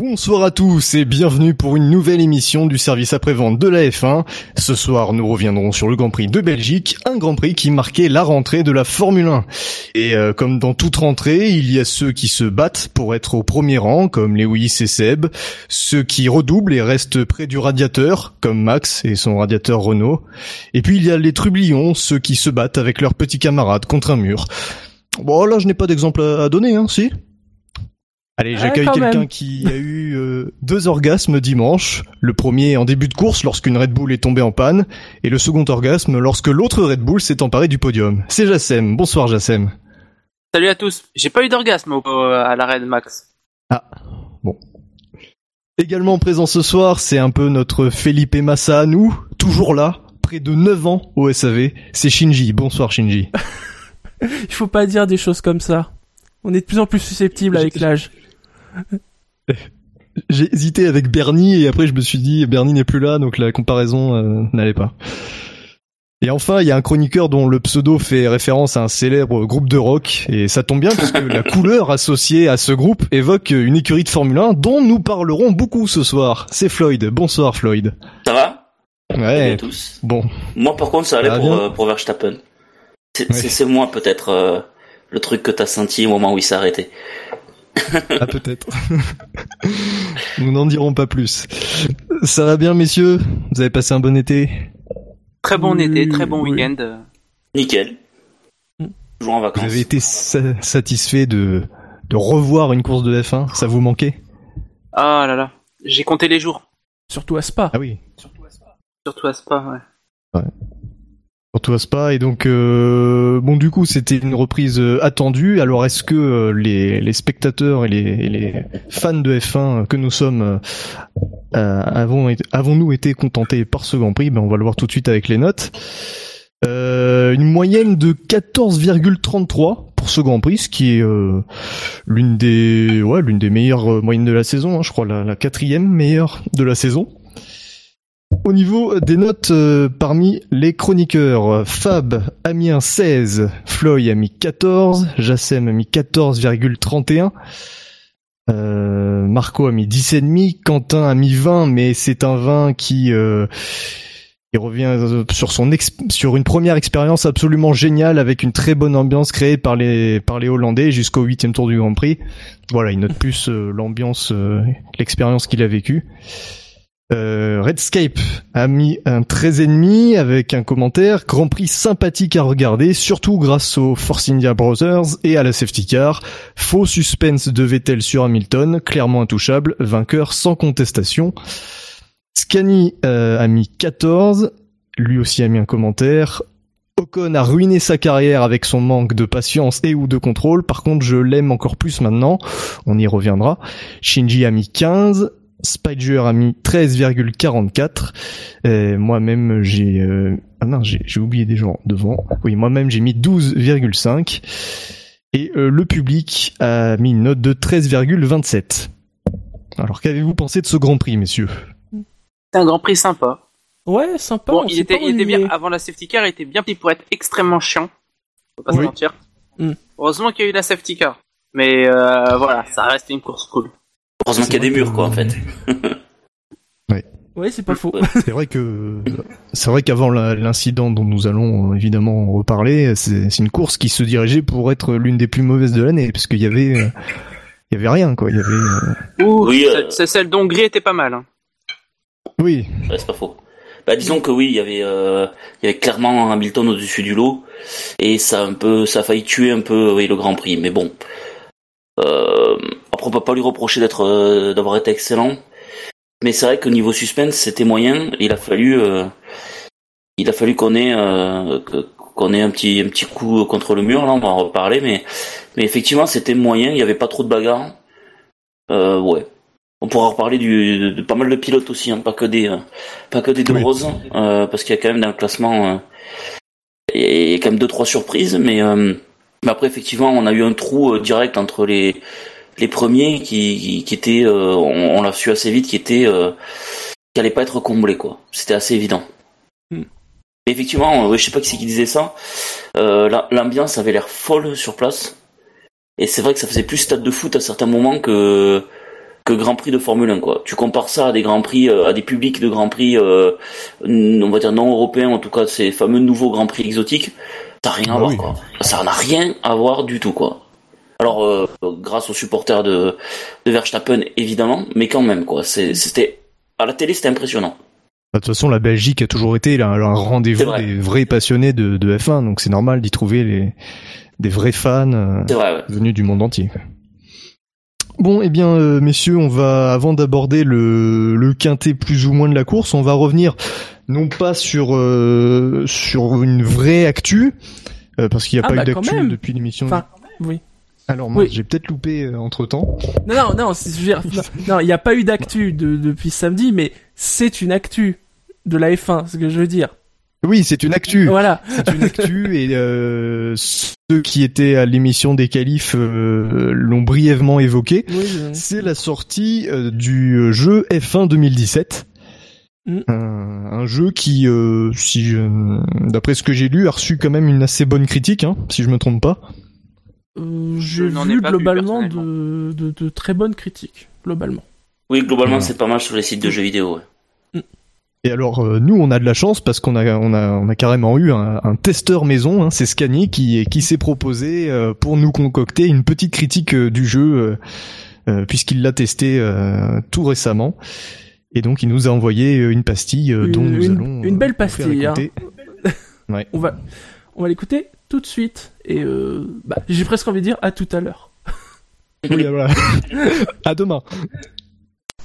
Bonsoir à tous et bienvenue pour une nouvelle émission du service après-vente de la F1. Ce soir, nous reviendrons sur le Grand Prix de Belgique, un Grand Prix qui marquait la rentrée de la Formule 1. Et euh, comme dans toute rentrée, il y a ceux qui se battent pour être au premier rang, comme Lewis et Seb, ceux qui redoublent et restent près du radiateur, comme Max et son radiateur Renault. Et puis il y a les trublions, ceux qui se battent avec leurs petits camarades contre un mur. Bon là, je n'ai pas d'exemple à donner, hein, si? Allez, j'accueille quelqu'un qui a eu euh, deux orgasmes dimanche. Le premier en début de course lorsqu'une Red Bull est tombée en panne, et le second orgasme lorsque l'autre Red Bull s'est emparé du podium. C'est Jassem. Bonsoir Jassem. Salut à tous. J'ai pas eu d'orgasme à l'arrêt de Max. Ah, bon. Également présent ce soir, c'est un peu notre Felipe Massa à nous, toujours là, près de 9 ans au SAV. C'est Shinji. Bonsoir Shinji. Il faut pas dire des choses comme ça. On est de plus en plus susceptible avec l'âge. J'ai hésité avec Bernie et après je me suis dit Bernie n'est plus là donc la comparaison euh, n'allait pas. Et enfin, il y a un chroniqueur dont le pseudo fait référence à un célèbre groupe de rock et ça tombe bien parce que la couleur associée à ce groupe évoque une écurie de Formule 1 dont nous parlerons beaucoup ce soir. C'est Floyd. Bonsoir Floyd. Ça va? Ouais. tous. Bon. Moi par contre ça allait pour, euh, pour Verstappen. C'est moi peut-être euh, le truc que t'as senti au moment où il s'est arrêté ah peut-être. Nous n'en dirons pas plus. Ça va bien messieurs? Vous avez passé un bon été? Très bon été, très bon week-end. Nickel. Toujours en vacances. Vous avez été satisfait de, de revoir une course de F1 Ça vous manquait? Ah là là, j'ai compté les jours. Surtout à Spa. Ah oui. Surtout à Spa. Surtout à Spa, ouais. Ouais. Surtout à Spa et donc euh, bon du coup c'était une reprise euh, attendue. Alors est-ce que euh, les, les, spectateurs et les, les, fans de F1 que nous sommes euh, avons avons-nous été contentés par ce Grand Prix? Ben on va le voir tout de suite avec les notes. une moyenne de 14,33 pour ce Grand Prix, ce qui est l'une des ouais l'une des meilleures moyennes de la saison. Hein, je crois la quatrième meilleure de la saison. Au niveau des notes euh, parmi les chroniqueurs, Fab a mis un 16, Floy a mis 14, Jassem a mis 14,31, euh, Marco a mis 10,5, Quentin a mis 20, mais c'est un 20 qui, euh, qui revient sur une première expérience absolument géniale avec une très bonne ambiance créée par les par les Hollandais jusqu'au huitième tour du Grand Prix. Voilà, il note plus l'ambiance, l'expérience qu'il a vécue. Euh, Redscape a mis un 13,5 avec un commentaire Grand Prix sympathique à regarder, surtout grâce aux Force India Brothers et à la safety car. Faux suspense de Vettel sur Hamilton, clairement intouchable, vainqueur sans contestation. Scani euh, a mis 14, lui aussi a mis un commentaire. Ocon a ruiné sa carrière avec son manque de patience et ou de contrôle. Par contre, je l'aime encore plus maintenant. On y reviendra. Shinji a mis 15. Spider a mis 13,44. Moi-même, j'ai... Euh... Ah non, j'ai oublié des gens devant. Oui, moi-même, j'ai mis 12,5. Et euh, le public a mis une note de 13,27. Alors, qu'avez-vous pensé de ce Grand Prix, messieurs? C'est un Grand Prix sympa. Ouais, sympa. Bon, il était, il était bien, avant la safety car, il était bien petit pour être extrêmement chiant. Faut pas se mentir. Mm. Heureusement qu'il y a eu la safety car. Mais euh, voilà, ça reste une course cool. Heureusement qu'il y a des murs, quoi, en fait. ouais. Oui, c'est pas faux. c'est vrai que c'est vrai qu'avant l'incident dont nous allons euh, évidemment reparler, c'est une course qui se dirigeait pour être l'une des plus mauvaises de l'année, parce qu'il y avait euh, il y avait rien quoi. Il y avait. Euh... oui, celle d'Hongrie était pas mal. Hein. Oui. c'est pas faux. Bah disons que oui, il y avait il y avait clairement Hamilton au-dessus du lot et ça a un peu ça a failli tuer un peu oui, le Grand Prix, mais bon. Euh, après, on peut pas lui reprocher d'être, euh, d'avoir été excellent. Mais c'est vrai que niveau suspense, c'était moyen. Il a fallu, euh, il a fallu qu'on ait, qu'on ait un petit, un petit coup contre le mur. Là, on va en reparler. Mais, mais effectivement, c'était moyen. Il y avait pas trop de bagarres. ouais. On pourra reparler du, de, pas mal de pilotes aussi, hein, pas que des, pas que des deux roses, parce qu'il y a quand même dans le classement il y a quand même deux trois surprises, mais, mais après effectivement on a eu un trou direct entre les les premiers qui, qui, étaient, on, l'a su assez vite, qui étaient qui allait pas être comblé quoi. C'était assez évident. Hmm. effectivement, je sais pas qui c'est qui disait ça. L'ambiance avait l'air folle sur place. Et c'est vrai que ça faisait plus stade de foot à certains moments que que Grand Prix de Formule 1 quoi. Tu compares ça à des Grands Prix, euh, à des publics de Grand Prix, euh, on va dire non européens, en tout cas ces fameux nouveaux Grands Prix exotiques, ça n'a rien à ah voir quoi. Ça n'a rien à voir du tout quoi. Alors euh, grâce aux supporters de, de Verstappen évidemment, mais quand même quoi. C'était à la télé c'était impressionnant. Bah, de toute façon, la Belgique a toujours été là, un rendez-vous des vrais passionnés de, de F1, donc c'est normal d'y trouver les, des vrais fans venus du monde entier. Bon, eh bien, euh, messieurs, on va, avant d'aborder le, le quintet plus ou moins de la course, on va revenir non pas sur euh, sur une vraie actu, euh, parce qu'il n'y a ah pas bah, eu d'actu depuis l'émission. Enfin, oui. Alors moi, j'ai peut-être loupé entre temps. Non, non, non, non, il n'y a pas eu d'actu de, depuis samedi, mais c'est une actu de la F1, ce que je veux dire. Oui, c'est une actu. Voilà. C'est une actu et euh, ceux qui étaient à l'émission des qualifs euh, l'ont brièvement évoqué. C'est la sortie euh, du jeu F1 2017. Mm. Un, jeu qui, si d'après ce que j'ai lu, a reçu quand même une assez bonne critique, hein, si je me trompe pas. J'ai vu globalement de, de, de, très bonnes critiques, globalement. Oui, globalement, c'est pas mal sur les sites de jeux vidéo. Ouais. Et alors euh, nous on a de la chance parce qu'on a on a on a carrément eu un, un testeur maison, hein, c'est Scani qui qui s'est proposé euh, pour nous concocter une petite critique euh, du jeu puisqu'il l'a testé tout récemment. Et donc il nous a envoyé une pastille dont nous allons une belle pastille. Hein. ouais. On va on va l'écouter tout de suite et bah, j'ai presque envie de dire à tout à l'heure. oui, voilà. à demain.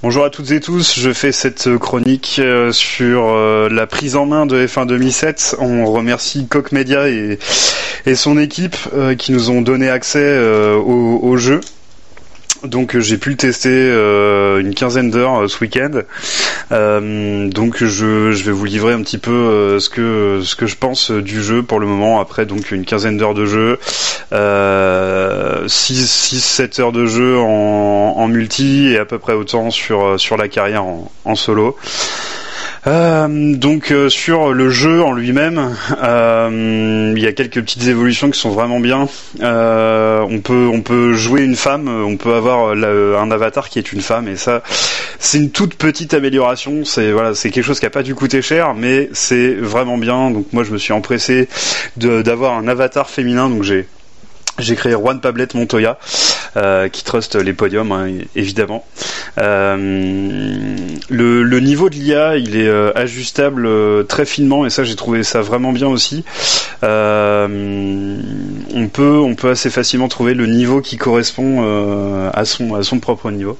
Bonjour à toutes et tous, je fais cette chronique euh, sur euh, la prise en main de F1 2007. On remercie Coq Media et, son équipe euh, qui nous ont donné accès au jeu. Donc euh, j'ai pu le tester euh, une quinzaine d'heures euh, ce week-end. donc je, je, vais vous livrer un petit peu ce que ce que je pense du jeu pour le moment. Après donc une quinzaine d'heures de jeu, 6 6 7 heures de jeu en, en, multi et à peu près autant sur sur la carrière en solo. Euh, donc euh, sur le jeu en lui-même, euh, il y a quelques petites évolutions qui sont vraiment bien. on peut on peut jouer une femme, on peut avoir un avatar qui est une femme et ça c'est une toute petite amélioration. C'est voilà c'est quelque chose qui a pas dû coûter cher, mais c'est vraiment bien. Donc moi je me suis empressé d'avoir un avatar féminin, donc j'ai j'ai créé Juan Pablet Montoya, euh, qui trust les podiums, hein, évidemment. Euh, le, niveau de l'IA, il est euh, ajustable très finement, et ça, j'ai trouvé ça vraiment bien aussi. on peut, on peut assez facilement trouver le niveau qui correspond à son, à son propre niveau.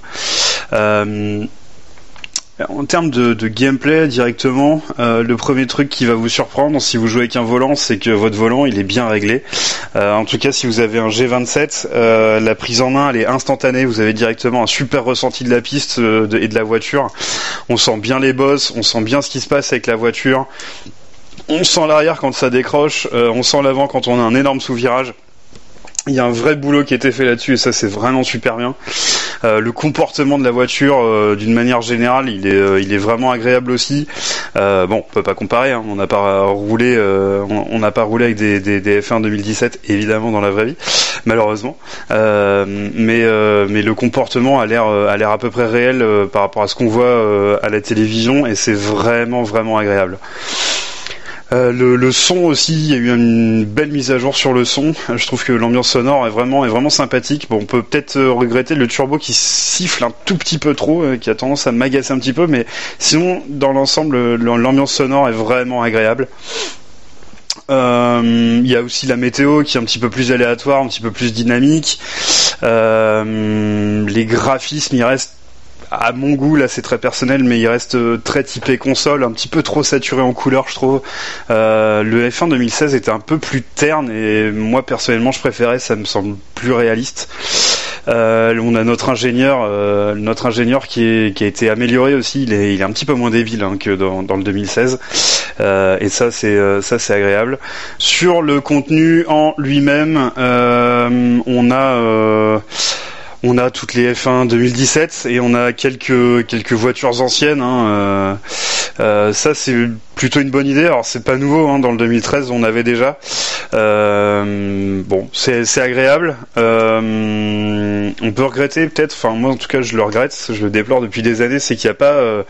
En termes de, gameplay directement, euh, le premier truc qui va vous surprendre si vous jouez avec un volant, c'est que votre volant il est bien réglé. Euh, en tout cas, si vous avez un G27, euh, la prise en main elle est instantanée. Vous avez directement un super ressenti de la piste et de la voiture. On sent bien les bosses, on sent bien ce qui se passe avec la voiture. On sent l'arrière quand ça décroche, on sent l'avant quand on a un énorme sous-virage. Il y a un vrai boulot qui a été fait là-dessus et ça c'est vraiment super bien. Euh, le comportement de la voiture, euh, d'une manière générale, il est, euh, il est vraiment agréable aussi. bon, on peut pas comparer, hein. on n'a pas roulé, on n'a pas roulé avec des, des, des, F1 2017 évidemment dans la vraie vie, malheureusement. mais mais le comportement a l'air a l'air à peu près réel par rapport à ce qu'on voit à la télévision et c'est vraiment vraiment agréable. Euh, le, son aussi, il y a eu une belle mise à jour sur le son. Je trouve que l'ambiance sonore est vraiment sympathique. Bon, on peut peut-être euh, regretter le turbo qui siffle un tout petit peu trop, euh, qui a tendance à m'agacer un petit peu, mais sinon, dans l'ensemble, l'ambiance sonore est vraiment agréable. Il y a aussi la météo qui est un petit peu plus aléatoire, un petit peu plus dynamique. les graphismes, ils restent à mon goût, là c'est très personnel, mais il reste euh, très typé console, un petit peu trop saturé en couleur, je trouve. Euh, le F1 2016 était un peu plus terne et moi personnellement je préférais, ça me semble plus réaliste. Euh, on a notre ingénieur, euh, notre ingénieur qui, est, a été amélioré aussi. Il est, il un petit peu moins débile hein, que dans, dans, le 2016. et ça c'est ça c'est agréable. Sur le contenu en lui-même, on a on a toutes les F1 2017 et on a quelques quelques voitures anciennes. Hein, euh, euh, ça c'est plutôt une bonne idée. Alors c'est pas nouveau, hein, dans le 2013 on avait déjà. Euh, bon, c'est agréable. Euh, on peut regretter peut-être. Enfin moi en tout cas je le regrette, je le déplore depuis des années, c'est qu'il n'y a pas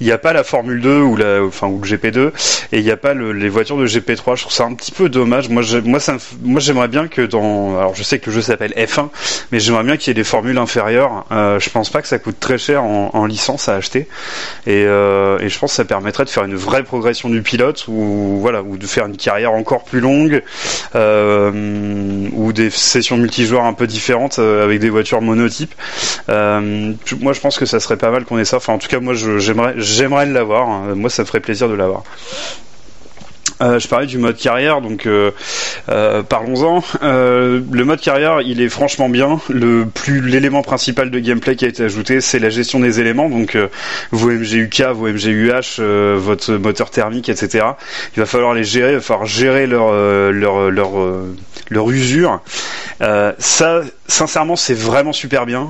il y a pas la Formule 2 ou la enfin ou le GP2 et il n'y a pas les voitures de GP3. Je trouve ça un petit peu dommage. Moi moi moi j'aimerais bien que dans alors je sais que le jeu s'appelle F1, mais j'aimerais bien qu'il y ait des formule inférieure. Euh, je pense pas que ça coûte très cher en, licence à acheter. Euh, et, je pense que ça permettrait de faire une vraie progression du pilote ou de faire une carrière encore plus longue euh, ou des sessions multijoueurs un peu différentes avec des voitures monotypes. moi, je pense que ça serait pas mal qu'on ait ça. Enfin, en tout cas, moi, j'aimerais j'aimerais l'avoir. Moi, ça me ferait plaisir de l'avoir. Euh, je parlais du mode carrière, donc euh, euh, parlons-en. le mode carrière, il est franchement bien. Le plus l'élément principal de gameplay qui a été ajouté, c'est la gestion des éléments. Donc vos MGUK, vos MGUH, votre moteur thermique, etc. Il va falloir les gérer, il va falloir gérer leur leur leur leur usure. ça, sincèrement, c'est vraiment super bien.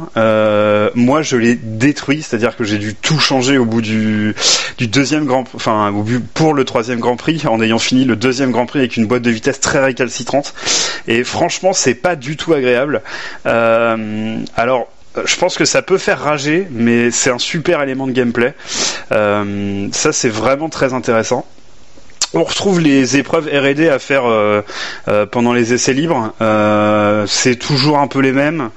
moi, je l'ai détruit, c'est-à-dire que j'ai dû tout changer au bout du du deuxième grand, enfin au bout pour le troisième Grand Prix en ayant fini le deuxième Grand Prix avec une boîte de vitesse très récalcitrante. Et franchement, c'est pas du tout agréable. Euh, alors, je pense que ça peut faire rager, mais c'est un super élément de gameplay. Euh, ça, c'est vraiment très intéressant. On retrouve les épreuves R&D à faire euh, pendant les essais libres. c'est toujours un peu les mêmes.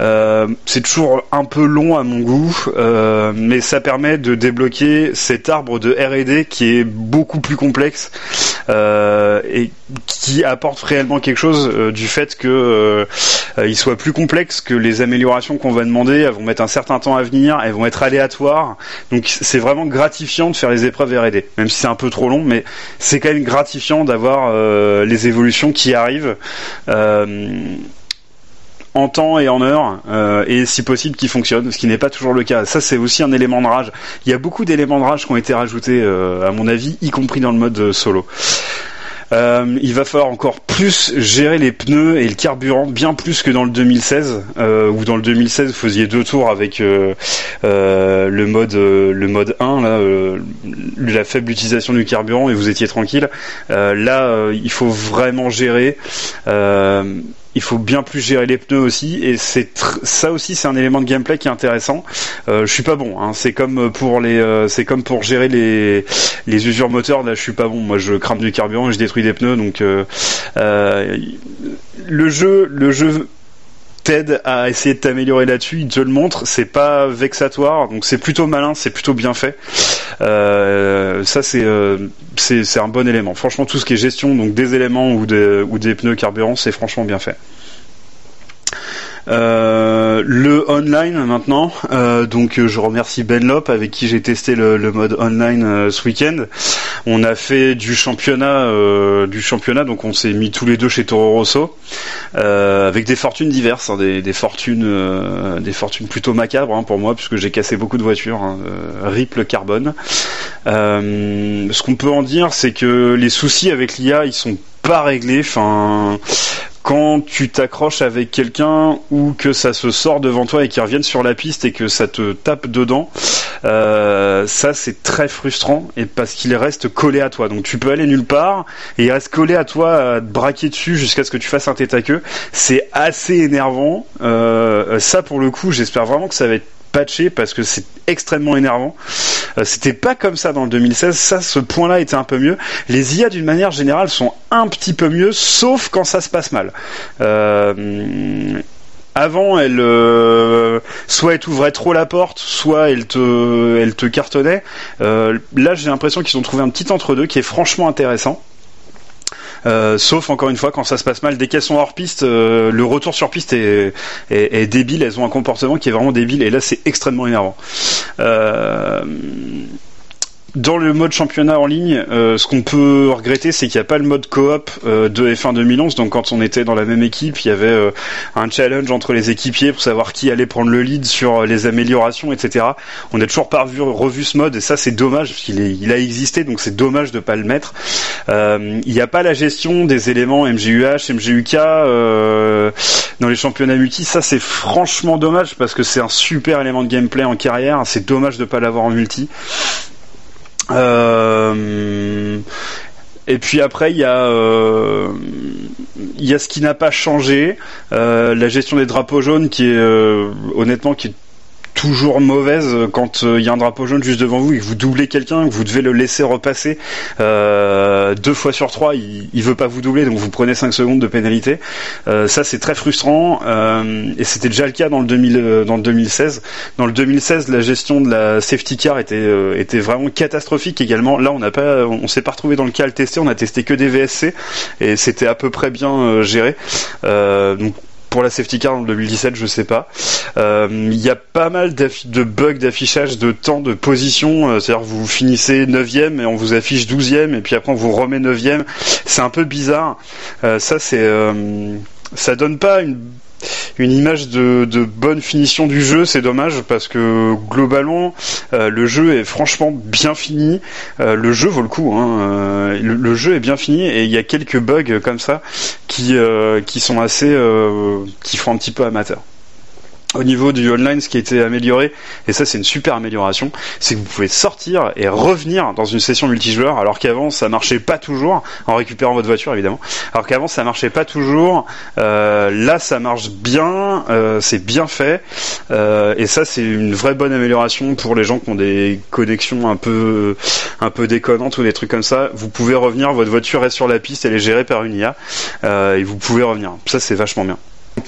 Euh, c'est toujours un peu long à mon goût, euh, mais ça permet de débloquer cet arbre de R&D qui est beaucoup plus complexe euh, et qui apporte réellement quelque chose du fait que il soit plus complexe, que les améliorations qu'on va demander, elles vont mettre un certain temps à venir, elles vont être aléatoires. Donc c'est vraiment gratifiant de faire les épreuves R&D, même si c'est un peu trop long, mais c'est quand même gratifiant d'avoir les évolutions qui arrivent en temps et en heure euh, et si possible qui fonctionne, ce qui n'est pas toujours le cas. Ça c'est aussi un élément de rage. Il y a beaucoup d'éléments de rage qui ont été rajoutés euh, à mon avis, y compris dans le mode euh, solo. il va falloir encore plus gérer les pneus et le carburant, bien plus que dans le 2016, euh, où dans le 2016 vous faisiez deux tours avec le mode le mode 1, là, la faible utilisation du carburant et vous étiez tranquille. là, il faut vraiment gérer il faut bien plus gérer les pneus aussi et c'est ça aussi c'est un élément de gameplay qui est intéressant. Euh, je suis pas bon, hein. c'est comme pour les euh, c'est comme pour gérer les les usures moteurs là je suis pas bon. Moi je crame du carburant et je détruis des pneus donc euh, euh, le jeu le jeu t'aide à essayer de t'améliorer là-dessus, il te le montre, c'est pas vexatoire, donc c'est plutôt malin, c'est plutôt bien fait. Euh, ça euh, c'est c'est un bon élément. Franchement, tout ce qui est gestion donc des éléments ou ou des pneus carburants, c'est franchement bien fait. Euh, le online maintenant, euh, donc euh, je remercie Benlop avec qui j'ai testé le, mode online ce week-end. On a fait du championnat, du championnat, donc on s'est mis tous les deux chez Toro Rosso avec des fortunes diverses, hein, des, fortunes, des fortunes plutôt macabres hein, pour moi puisque j'ai cassé beaucoup de voitures, hein, carbone. ce qu'on peut en dire, c'est que les soucis avec l'IA, ils sont pas réglés. Enfin, quand tu t'accroches avec quelqu'un ou que ça se sort devant toi et qu'il revienne sur la piste et que ça te tape dedans, euh, ça c'est très frustrant et parce qu'il reste collé à toi. Donc tu peux aller nulle part et il reste collé à toi à braquer dessus jusqu'à ce que tu fasses un tête à queue. C'est assez énervant. Euh, ça pour le coup, j'espère vraiment que ça va être parce que c'est extrêmement énervant. Euh, c'était pas comme ça dans le 2016. Ça, ce point-là était un peu mieux. Les IA d'une manière générale sont un petit peu mieux, sauf quand ça se passe mal. Euh, avant, elle euh, soit elle t'ouvrait trop la porte, soit elle te, elle te cartonnait. là, j'ai l'impression qu'ils ont trouvé un petit entre deux qui est franchement intéressant. Euh, sauf encore une fois quand ça se passe mal, dès qu'elles sont hors piste, euh, le retour sur piste est, débile. Elles ont un comportement qui est vraiment débile et là c'est extrêmement énervant. Euh, dans le mode championnat en ligne, euh, ce qu'on peut regretter, c'est qu'il n'y a pas le mode coop euh, de F1 2011. Donc quand on était dans la même équipe, il y avait euh, un challenge entre les équipiers pour savoir qui allait prendre le lead sur les améliorations, etc. On n'a toujours pas revu, revu ce mode et ça c'est dommage parce qu'il il a existé, donc c'est dommage de pas le mettre. il n'y a pas la gestion des éléments MGUH, MGUK dans les championnats multi. Ça c'est franchement dommage parce que c'est un super élément de gameplay en carrière. C'est dommage de pas l'avoir en multi. Euh, et puis après, il y a, euh, il y a ce qui n'a pas changé, euh, la gestion des drapeaux jaunes, qui est honnêtement qui est toujours mauvaise quand il y a un drapeau jaune juste devant vous et que vous doublez quelqu'un, que vous devez le laisser repasser euh, deux fois sur trois, il, il veut pas vous doubler, donc vous prenez 5 secondes de pénalité. Euh, ça c'est très frustrant euh, et c'était déjà le cas dans le 2000, dans le 2016. Dans le 2016, la gestion de la safety car était était vraiment catastrophique également. Là, on n'a pas, on s'est pas retrouvé dans le cas à le tester, on a testé que des VSC et c'était à peu près bien géré. donc pour la safety car en 2017, je sais pas. Euh, il y a pas mal de bugs d'affichage de temps de position, euh, c'est-à-dire vous finissez 9ème et on vous affiche 12ème et puis après on vous remet 9ème. C'est un peu bizarre. Euh, ça c'est ça donne pas une une image de, bonne finition du jeu. C'est dommage parce que globalement, euh, le jeu est franchement bien fini. Euh, le jeu vaut le coup. Hein. Euh, le, jeu est bien fini et il y a quelques bugs comme ça qui qui sont assez qui font un petit peu amateur au niveau du online, ce qui a été amélioré, et ça c'est une super amélioration, c'est que vous pouvez sortir et revenir dans une session multijoueur, alors qu'avant ça marchait pas toujours, en récupérant votre voiture évidemment, alors qu'avant ça marchait pas toujours, euh, là ça marche bien, euh, c'est bien fait, euh, et ça c'est une vraie bonne amélioration pour les gens qui ont des connexions un peu un peu déconnantes ou des trucs comme ça, vous pouvez revenir, votre voiture est sur la piste, elle est gérée par une IA, et vous pouvez revenir, ça c'est vachement bien.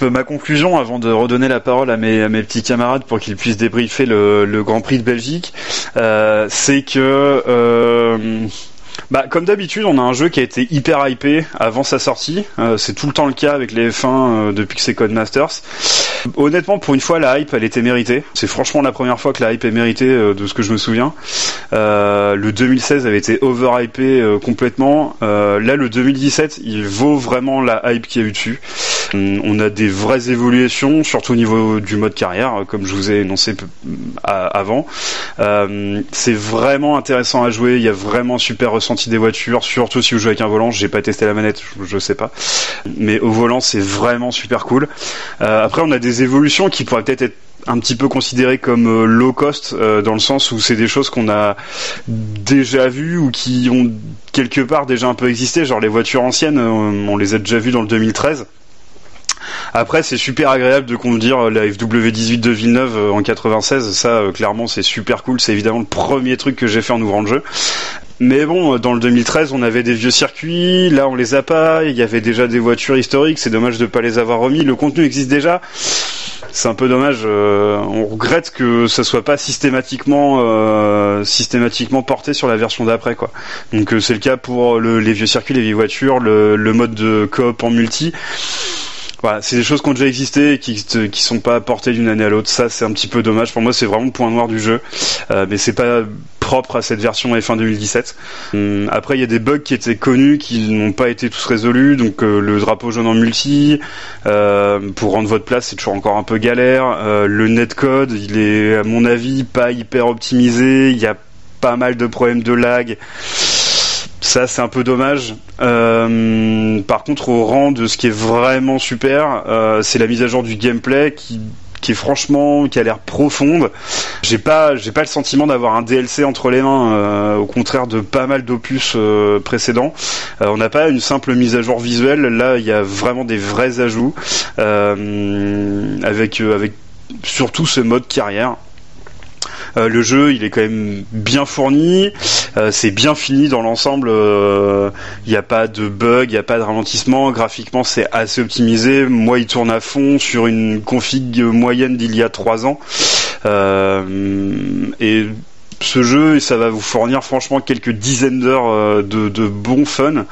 Ma conclusion, avant de redonner la parole à mes, petits camarades pour qu'ils puissent débriefer le, Grand Prix de Belgique, euh, c'est que euh, bah, comme d'habitude, on a un jeu qui a été hyper hypé avant sa sortie. Euh, c'est tout le temps le cas avec les F1 euh, depuis que c'est Codemasters. Honnêtement, pour une fois, la hype, elle était méritée. C'est franchement la première fois que la hype est méritée euh, de ce que je me souviens. le 2016 avait été overhypé complètement. là, le 2017, il vaut vraiment la hype qu'il y a eu dessus. On a des vraies évolutions, surtout au niveau du mode carrière, comme je vous ai énoncé avant. c'est vraiment intéressant à jouer. Il y a vraiment super ressenti des voitures, surtout si vous jouez avec un volant. J'ai pas testé la manette, je, sais pas. Mais au volant, c'est vraiment super cool. Euh, après, on a des évolutions qui pourraient peut-être être un petit peu considérées comme euh, low cost euh, dans le sens où c'est des choses qu'on a déjà vues ou qui ont quelque part déjà un peu existé genre les voitures anciennes on les a déjà vues dans le 2013 après, c'est super agréable de conduire la FW18 de Villeneuve en 96. Ça, clairement, c'est super cool. C'est évidemment le premier truc que j'ai fait en ouvrant le jeu. Mais bon, dans le 2013, on avait des vieux circuits, là on les a pas, il y avait déjà des voitures historiques, c'est dommage de pas les avoir remis, le contenu existe déjà. C'est un peu dommage, euh, on regrette que ça soit pas systématiquement euh, systématiquement porté sur la version d'après quoi. Donc euh, c'est le cas pour les vieux circuits, les vieilles voitures, le, le mode de coop en multi. Voilà, c'est des choses qui ont déjà existé et qui qui sont pas portées d'une année à l'autre. Ça, c'est un petit peu dommage. Pour moi, c'est vraiment le point noir du jeu. Euh, mais c'est pas propre à cette version F1 2017. Hum, après, il y a des bugs qui étaient connus qui n'ont pas été tous résolus. Donc, euh, le drapeau jaune en multi, euh, pour rendre votre place, c'est toujours encore un peu galère. Euh, le netcode, il est, à mon avis, pas hyper optimisé. Il y a pas mal de problèmes de lag. Ça, c'est un peu dommage. Euh, par contre, au rang de ce qui est vraiment super, euh, c'est la mise à jour du gameplay qui est franchement qui a l'air profonde. J'ai pas j'ai pas le sentiment d'avoir un DLC entre les mains euh, au contraire de pas mal d'opus précédents. on n'a pas une simple mise à jour visuelle, là il y a vraiment des vrais ajouts avec avec surtout ce mode carrière euh, le jeu, il est quand même bien fourni, euh, c'est bien fini dans l'ensemble. Il euh, n'y a pas de bug, il n'y a pas de ralentissement. Graphiquement, c'est assez optimisé. Moi, il tourne à fond sur une config moyenne d'il y a trois ans. et ce jeu, ça va vous fournir franchement quelques dizaines d'heures de, de bon fun,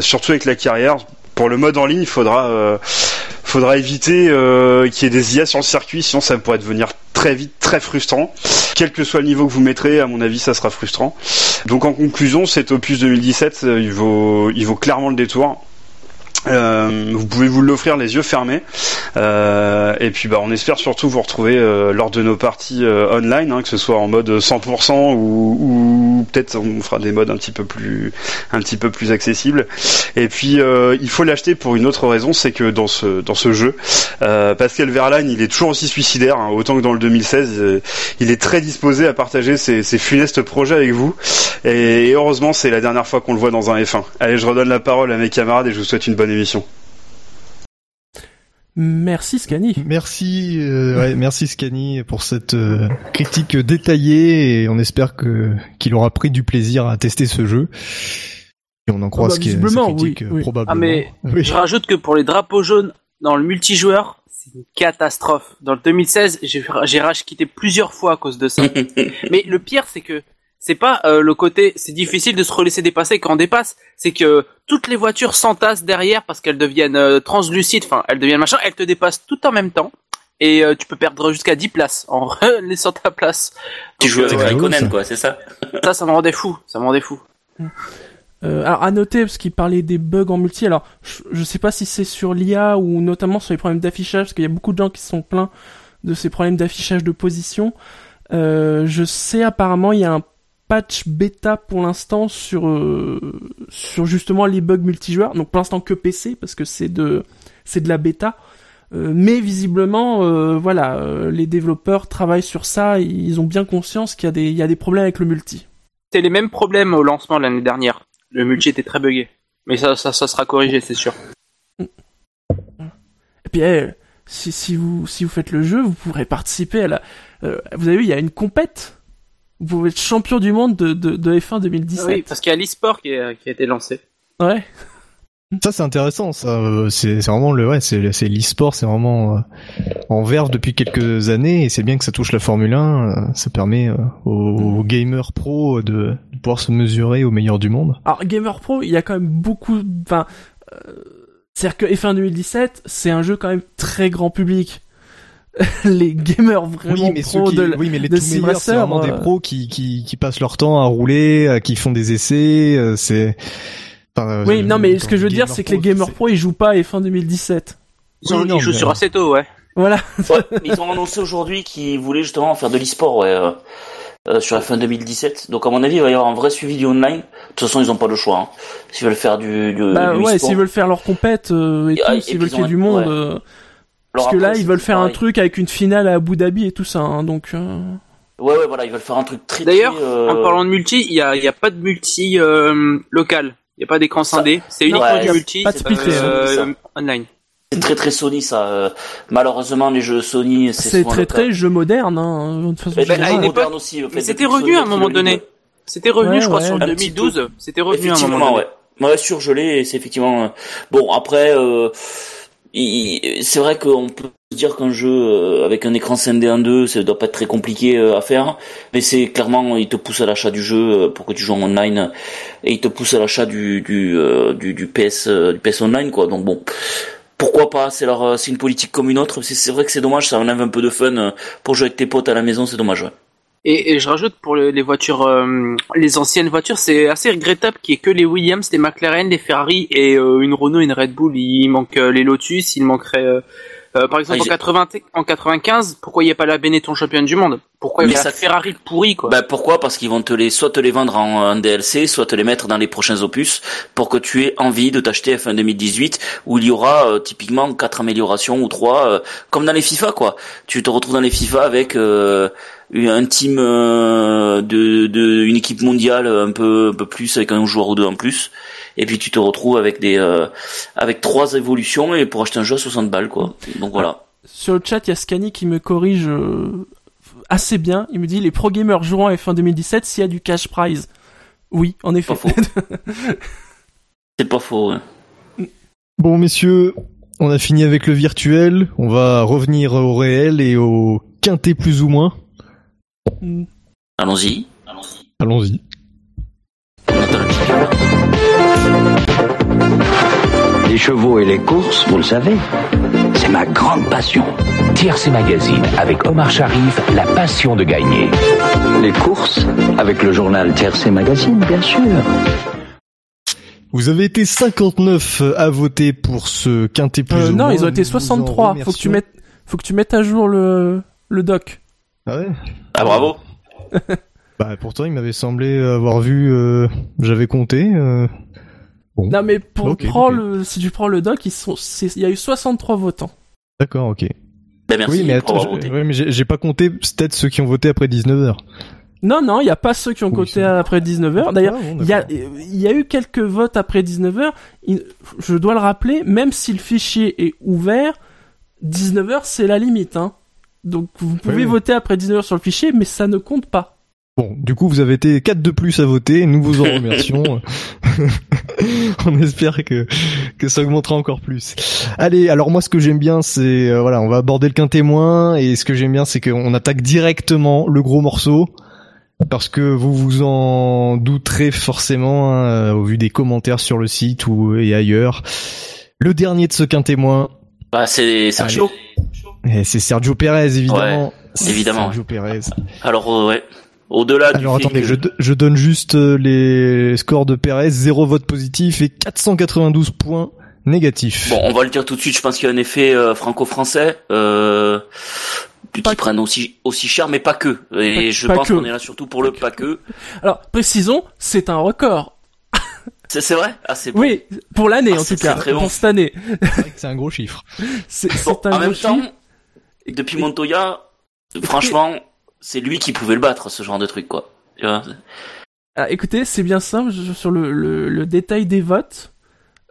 surtout avec la carrière pour le mode en ligne, il faudra éviter qu'il y ait des IA sur le circuit, sinon ça pourrait devenir très vite très frustrant. Quel que soit le niveau que vous mettrez, à mon avis, ça sera frustrant. Donc en conclusion, cet opus 2017, il vaut, il vaut clairement le détour. Euh, vous pouvez vous l'offrir les yeux fermés. Euh, et puis bah on espère surtout vous retrouver euh, lors de nos parties euh, online hein, que ce soit en mode 100% ou, ou peut-être on fera des modes un petit peu plus un petit peu plus accessibles. Et puis euh, il faut l'acheter pour une autre raison c'est que dans ce dans ce jeu Pascal Verlaine il est toujours aussi suicidaire hein, autant que dans le 2016 il est très disposé à partager ses, ses funestes projets avec vous. Et heureusement c'est la dernière fois qu'on le voit dans un F1 allez je redonne la parole à mes camarades et je vous souhaite une bonne émission. Merci Scani. Merci, euh, merci Scani pour cette euh, critique détaillée et on espère que qu'il aura pris du plaisir à tester ce jeu. Et on en croit ah bah, ce qui est critique, oui, probablement. Ah mais je rajoute que pour les drapeaux jaunes dans le multijoueur, c'est une catastrophe. Dans le 2016, j'ai j'ai rage quitté plusieurs fois à cause de ça. mais le pire c'est que c'est pas euh, le côté c'est difficile de se relaisser dépasser quand on dépasse, c'est que toutes les voitures s'entassent derrière parce qu'elles deviennent euh, translucides, enfin elles deviennent machin, elles te dépassent tout en même temps. Et euh, tu peux perdre jusqu'à 10 places en laissant ta place. Tu joues avec Raikkonen quoi, c'est ça? Ça ça me rendait fou, ça me rendait fou. alors à noter parce qu'il parlait des bugs en multi, alors je, je sais pas si c'est sur l'IA ou notamment sur les problèmes d'affichage parce qu'il y a beaucoup de gens qui sont plaints de ces problèmes d'affichage de position. je sais apparemment il y a un patch bêta pour l'instant sur euh, sur justement les bugs multijoueurs. Donc pour l'instant que PC parce que c'est de c'est de la bêta. Euh, mais visiblement, euh, voilà, les développeurs travaillent sur ça. ils ont bien conscience qu'il y a des il y a des problèmes avec le multi. C'est les mêmes problèmes au lancement de l'année dernière. Le multi était très buggé. Mais ça, ça, ça sera corrigé, c'est sûr. Et puis, eh, si, si, vous, si vous faites le jeu, vous pourrez participer à la. vous avez vu, il y a une compète vous pouvez être champion du monde de, de, de F1 2017. Oui, parce qu'il y a l'e-sport qui, qui, a été lancé. Ouais. Ça c'est intéressant, ça euh, c'est vraiment le ouais c'est l'e-sport, c'est vraiment euh, en verve depuis quelques années et c'est bien que ça touche la Formule 1, euh, ça permet aux, gamers pro de, de, pouvoir se mesurer au meilleur du monde. Alors gamer pro, il y a quand même beaucoup enfin c'est-à-dire que F1 2017, c'est un jeu quand même très grand public. les gamers vraiment oui, mais pros de oui mais les c'est vraiment des euh. pros qui, qui qui passent leur temps à rouler euh, qui font des essais euh, c'est oui non mais ce que je veux dire c'est que les gamers pros ils jouent pas à F1 2017 ils, jouent sur Assetto ouais. Voilà. Ils ont annoncé aujourd'hui qu'ils voulaient justement faire de l'e-sport ouais sur F1 2017 donc à mon avis il va y avoir un vrai suivi du online. De toute façon ils ont pas le choix hein. s'ils veulent faire du, du bah ouais s'ils veulent faire leur compète et, tout s'ils veulent qu'il y ait du monde parce que là, ils veulent faire un truc avec une finale à Abu Dhabi et tout ça, hein, donc. Euh... Ouais, ouais, voilà, ils veulent faire un truc très. D'ailleurs, euh... en parlant de multi, il y a, y a pas de multi euh, local. Il y a pas d'écran scindé. C'est uniquement du multi. Pas de splitté, euh, online. C'est très très Sony ça. Euh, malheureusement les jeux Sony c'est très très jeu moderne hein, de façon eh ben, moderne aussi. Mais c'était revenu à un moment donné. C'était revenu je crois sur le 2012. C'était revenu à un moment donné. Ouais. Ouais, surgelé c'est effectivement. Euh, bon après euh, c'est vrai qu'on peut dire qu'un jeu euh, avec un écran scindé en deux, ça doit pas être très compliqué euh, à faire, mais c'est clairement il te pousse à l'achat du jeu euh, pour que tu joues en online et il te pousse à l'achat du du, du du PS du PS online quoi. Donc bon, pourquoi pas? C'est leur c'est une politique comme une autre. C'est vrai que c'est dommage, ça enlève un peu de fun pour jouer avec tes potes à la maison, c'est dommage. Ouais. Et, et, je rajoute pour les voitures, euh, les anciennes voitures, c'est assez regrettable qu'il n'y ait que les Williams, les McLaren, les Ferrari et euh, une Renault, une Red Bull. Il manque euh, les Lotus, il manquerait euh, par exemple, ah, en, 80, en 95, pourquoi il n'y a pas la Benetton championne du monde? Pourquoi il y a la Ferrari pourri quoi? Bah pourquoi? Parce qu'ils vont te les soit te les vendre en, DLC, soit te les mettre dans les prochains opus pour que tu aies envie de t'acheter F1 2018 où il y aura euh, typiquement quatre améliorations ou trois, euh, comme dans les FIFA quoi. Tu te retrouves dans les FIFA avec un team de, de une équipe mondiale un peu un peu plus avec un joueur ou deux en plus et puis tu te retrouves avec des euh, avec trois évolutions et pour acheter un jeu à 60 balles quoi. Donc voilà. Sur le chat, il y a Scani qui me corrige euh, assez bien. Il me dit les pro gamers joueront à F1 2017 s'il y a du cash prize. Oui, en effet. C'est pas faux. Bon messieurs, on a fini avec le virtuel. On va revenir au réel et au quintet plus ou moins. Mm. Allons-y. Allons-y. Allons-y. Les chevaux et les courses, vous le savez, c'est ma grande passion. TRC Magazine avec Omar Sharif, la passion de gagner. Les courses, avec le journal TRC Magazine, bien sûr. Vous avez été 59 à voter pour ce quintet plus Euh, ou non, moins. ils ont été Nous vous en 63. Faut que tu mettes, faut que tu mettes à jour le, le doc. Ah ouais Ah bravo. Bah pourtant il m'avait semblé avoir vu, euh, j'avais compté. euh, Bon, Non, mais pour Ok, prends ok. le, si tu prends le doc, ils sont, c'est- il y a eu 63 votants. d'accord, ok. Ben merci oui, mais attends, voté. ouais, j'ai pas compté peut-être ceux qui ont voté après 19h. Non, non, il y a pas ceux qui ont Oui, coté c'est- après 19h. D'ailleurs, Ah, bon, il y a, d'accord. il y a eu quelques votes après 19h. Il- Je dois le rappeler, même si le fichier est ouvert, 19h c'est la limite, hein. Donc vous pouvez oui. voter après 19h sur le fichier, mais ça ne compte pas. Bon, du coup, vous avez été 4 de plus à voter, nous vous en remercions. on espère que, que ça augmentera encore plus. Allez, alors moi ce que j'aime bien c'est, euh, voilà, on va aborder le quintémoin, et ce que j'aime bien c'est qu'on attaque directement le gros morceau, parce que vous vous en douterez forcément, hein, euh, au vu des commentaires sur le site ou et ailleurs. Le dernier de ce quintémoin, Bah c'est Sergio. Eh, c'est Sergio Pérez, évidemment. évidemment, Sergio Pérez. Alors euh, ouais. Au-delà du Alors attendez, que- je, je donne juste euh, les scores de Perez, 0 vote positif et 492 points négatifs. Bon, on va le dire tout de suite. Je pense qu'il y a un effet euh, franco-français euh, qui que. prennent aussi aussi cher, mais pas que. Et Pas- je pas pense qu'on est là surtout pour le pas que. Alors précisons, c'est un record. C'est c'est vrai? Ah c'est bon. Oui, pour l'année Ah, en tout cas, très, très bon. pour cette année. C'est un gros chiffre. C'est Bon, c'est un en même gros temps, depuis Montoya, franchement, c'est lui qui pouvait le battre, ce genre de truc, quoi. Ah, écoutez, c'est bien simple sur le, le, le détail des votes.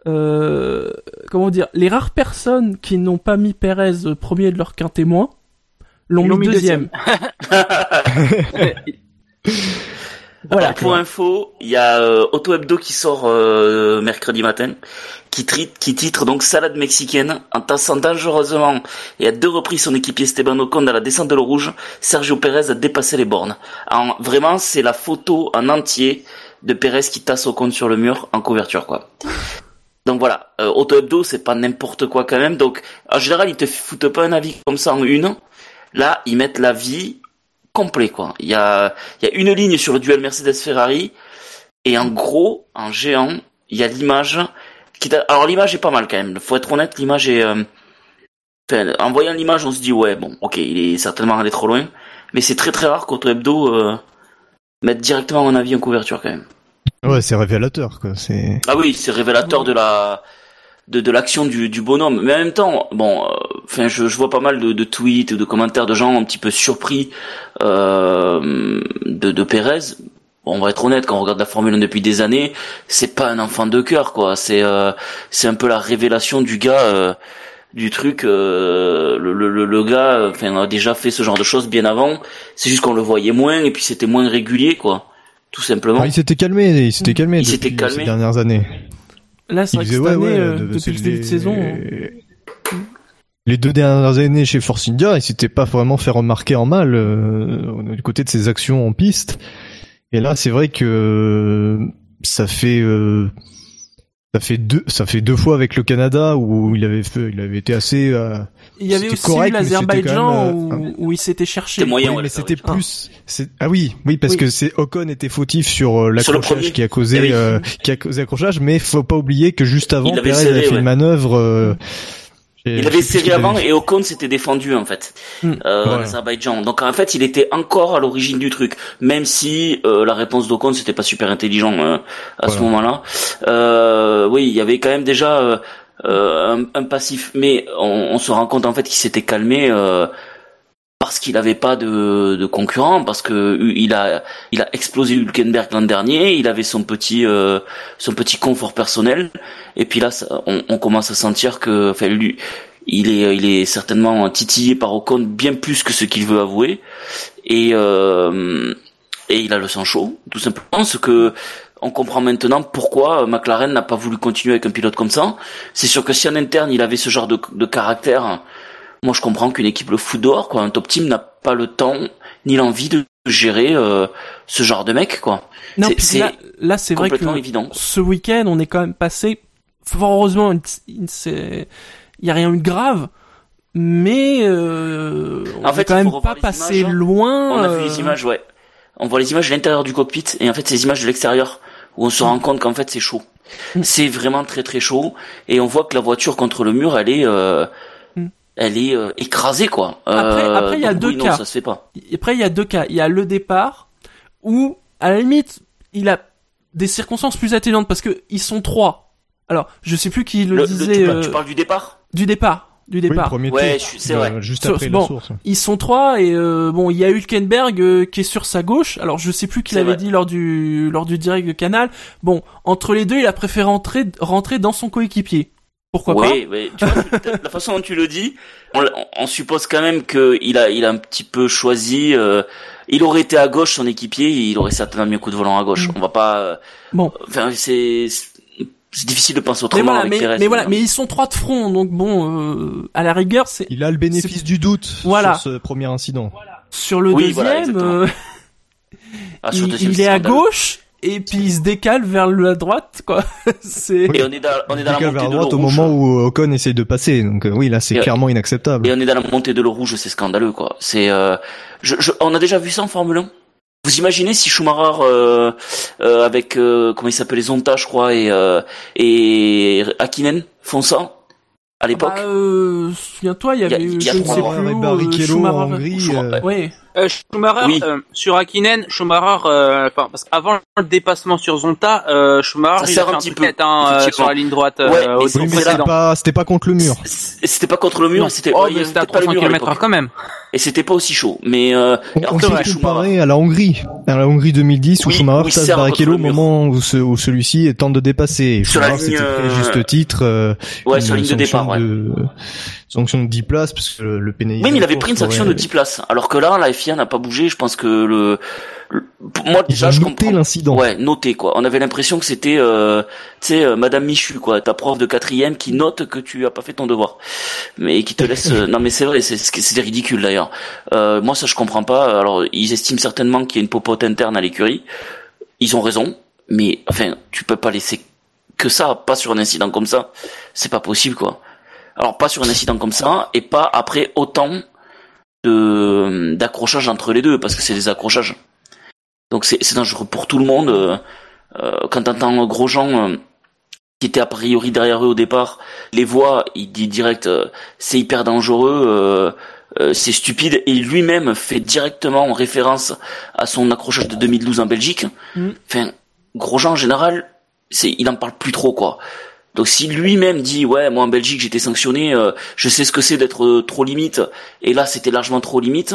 Euh, comment dire, les rares personnes qui n'ont pas mis Pérez euh, premier de leur quintémoin l'ont mis deuxième. Voilà. Voilà. pour info, il y a euh, Auto Hebdo qui sort euh, mercredi matin, qui, tri- qui titre donc salade mexicaine en tassant dangereusement et à deux reprises son équipier Esteban Ocon dans la descente de l'eau rouge. Sergio Pérez a dépassé les bornes. En, vraiment, c'est la photo en entier de Pérez qui tasse Ocon sur le mur en couverture, quoi. Donc voilà, euh, Auto Hebdo, c'est pas n'importe quoi quand même. Donc en général, ils te foutent pas un avis comme ça en une. Là, ils mettent l'avis complet quoi. Il y a il y a une ligne sur le duel Mercedes Ferrari et en gros, en géant, il y a l'image qui alors l'image est pas mal quand même. Faut être honnête, l'image est euh, enfin, en voyant l'image, on se dit ouais, bon, OK, il est certainement allé trop loin, mais c'est très très rare qu'Auto Hebdo euh, mette directement un avis en couverture quand même. Ouais, c'est révélateur, quoi. C'est. Ah oui, c'est révélateur de la de, de l'action du, du bonhomme. Mais en même temps, bon, euh, enfin, je, je vois pas mal de, de tweets ou de commentaires de gens un petit peu surpris euh, de, de Pérez. Bon, on va être honnête, quand on regarde la Formule 1 depuis des années, c'est pas un enfant de cœur, quoi. C'est euh, c'est un peu la révélation du gars. euh, du truc, euh, le, le, le gars, enfin, a déjà fait ce genre de choses bien avant. C'est juste qu'on le voyait moins et puis c'était moins régulier, quoi. Tout simplement. Ah, il s'était calmé, il s'était calmé Il s'était calmé. ces dernières années. Là, c'est vrai que cette ouais, année, ouais, euh, de- depuis le début de les- saison, Les deux dernières années chez Force India, il s'était pas vraiment fait remarquer en mal euh, du côté de ses actions en piste. Et là, c'est vrai que euh, ça fait euh, ça fait deux ça fait deux fois avec le Canada où il avait fait, il avait été assez euh, il y avait aussi correct, l'Azerbaïdjan où, euh, où il s'était cherché. C'était moyen, ouais, mais c'était plus. c'est- Ah oui, oui, parce Oui. que c'est Ocon était fautif sur euh, l'accrochage qui a causé, Eh oui. euh, qui a causé accrochage, mais faut pas oublier que juste avant, Il avait Perez serré, avait fait ouais. une manœuvre. Il avait serré avant et Ocon s'était défendu en fait Hmm. euh, en. Azerbaïdjan. Donc en fait il était encore à l'origine du truc, même si euh, la réponse d'Ocon c'était pas super intelligent euh, à ce moment-là. Euh, oui, il y avait quand même déjà euh, euh, un, un passif, mais on, on se rend compte en fait qu'il s'était calmé. Euh, parce qu'il n'avait pas de, de concurrent, parce que il a il a explosé Hülkenberg l'an dernier, il avait son petit euh, son petit confort personnel, et puis là ça- on, on commence à sentir que enfin lui il est il est certainement titillé par Ocon bien plus que ce qu'il veut avouer, et euh, et il a le sang chaud, tout simplement, ce que on comprend maintenant pourquoi McLaren n'a pas voulu continuer avec un pilote comme ça. C'est sûr que si en interne il avait ce genre de, de caractère, moi je comprends qu'une équipe le fout dehors, quoi. Un top team n'a pas le temps ni l'envie de gérer euh, ce genre de mec, quoi. Non, C'est- là, là c'est vrai que évident. ce week-end, on est quand même passé fort heureusement, il il y a rien eu de grave, mais euh, on En fait, quand même pas images, hein. loin. On a vu euh, les images, ouais. On voit les images de l'intérieur du cockpit et en fait, c'est les images de l'extérieur où on se rend compte qu'en fait, c'est chaud. Mm. C'est vraiment très très chaud et on voit que la voiture contre le mur, elle est, euh. Elle est euh, écrasée quoi. Après- Euh, après, il y a deux oui, non, cas. ça se fait pas. Après, il y a deux cas. Il y a le départ où, à la limite, il a des circonstances plus atténuantes parce que ils sont trois. Alors, je sais plus qui le, Le- le- disait tu, parles, euh, tu parles du départ? du départ, du Oui, départ. premier Ouais, c'est vrai. Juste Sur- après bon. la source. Ils sont trois et euh, bon, il y a Hülkenberg euh, qui est sur sa gauche. Alors, je sais plus qui l'avait vrai. dit lors du lors du direct de Canal. Bon, entre les deux, il a préféré rentrer rentrer dans son coéquipier. Pourquoi Oui, mais tu vois, la façon dont tu le dis, on, on suppose quand même qu'il a, il a un petit peu choisi. euh, il aurait été à gauche son équipier, il aurait certainement mis un coup de volant à gauche. Mm. On va pas. euh, Bon. Enfin, c'est c'est difficile de penser pas Mais autrement voilà, avec mais, Pérez. mais voilà, mais ils sont trois de front, donc bon, euh, à la rigueur, c'est Il a le bénéfice du doute Voilà. sur ce premier incident. sur le Oui, voilà, deuxième. euh, Ah, sur le il, deuxième, il est à gauche et puis il se décale vers la droite, quoi. c'est Et on est dans, on est dans la Décale montée vers de droite l'eau au rouge. moment où Ocon essaye de passer. Donc euh, oui, là c'est Et- clairement inacceptable. Et on est dans la montée de l'eau rouge, c'est scandaleux, quoi. C'est, euh, je, je- on a déjà vu ça en Formule 1. Vous imaginez si Schumacher euh, euh, avec euh, comment il s'appelle les Zonta, je crois, et euh, et Hakkinen font ça à l'époque. Bah, euh, souviens-toi, il y Il y a- avait, il y a je ne trois sais ans plus Barrichello euh, Schumacher- en Hongrie. Euh, Ouais. Euh, Schumacher, Oui. euh, sur Hakkinen, Schumacher, euh, enfin, parce qu'avant le dépassement sur Zonta, euh, Schumacher, Ça il sert a fait un petit peu, net, hein, euh, sur la ligne droite, Ouais, euh, mais Oui, mais c'est c'était pas, c'était pas contre le mur. C'était pas contre le mur, c'était Oh, ouais, mais c'était à peut-être pas le 300 mur à km quand même. Et c'était pas aussi chaud. Mais euh, On, on comparer à la Hongrie, à la Hongrie 2010 où Oui, Schumacher tasse sert Barrichello au moment où, ce- où celui-ci tente de dépasser. Et Sur la Schumacher euh, juste titre. euh, ouais, sur la ligne de départ, sanction de 10 places parce que le, le pénalisé. Oui, mais il avait pris une sanction de aurait- 10 places. Alors que là, la FIA n'a pas bougé. Je pense que le, le- moi Ils déjà, ont je noté comprends. l'incident. Ouais, noté quoi. On avait l'impression que c'était, euh, tu sais, euh, Madame Michu quoi, ta prof de quatrième qui note que tu as pas fait ton devoir, mais qui te laisse. non mais c'est vrai, c'est c'est ridicule d'ailleurs. Euh, moi ça je comprends pas. Alors ils estiment certainement qu'il y a une popote interne à l'écurie. Ils ont raison, mais enfin tu peux pas laisser que ça, pas sur un incident comme ça. C'est pas possible quoi. Alors pas sur un incident comme ça et pas après autant de d'accrochage entre les deux parce que c'est des accrochages. Donc c'est c'est dangereux pour tout le monde. euh, euh, quand t'entends Grosjean euh, qui était a priori derrière eux au départ, les voit, il dit direct euh, c'est hyper dangereux, euh, euh, c'est stupide et lui-même fait directement référence à son accrochage de 2012 en Belgique. Mm. Enfin, Grosjean en général, c'est il en parle plus trop quoi. Donc si lui-même dit ouais moi en Belgique j'étais sanctionné, euh, je sais ce que c'est d'être euh, trop limite et là c'était largement trop limite.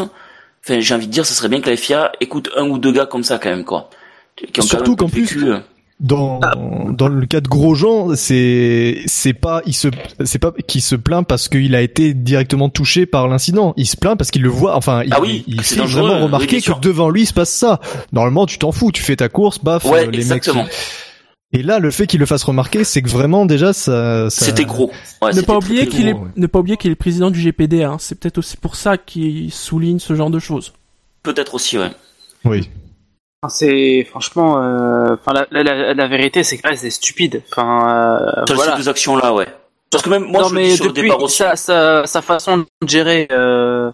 Enfin j'ai envie de dire ce serait bien que la FIA écoute un ou deux gars comme ça quand même quoi. Qui ont quand Surtout qu'en plus, vécu, euh, Dans dans le cas de Grosjean, c'est c'est pas il se c'est pas qu'il se plaint parce qu'il a été directement touché par l'incident. Il se plaint parce qu'il le voit. Enfin, il, Ah oui, il fait vraiment oui, remarquer bien que devant lui il se passe ça. Normalement, tu t'en fous, tu fais ta course, baf. Ouais, euh, les exactement. mecs. Et là, le fait qu'il le fasse remarquer, c'est que vraiment déjà ça. ça- C'était gros. Ouais, ne pas oublier qu'il est, gros. ouais. ne pas oublier qu'il est président du GPD. Hein. C'est peut-être aussi pour ça qu'il souligne ce genre de choses. Peut-être aussi ouais. Oui. C'est franchement, euh, enfin la, la, la, la vérité c'est que là, c'est stupide. Enfin euh, voilà. ces deux actions là ouais. Parce que même moi non je le mais sur le depuis départ aussi. sa, sa, sa façon de gérer euh,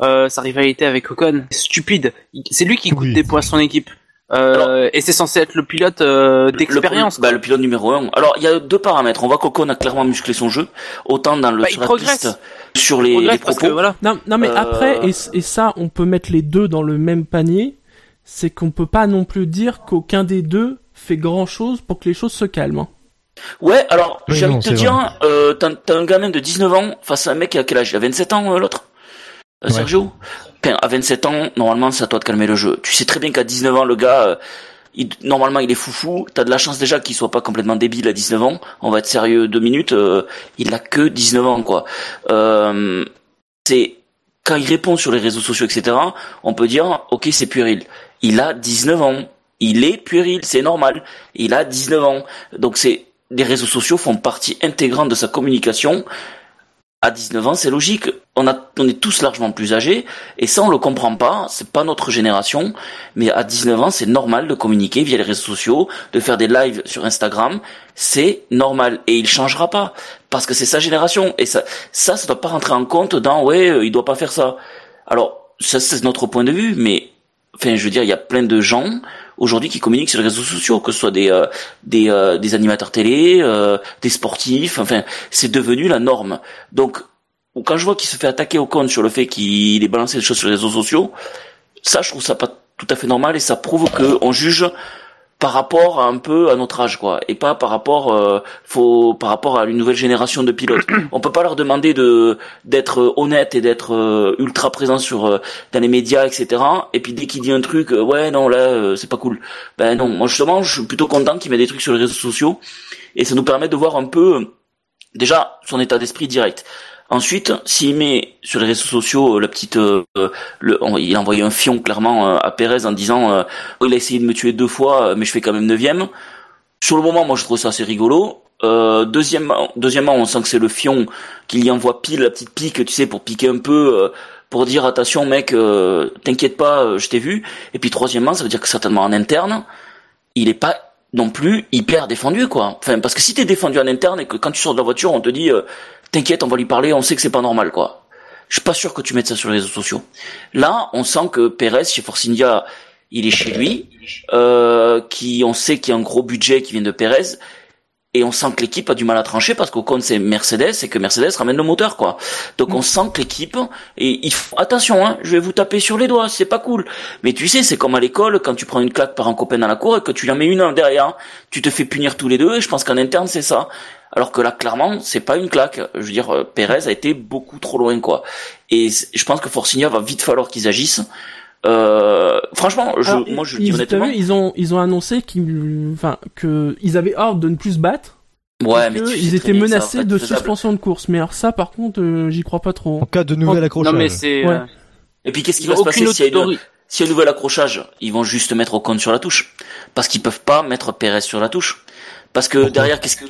euh, sa rivalité avec Ocon, c'est stupide. C'est lui qui coûte Oui. des points à son équipe. Euh, et c'est censé être le pilote euh, d'expérience. Le, bah, le pilote numéro un. Alors il y a deux paramètres. On voit qu'Ocon a clairement musclé son jeu, autant dans le Bah, sur il la progresse. piste, sur les, propos. que voilà. Non, non mais Euh, après, et, et ça, on peut mettre les deux dans le même panier, c'est qu'on peut pas non plus dire qu'aucun des deux fait grand chose pour que les choses se calment. hein. Ouais, alors Oui, j'ai envie de te dire, euh, t'as un gamin de 19 ans face à un mec qui a quel âge? Il a 27 ans euh, l'autre? Euh, Ouais. Sergio? À 27 ans, normalement c'est à toi de calmer le jeu. Tu sais très bien qu'à 19 ans, le gars, euh, normalement il est foufou. T'as de la chance déjà qu'il soit pas complètement débile à 19 ans. On va être sérieux deux minutes. euh, il a que 19 ans quoi. Euh, c'est quand il répond sur les réseaux sociaux, etc. On peut dire, ok, c'est puéril. Il a 19 ans. Il est puéril, c'est normal. Il a 19 ans. Donc c'est les réseaux sociaux font partie intégrante de sa communication. À 19 ans, c'est logique. On est tous largement plus âgés, et ça, on le comprend pas. C'est pas notre génération, mais à 19 ans, c'est normal de communiquer via les réseaux sociaux, de faire des lives sur Instagram. C'est normal, et il changera pas parce que c'est sa génération. Et ça, ça, ça doit pas rentrer en compte dans ouais, euh, il doit pas faire ça. Alors, ça, c'est notre point de vue, mais enfin, je veux dire, il y a plein de gens aujourd'hui qui communiquent sur les réseaux sociaux, que ce soit des euh, des, euh, des animateurs télé, euh, des sportifs, enfin c'est devenu la norme. Donc quand je vois qu'il se fait attaquer au compte sur le fait qu'il ait balancé des choses sur les réseaux sociaux, ça je trouve ça pas tout à fait normal et ça prouve que on juge par rapport à un peu à notre âge quoi et pas par rapport euh, faut par rapport à une nouvelle génération de pilotes. On peut pas leur demander de d'être honnête et d'être euh, ultra présent sur euh, dans les médias etc et puis dès qu'il dit un truc euh, ouais non là euh, c'est pas cool. Ben non moi justement je suis plutôt content qu'il mette des trucs sur les réseaux sociaux et ça nous permet de voir un peu euh, déjà son état d'esprit direct Ensuite, s'il met sur les réseaux sociaux euh, la petite, euh, euh, le, il a envoyé un fion clairement euh, à Pérez en disant, euh, Oh, il a essayé de me tuer deux fois, mais je fais quand même neuvième. Sur le moment, moi, je trouve ça assez rigolo. Euh, deuxièmement, deuxièmement, on sent que c'est le fion qui lui envoie pile la petite pique, tu sais, pour piquer un peu, pour dire attention, mec, t'inquiète pas, je t'ai vu. Et puis troisièmement, ça veut dire que certainement en interne, il est pas non plus hyper défendu, quoi. Enfin, parce que si t'es défendu en interne et que quand tu sors de la voiture, on te dit, euh, t'inquiète, on va lui parler, on sait que c'est pas normal, quoi. Je suis pas sûr que tu mettes ça sur les réseaux sociaux. Là, on sent que Perez, chez Force India, il est chez lui, euh, qui, on sait qu'il y a un gros budget qui vient de Perez, et on sent que l'équipe a du mal à trancher parce qu'au compte c'est Mercedes et que Mercedes ramène le moteur quoi. Donc on sent que l'équipe et attention hein, je vais vous taper sur les doigts, c'est pas cool. Mais tu sais, c'est comme à l'école quand tu prends une claque par un copain dans la cour et que tu lui en mets une derrière, tu te fais punir tous les deux et je pense qu'en interne c'est ça. Alors que là clairement, c'est pas une claque. Je veux dire euh, Perez a été beaucoup trop loin quoi. Et je pense que Forcinia va vite falloir qu'ils agissent. Euh, franchement, je, Alors, moi je ils, dis honnêtement, vu, ils ont ils ont annoncé qu'ils enfin que ils avaient ordre de ne plus se battre. ouais, mais sais ils étaient ça menacés de faisable. suspension de course. Mais alors ça, par contre, euh, j'y crois pas trop. En cas de nouvel accrochage. Non mais c'est. Ouais. euh, Et puis qu'est-ce qui va se passer s'il y une, y a un nouvel accrochage, ils vont juste mettre Ocon sur la touche. Parce qu'ils peuvent pas mettre Perez sur la touche. Parce que derrière, qu'est-ce que,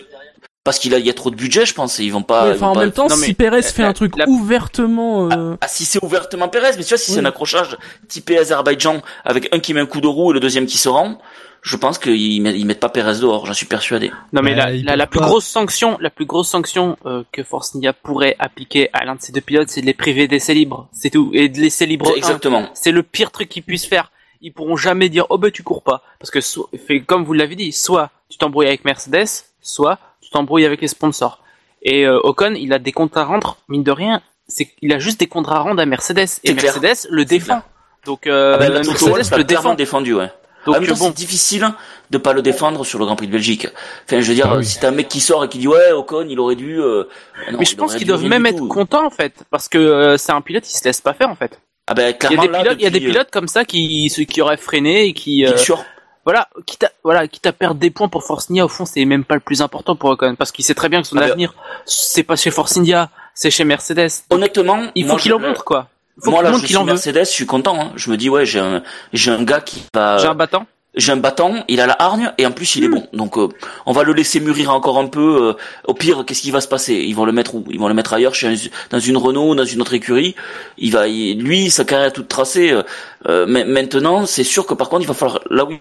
parce qu'il a, il y a trop de budget, je pense, et ils vont pas, Ouais, ils Enfin, vont en pas- même temps, non, si Perez euh, fait un truc la- ouvertement, euh, ah, si c'est ouvertement Perez, mais tu vois, si c'est un accrochage typé Azerbaïdjan avec un qui met un coup de roue et le deuxième qui se rend, je pense qu'ils mettent, ils mettent pas Perez dehors, j'en suis persuadé. Non mais Ouais, la, plus grosse sanction, la plus grosse sanction euh, que Force India pourrait appliquer à l'un de ces deux pilotes, c'est de les priver d'essais libres. C'est tout. Et de laisser libre. Exactement. C'est le pire truc qu'ils puissent faire. Ils pourront jamais dire oh ben tu cours pas parce que so- fait comme vous l'avez dit, soit tu t'embrouilles avec Mercedes, soit t'embrouilles avec les sponsors. Et euh, Ocon, il a des comptes à rendre, mine de rien, c'est il a juste des comptes à rendre à Mercedes et clair. Mercedes le défend. Donc euh, Ah ben, la Toto Mercedes le défend. défendu, ouais. Donc en même temps, bon, c'est difficile de pas le défendre sur le Grand Prix de Belgique. Enfin, je veux dire, Ah oui. si t'as un mec qui sort et qui dit ouais, Ocon, il aurait dû. euh, non, mais je pense qu'ils doivent même être contents en fait, parce que euh, c'est un pilote, il se laisse pas faire en fait. Ah ben Il y a des là, pilotes, il y a des depuis, euh, pilotes comme ça qui qui auraient freiné et qui euh, sûr. Voilà, quitte à, voilà, quitte à perdre des points pour Force India, au fond, c'est même pas le plus important pour Ocon parce qu'il sait très bien que son Ah, avenir c'est pas chez Force India, c'est chez Mercedes. Honnêtement, Il faut qu'il en montre quoi. Il faut Moi qu'il là, montre je suis en veut. Mercedes, je suis content. Hein. Je me dis ouais, j'ai un, j'ai un gars qui va, J'ai un battant. j'ai un bâton, il a la hargne et en plus il est bon. Donc euh, on va le laisser mûrir encore un peu. euh, au pire, qu'est-ce qui va se passer? Ils vont le mettre où? Ils vont le mettre ailleurs, chez un- dans une Renault, dans une autre écurie? Il va, il- lui, sa carrière est toute tracée. euh, euh, mais maintenant, c'est sûr que par contre, il va falloir là où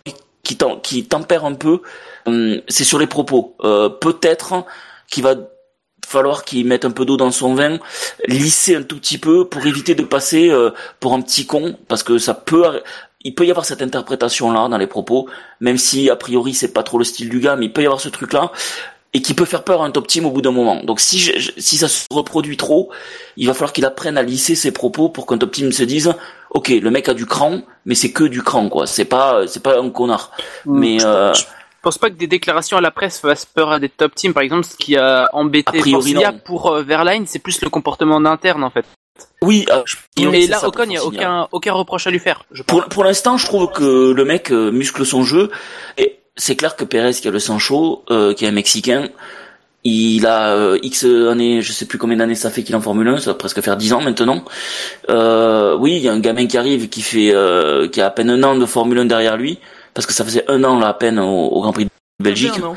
qui, tem- qui tempère un peu, hum, c'est sur les propos. Euh, Peut-être qu'il va falloir qu'il mette un peu d'eau dans son vin, lisser un tout petit peu pour éviter de passer euh, pour un petit con, parce que ça peut, il peut y avoir cette interprétation là dans les propos, même si a priori c'est pas trop le style du gars, mais il peut y avoir ce truc là et qui peut faire peur à un top team au bout d'un moment. Donc si je- si ça se reproduit trop, il va falloir qu'il apprenne à lisser ses propos pour qu'un top team se dise OK, le mec a du cran, mais c'est que du cran quoi, c'est pas c'est pas un connard. Mais je, euh, je pense pas que des déclarations à la presse fassent peur à des top teams. Par exemple, ce qui a A embêté India non. pour euh, Verline, c'est plus le comportement en interne en fait. oui, euh, Mais là, Ocon, il y a aucun aucun reproche à lui faire. Je. Pour, pour l'instant, je trouve que le mec euh, muscle son jeu. Et c'est clair que Perez, qui a le sang chaud, euh, qui est un Mexicain, il a euh, X années, je sais plus combien d'années ça fait qu'il est en Formule 1, ça va presque faire 10 ans maintenant. Euh, oui, il y a un gamin qui arrive, qui fait, euh, qui a à peine un an de Formule 1 derrière lui, parce que ça faisait un an là à peine au, au Grand Prix de Belgique. Bien,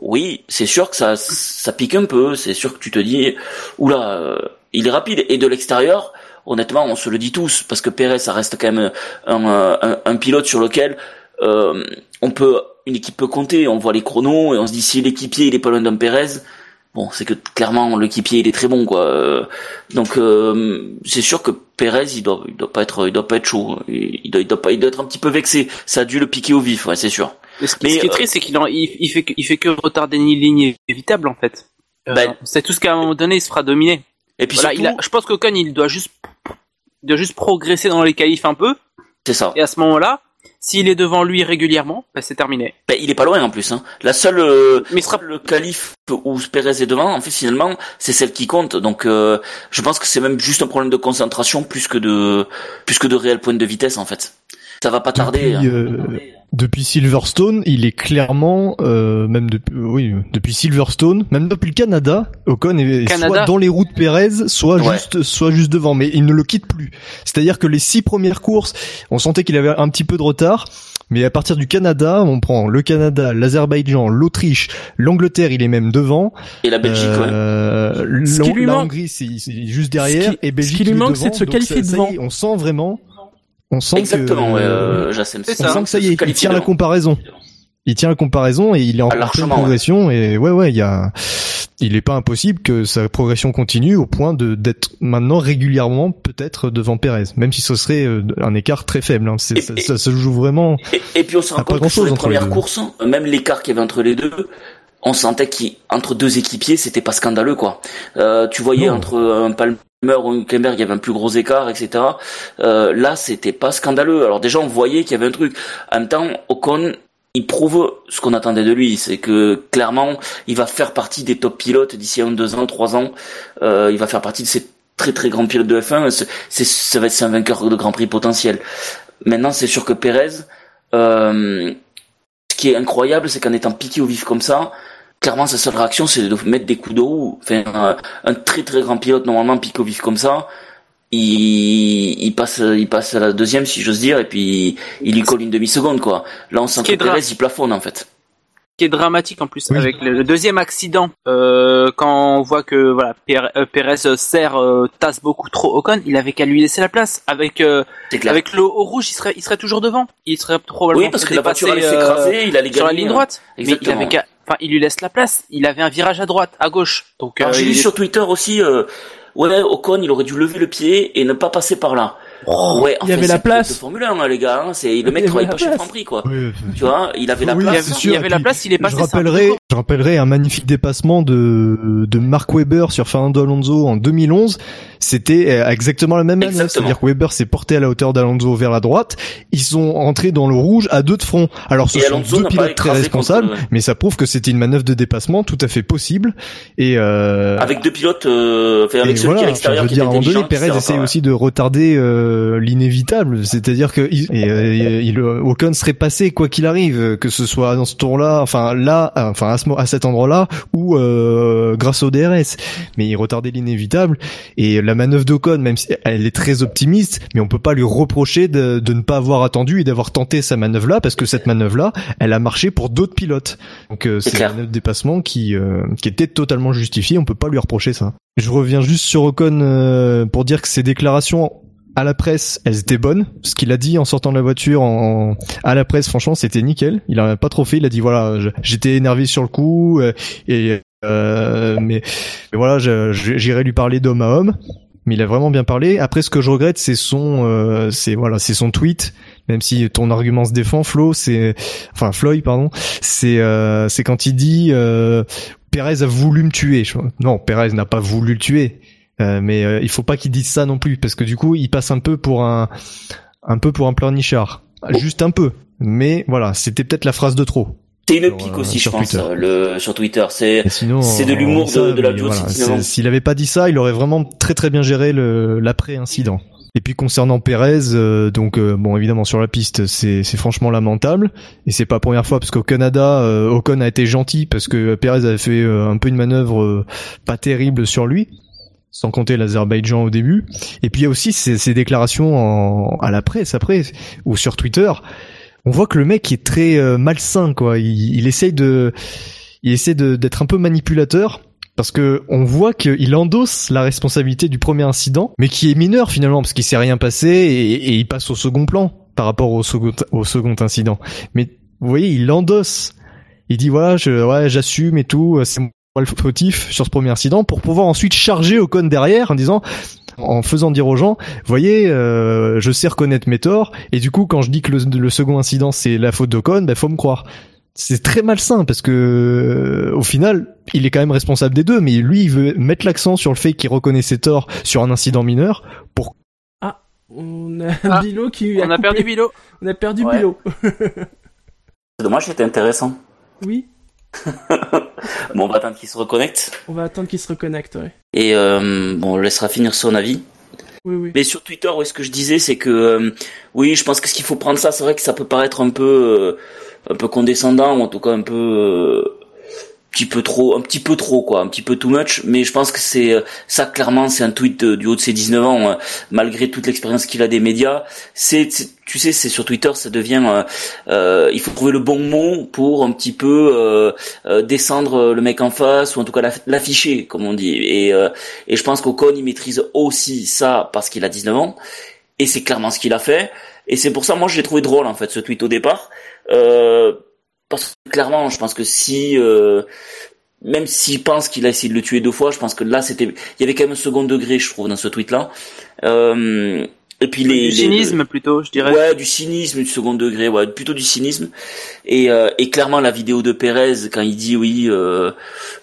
oui, c'est sûr que ça, ça pique un peu. C'est sûr que tu te dis, oula, euh, il est rapide. Et de l'extérieur, honnêtement, on se le dit tous, parce que Perez, ça reste quand même un, un, un pilote sur lequel euh, on peut, une équipe peut compter. On voit les chronos et on se dit si l'équipier il est pas loin d'un Perez, bon, c'est que clairement l'équipier il est très bon quoi. Euh, donc euh, c'est sûr que Perez il doit, il doit pas être, il doit pas être chaud. Il doit, il doit pas, il doit être un petit peu vexé. Ça a dû le piquer au vif, ouais, c'est sûr. Mais ce qui, ce qui est triste, c'est qu'il il, il fait que, il fait que retarder une ligne évitable en fait. Euh, Ben- c'est tout ce qu'à un moment donné il se fera dominer. Et puis Voilà, surtout, il a, je pense qu'Ocon il doit juste, il doit juste progresser dans les qualifs un peu. c'est ça. Et à ce moment-là, s'il est devant lui régulièrement, ben, c'est terminé. Ben, il est pas loin en plus. Hein. La seule, euh, Mais sera le qualif où Perez est devant, en fait finalement, c'est celle qui compte. Donc, euh, je pense que c'est même juste un problème de concentration plus que de plus que de réel point de vitesse en fait. Ça va pas tarder. Depuis, hein. Euh, depuis Silverstone, il est clairement, euh, même depuis, oui, depuis Silverstone, même depuis le Canada, Ocon est Canada. soit dans les roues de Perez, soit Ouais. juste, soit juste devant, mais il ne le quitte plus. C'est-à-dire que les six premières courses, on sentait qu'il avait un petit peu de retard. Mais à partir du Canada, on prend le Canada, l'Azerbaïdjan, l'Autriche, l'Angleterre, il est même devant. Et la Belgique, ouais. Euh, Ce qui lui manque- Hongrie, c'est c'est juste derrière. qui- et Belgique, ce qui lui manque, devant. c'est de se qualifier ça- ça devant. y on sent vraiment, on sent Exactement, que, ouais, euh, Jacem. On ça. sent que ça y est, il tient la comparaison. Il tient la comparaison et il est en pleine progression et ouais ouais il y a il est pas impossible que sa progression continue au point de d'être maintenant régulièrement peut-être devant Perez même si ce serait euh, un écart très faible hein. Et- ça, et- ça se joue vraiment Et, et puis on se rend compte que sur les premières courses, même l'écart qu'il y avait entre les deux, on sentait qu'entre deux équipiers, c'était pas scandaleux quoi. Euh, tu voyais Non. entre un Palmer ou un Kemberg, il y avait un plus gros écart, etc. Euh, là, c'était pas scandaleux. Alors déjà, on voyait qu'il y avait un truc. En même temps, Ocon, il prouve ce qu'on attendait de lui, c'est que clairement, il va faire partie des top pilotes d'ici un, deux ans, trois ans. Euh, il va faire partie de ces très très grands pilotes de F1. C'est, ça va être un vainqueur de Grand Prix potentiel. Maintenant, c'est sûr que Pérez, euh, ce qui est incroyable, c'est qu'en étant piqué au vif comme ça, clairement sa seule réaction, c'est de mettre des coups de roue. Enfin, un, un très très grand pilote normalement au vif comme ça, il, il passe, il passe à la deuxième si j'ose dire, et puis il lui colle une demi seconde quoi. Là, on sent qui que Pérez il plafonne en fait. qui est dramatique en plus Oui. avec le, le deuxième accident euh, quand on voit que voilà Pérez, euh, Pérez euh, serre euh, tasse beaucoup trop Ocon il avait qu'à lui laisser la place avec euh, avec le haut rouge il serait il serait toujours devant il serait probablement oui, parce que la voiture allait euh, s'écraser, il allait sur la gagner, ligne hein. droite mais il avait qu'à enfin il lui laisse la place il avait un virage à droite à gauche donc Alors, euh, j'ai il lu est- sur Twitter aussi, euh, ouais, Ocon, il aurait dû lever le pied et ne pas passer par là. Oh, ouais, il y avait c'est la place. De Formule 1, hein, les gars, hein, c'est le Il y mec avait travaille la pas chez place. Franprix, quoi. Oui, Tu vois, il avait la Oui, place. il y avait et la puis, place il est passé je rappellerai. Je rappellerai un magnifique dépassement de, de Mark Webber sur Fernando Alonso en 2011. C'était euh, exactement la même. Exactement. C'est-à-dire que Webber s'est porté à la hauteur d'Alonso vers la droite. Ils sont entrés dans le rouge à deux de front. Alors ce Et sont Alonso deux pilotes très responsables, contre- mais ça prouve que c'était une manœuvre de dépassement tout à fait possible. Et, euh, Avec deux pilotes, euh, enfin, avec et celui qui voilà, je veux dire, donné, Perez etc., essaye aussi de retarder euh, l'inévitable, c'est-à-dire que il, et, euh, il, Ocon serait passé quoi qu'il arrive, que ce soit dans ce tour-là, enfin là, enfin à, ce, mo- à cet endroit-là, ou euh, grâce au DRS. Mais il retardait l'inévitable et la manœuvre d'Ocon, même si elle est très optimiste, mais on peut pas lui reprocher de, de ne pas avoir attendu et d'avoir tenté sa manœuvre-là, parce que cette manœuvre-là, elle a marché pour d'autres pilotes. Donc euh, C'est une manœuvre de dépassement qui euh, qui était totalement justifiée, on peut pas lui reprocher ça. Je reviens juste sur Ocon euh, pour dire que ses déclarations à la presse, elles étaient bonnes. Ce qu'il a dit en sortant de la voiture en, à la presse, franchement, c'était nickel. Il a pas trop fait. Il a dit voilà, j'étais énervé sur le coup euh, et euh, mais, mais voilà, j'irai lui parler d'homme à homme. Mais il a vraiment bien parlé. Après, ce que je regrette, c'est son, euh, c'est voilà, c'est son tweet. Même si ton argument se défend, Flo, c'est, enfin Floyd, pardon, c'est, euh, c'est quand il dit euh, Perez a voulu me tuer. Non, Perez n'a pas voulu le tuer. Euh, mais euh, il faut pas qu'il dise ça non plus parce que du coup il passe un peu pour un un peu pour un pleurnichard. Juste un peu. Mais voilà c'était peut-être la phrase de trop. C'est une pique euh, aussi, je sur pense, Twitter. le, sur Twitter. C'est, C'est de l'humour de- de la voilà, c'est- s'il avait pas dit ça il aurait vraiment très très bien géré le l'après incident et puis concernant Perez, euh, donc euh, bon évidemment sur la piste c'est c'est franchement lamentable. Et c'est pas la première fois parce qu'au Canada euh, Ocon a été gentil parce que Perez avait fait euh, un peu une manœuvre euh, pas terrible sur lui sans compter l'Azerbaïdjan au début. Et puis il y a aussi ces, déclarations en, à la presse après ou sur Twitter. On voit que le mec est très euh, malsain quoi. Il, il essaye de il essaie d'être un peu manipulateur. Parce que on voit qu'il endosse la responsabilité du premier incident, mais qui est mineur finalement, parce qu'il s'est rien passé et, et il passe au second plan par rapport au second, au second incident. Mais vous voyez, il endosse. Il dit voilà, ouais, j'assume et tout, moi le fautif sur ce premier incident, pour pouvoir ensuite charger Ocon derrière en disant, en faisant dire aux gens, voyez, euh, je sais reconnaître mes torts, et du coup, quand je dis que le, le second incident c'est la faute d'Ocon, ben faut me croire. C'est très malsain parce que euh, au final, il est quand même responsable des deux, mais lui, il veut mettre l'accent sur le fait qu'il reconnaît ses torts sur un incident mineur pour On a Ah, Bilo qui On a perdu Bilo. On a perdu Ouais. Bilo. C'est dommage, c'était intéressant. oui, Bon, on va attendre qu'il se reconnecte. on va attendre qu'il se reconnecte. Ouais. Et euh, bon, on laissera finir son avis. Oui, oui. Mais sur Twitter, ouais, ce que je disais, c'est que euh, oui, je pense que ce qu'il faut prendre ça, c'est vrai que ça peut paraître un peu, euh, un peu condescendant ou en tout cas un peu, euh, petit peu trop, un petit peu trop quoi, un petit peu too much. Mais je pense que c'est euh, ça clairement, c'est un tweet euh, du haut de ses 19 ans, euh, malgré toute l'expérience qu'il a des médias. C'est, tu sais, c'est sur Twitter, ça devient, euh, il faut trouver le bon mot pour un petit peu descendre le mec en face ou en tout cas l'aff- l'afficher, comme on dit. Et et je pense qu'Ocon, il maîtrise aussi ça parce qu'il a 19 ans. Et c'est clairement ce qu'il a fait. Et c'est pour ça, moi, je l'ai trouvé drôle, en fait, ce tweet au départ. Euh, parce que clairement, je pense que si... euh, même s'il pense qu'il a essayé de le tuer deux fois, je pense que là, c'était... Il y avait quand même un second degré, je trouve, dans ce tweet-là. Euh, et puis les... Du les- cynisme plutôt, je dirais. Ouais, du cynisme, du second degré, ouais, plutôt du cynisme. Et, euh, et clairement la vidéo de Pérez quand il dit oui, euh,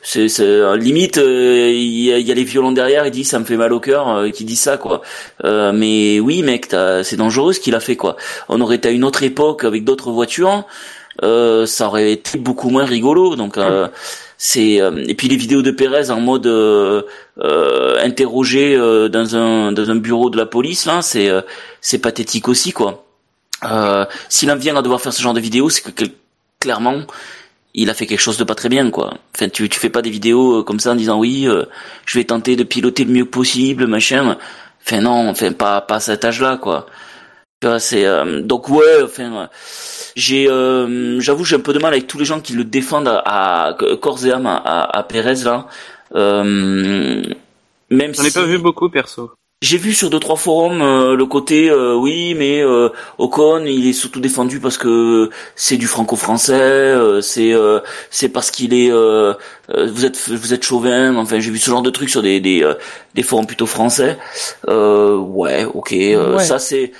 c'est, c'est euh, limite, euh, il, y a, il y a les violons derrière, il dit ça me fait mal au cœur, euh, qui dit ça quoi. Euh, mais oui mec, t'as- c'est dangereux ce qu'il a fait quoi. On aurait été à une autre époque avec d'autres voitures, euh, ça aurait été beaucoup moins rigolo. Donc euh, c'est euh, et puis les vidéos de Pérez en mode euh, euh, interrogé dans un dans un bureau de la police là, c'est c'est pathétique aussi quoi. S'il en vient à devoir faire ce genre de vidéo, c'est que clairement il a fait quelque chose de pas très bien quoi. Enfin tu tu fais pas des vidéos comme ça en disant oui je vais tenter de piloter le mieux possible machin. Enfin non, enfin pas pas à cet âge-là quoi. Tu vois c'est euh, donc ouais enfin euh, j'ai euh, j'avoue j'ai un peu de mal avec tous les gens qui le défendent à, à corps et âme à, à, à Pérez là. Euh, même J'en ai si... pas vu beaucoup perso. J'ai vu sur deux trois forums euh, le côté euh, oui mais euh, Ocon il est surtout défendu parce que c'est du franco-français euh, c'est euh, c'est parce qu'il est vous êtes vous êtes chauvin enfin j'ai vu ce genre de trucs sur des des, euh, des forums plutôt français euh, ouais ok euh, Ouais. ça c'est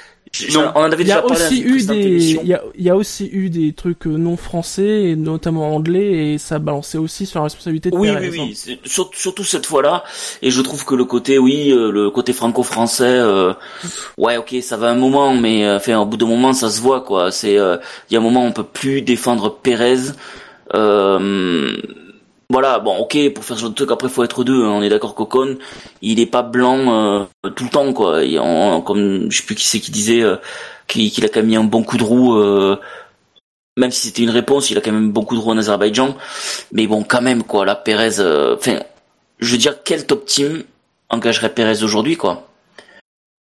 Non. on en avait Il y déjà a parlé aussi eu des, il y a, il y a aussi eu des trucs euh, non français et notamment anglais et ça balançait aussi sur la responsabilité de Oui, Perez, oui, oui, surtout cette fois-là. Et je trouve que le côté, oui, euh, le côté franco-français, euh, ouais, ok, ça va un moment, mais enfin, au bout d'un moment, ça se voit, quoi. C'est, euh, il y a un moment, on peut plus défendre Pérez. Euh, voilà, bon, ok, pour faire ce genre de truc, après, faut être deux. hein. on est d'accord qu'Ocon, il est pas blanc euh, tout le temps, quoi. On- comme je sais plus qui c'est qui disait euh, qu'il a quand même mis un bon coup de roue. euh, même si c'était une réponse, il a quand même bon coup de roue en Azerbaïdjan. Mais bon, quand même, quoi, là, Pérez, enfin, je veux dire, quel top team engagerait Pérez aujourd'hui, quoi?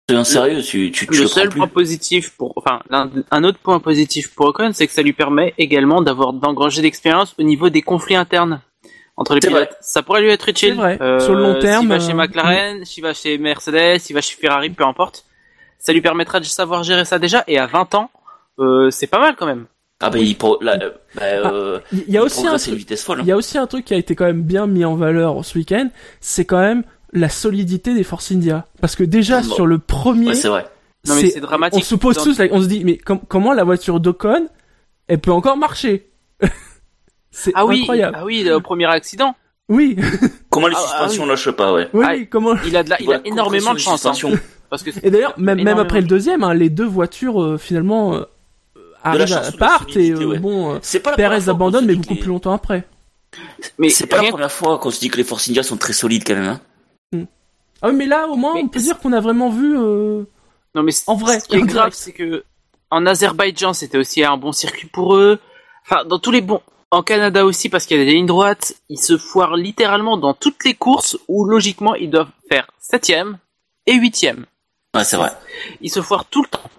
Soyons sérieux, tu, tu, tu le le seul point positif pour, enfin, l'un- un autre point positif pour Ocon, c'est que ça lui permet également d'avoir d'engranger d'expérience au niveau des conflits internes entre les pilotes. vrai. Ça pourrait lui être utile. C'est vrai. Sur le long terme, S'il va chez euh, McLaren, s'il va chez Mercedes, s'il va chez Ferrari, peu importe. Ça lui permettra de savoir gérer ça déjà. Et à 20 ans, euh, c'est pas mal quand même. Ah, bah, il, pro- là, euh, bah, euh, Il y a il aussi un truc, vitesse folle. hein. il y a aussi un truc qui a été quand même bien mis en valeur ce week-end, c'est quand même la solidité des Force India. Parce que déjà Bon. sur le premier, Ouais, c'est vrai. Non, mais c'est dramatique. on se pose Dans- tous, la- on se dit mais com- comment la voiture d'Ocon, elle peut encore marcher? C'est Ah oui, incroyable. ah oui, le premier accident. Oui, Comment les Ah, ah, suspensions lâchent pas, ouais. oui, Ah, comment Il a de la, il a énormément de chance. hein. parce que Et d'ailleurs, même, même après le deuxième, hein, les deux voitures euh, finalement euh, arrivent à partent et euh, ouais. bon, euh, C'est pas Perez abandonne mais beaucoup les- plus longtemps après. mais C'est pas la première fois qu'on se dit que les Force India sont très solides, quand même, hein. Ah oui, mais là au moins Mais on peut dire qu'on a vraiment vu. euh, Non mais En vrai, ce qui est grave, c'est que en Azerbaïdjan, c'était aussi un bon circuit pour eux. Enfin, dans tous les bons, en Canada aussi, parce qu'il y a des lignes droites, ils se foirent littéralement dans toutes les courses où logiquement ils doivent faire septième et huitième. Ouais, c'est vrai. Ils se foirent tout le temps.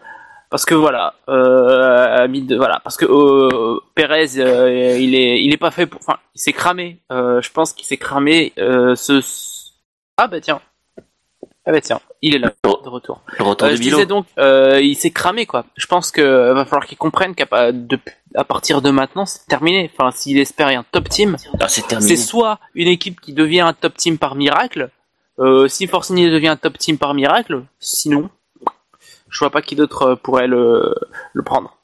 parce que voilà, euh, voilà, parce que euh, Perez, euh, il est, il est pas fait pour, enfin, il s'est cramé. Je pense qu'il s'est cramé. Ce, ah bah tiens, ah bah tiens, il est là de retour. Le retour Euh, de je disais donc, euh, il s'est cramé quoi. Je pense que euh, va falloir qu'il comprenne qu'à à partir de maintenant, c'est terminé. Enfin, s'il espère un top team, Ah, c'est soit une équipe qui devient un top team par miracle, euh, si Force India devient un top team par miracle, sinon, je vois pas qui d'autre euh, pourrait le, le prendre.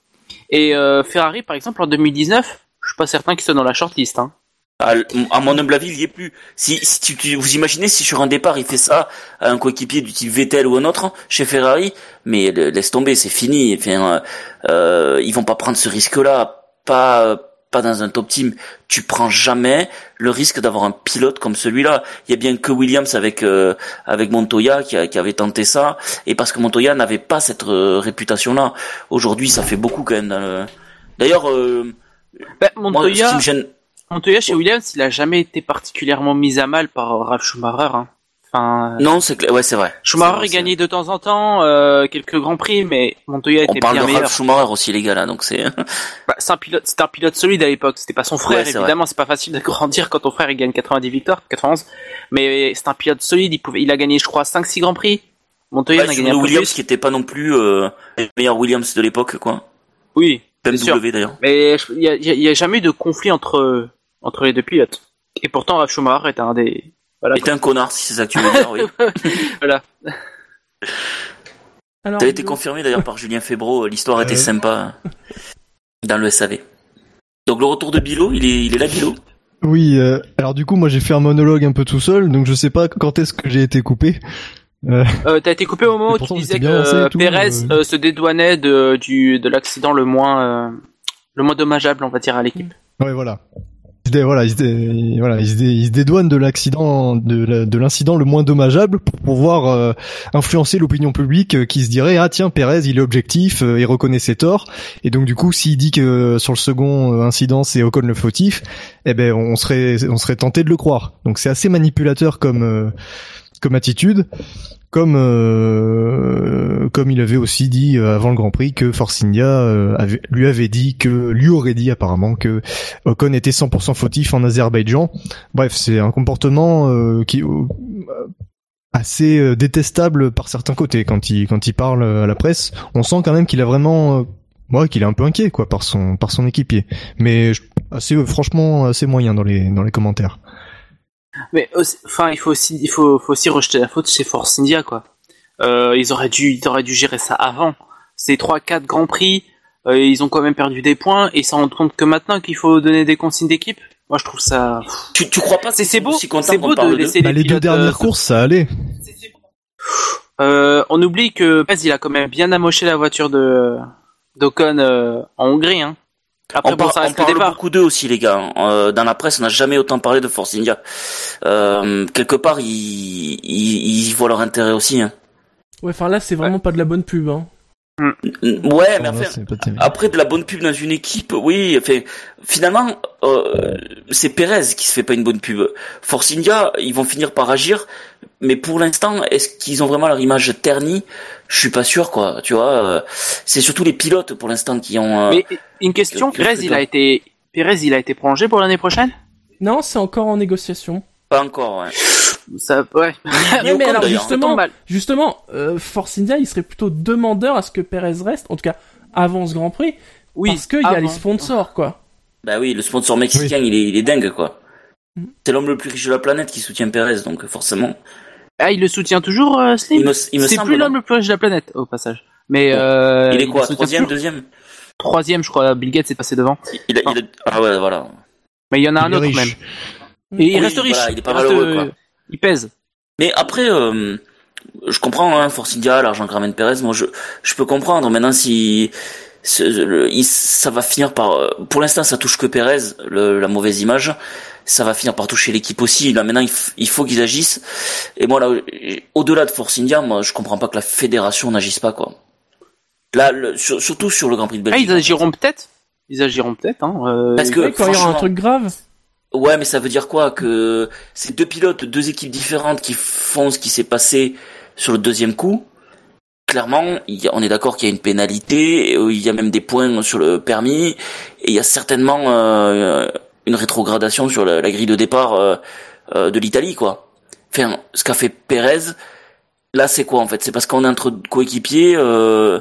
Et euh, Ferrari, par exemple, en 2019, je suis pas certain qu'il soit dans la shortlist. Hein. À, à mon humble avis, il y est plus. Si, si tu, tu- vous imaginez si sur un départ il fait ça à un coéquipier du type Vettel ou un autre chez Ferrari, mais le- laisse tomber, c'est fini. Enfin, euh, euh, ils vont pas prendre ce risque-là, pas pas dans un top team. Tu prends jamais le risque d'avoir un pilote comme celui-là. Il y a bien que Williams avec euh, avec Montoya qui, a- qui avait tenté ça, et parce que Montoya n'avait pas cette euh, réputation-là. Aujourd'hui, ça fait beaucoup quand même. le- D'ailleurs, euh, Ben, moi, Montoya, chez Williams, il a jamais été particulièrement mis à mal par euh, Ralf Schumacher. Hein. Enfin, non, c'est. Ouais, c'est vrai. Schumacher il gagnait de temps en temps euh, quelques grands prix, mais Montoya On était parle bien de meilleur. Ralf Schumacher aussi, les gars, là, donc c'est... Bah, c'est un pilote, c'était un pilote solide à l'époque. C'était pas son frère, Ouais, évidemment. C'est pas facile de grandir quand ton frère il gagne 90 victoires, 91. Mais c'est un pilote solide. Il pouvait, il a gagné, je crois, 5-6 grands prix. Montoya en a gagné le un Williams plus. qui était pas non plus euh, le meilleur Williams de l'époque, quoi. Oui. BMW d'ailleurs. Mais il y y y a jamais eu de conflit entre entre les deux pilotes. Et pourtant, Ralf Schumacher est un des voilà. Était un connard, si c'est ça que tu veux dire, oui. voilà. A été confirmé d'ailleurs par Julien Febro, l'histoire était sympa dans le SAV. Donc le retour de Bilo, il est, il est là, Bilo? Oui, euh, alors du coup, moi j'ai fait un monologue un peu tout seul, donc je sais pas quand est-ce que j'ai été coupé. Euh, Euh, T'as été coupé au moment où tu disais que euh, euh. euh, se dédouanait de du de l'accident le moins euh, le moins dommageable, on va dire, à l'équipe. ouais, voilà. Il se dé- Voilà, il se, dé- voilà, il se, dé- il se dédouane de l'accident, de l'incident le moins dommageable pour pouvoir euh, influencer l'opinion publique euh, qui se dirait ah tiens Perez il est objectif, euh, il reconnaît ses torts et donc du coup s'il dit que euh, sur le second incident c'est Ocon le fautif, eh ben on serait on serait tenté de le croire. Donc c'est assez manipulateur comme comme attitude, comme euh, comme il avait aussi dit euh, avant le Grand Prix que Force India euh, avait- lui avait dit que lui aurait dit apparemment que Ocon était 100% fautif en Azerbaïdjan. Bref, c'est un comportement euh, qui euh, assez détestable par certains côtés quand il quand il parle à la presse. On sent quand même qu'il a vraiment ouais, qu'il est un peu inquiet quoi par son par son équipier. Mais assez franchement assez moyen dans les dans les commentaires. Mais aussi- enfin, il faut aussi il faut, faut aussi rejeter la faute chez Force India quoi. Euh, ils auraient dû ils auraient dû gérer ça avant. Ces trois quatre grands prix, euh, ils ont quand même perdu des points et ils s'en rendent compte que maintenant qu'il faut donner des consignes d'équipe. Moi, je trouve ça. tu, tu crois pas C'est beau, c'est beau de laisser Bah, les, les deux dernières euh, courses ça allait. Euh, on oublie que Pez, il a quand même bien amoché la voiture de d'Ocon euh, en Hongrie. Hein. Après, on, bon, ça on parle départ. beaucoup d'eux aussi, les gars. Euh, dans la presse, on n'a jamais autant parlé de Force India. Euh, quelque part, ils, ils, ils voient leur intérêt aussi. Hein. Ouais, enfin là, c'est vraiment pas de la bonne pub. Hein. Ouais, mais enfin, c'est pas terrible. Après de la bonne pub dans une équipe, oui. Enfin, finalement, euh, c'est Perez qui se fait pas une bonne pub. Force India, ils vont finir par agir, mais pour l'instant, est-ce qu'ils ont vraiment leur image ternie? Je suis pas sûr, quoi. Tu vois, euh, c'est surtout les pilotes pour l'instant qui ont. euh, Mais une question, que il a été Perez, il a été prolongé pour l'année prochaine? Non, c'est encore en négociation. Pas encore. Ouais. Ça, ouais. Mais alors, justement-. Justement, euh, Force India, il serait plutôt demandeur à ce que Perez reste, en tout cas avant ce Grand Prix, Oui. parce qu'il y a les sponsors, quoi. Bah oui, le sponsor mexicain, il, est, il est dingue, quoi. Mm. C'est l'homme le plus riche de la planète qui soutient Perez, donc forcément. Ah, il le soutient toujours, euh, Slim Il me, il me C'est plus l'homme le plus riche de la planète, au passage. Mais Bon. euh, il est le quoi, soutient troisième, toujours. deuxième? Troisième, je crois. Bill Gates est passé devant. il a, il a- Ah ouais, voilà. Mais il y en a un Il autre riche. même. Et il reste riche. voilà, il est pas reste, malheureux, quoi. euh, Il pèse. Mais après, euh, je comprends, hein, Force India, l'argent que ramène Perez, moi je, je peux comprendre. Maintenant, si le- il- ça va finir par, euh, pour l'instant, ça touche que Perez, le- la mauvaise image. Ça va finir par toucher l'équipe aussi. Là, maintenant, il, faut qu'ils agissent. Et moi, là, au-delà de Force India, moi, je comprends pas que la fédération n'agisse pas, quoi. Là, le- sur- surtout sur le Grand Prix de Ah, Belgique. ils agiront peut-être. Ils agiront peut-être. Hein. euh, Parce que- Ouais, quand il y aura un truc grave. Ouais, mais ça veut dire quoi Que c'est deux pilotes, deux équipes différentes qui font ce qui s'est passé sur le deuxième coup? Clairement, y a- on est d'accord qu'il y a une pénalité, euh, il y a même des points sur le permis, et il y a certainement euh, une rétrogradation sur la, grille de départ euh, euh, de l'Italie, quoi. Enfin, ce qu'a fait Pérez, là, c'est quoi en fait? C'est parce qu'on est entre coéquipiers, euh,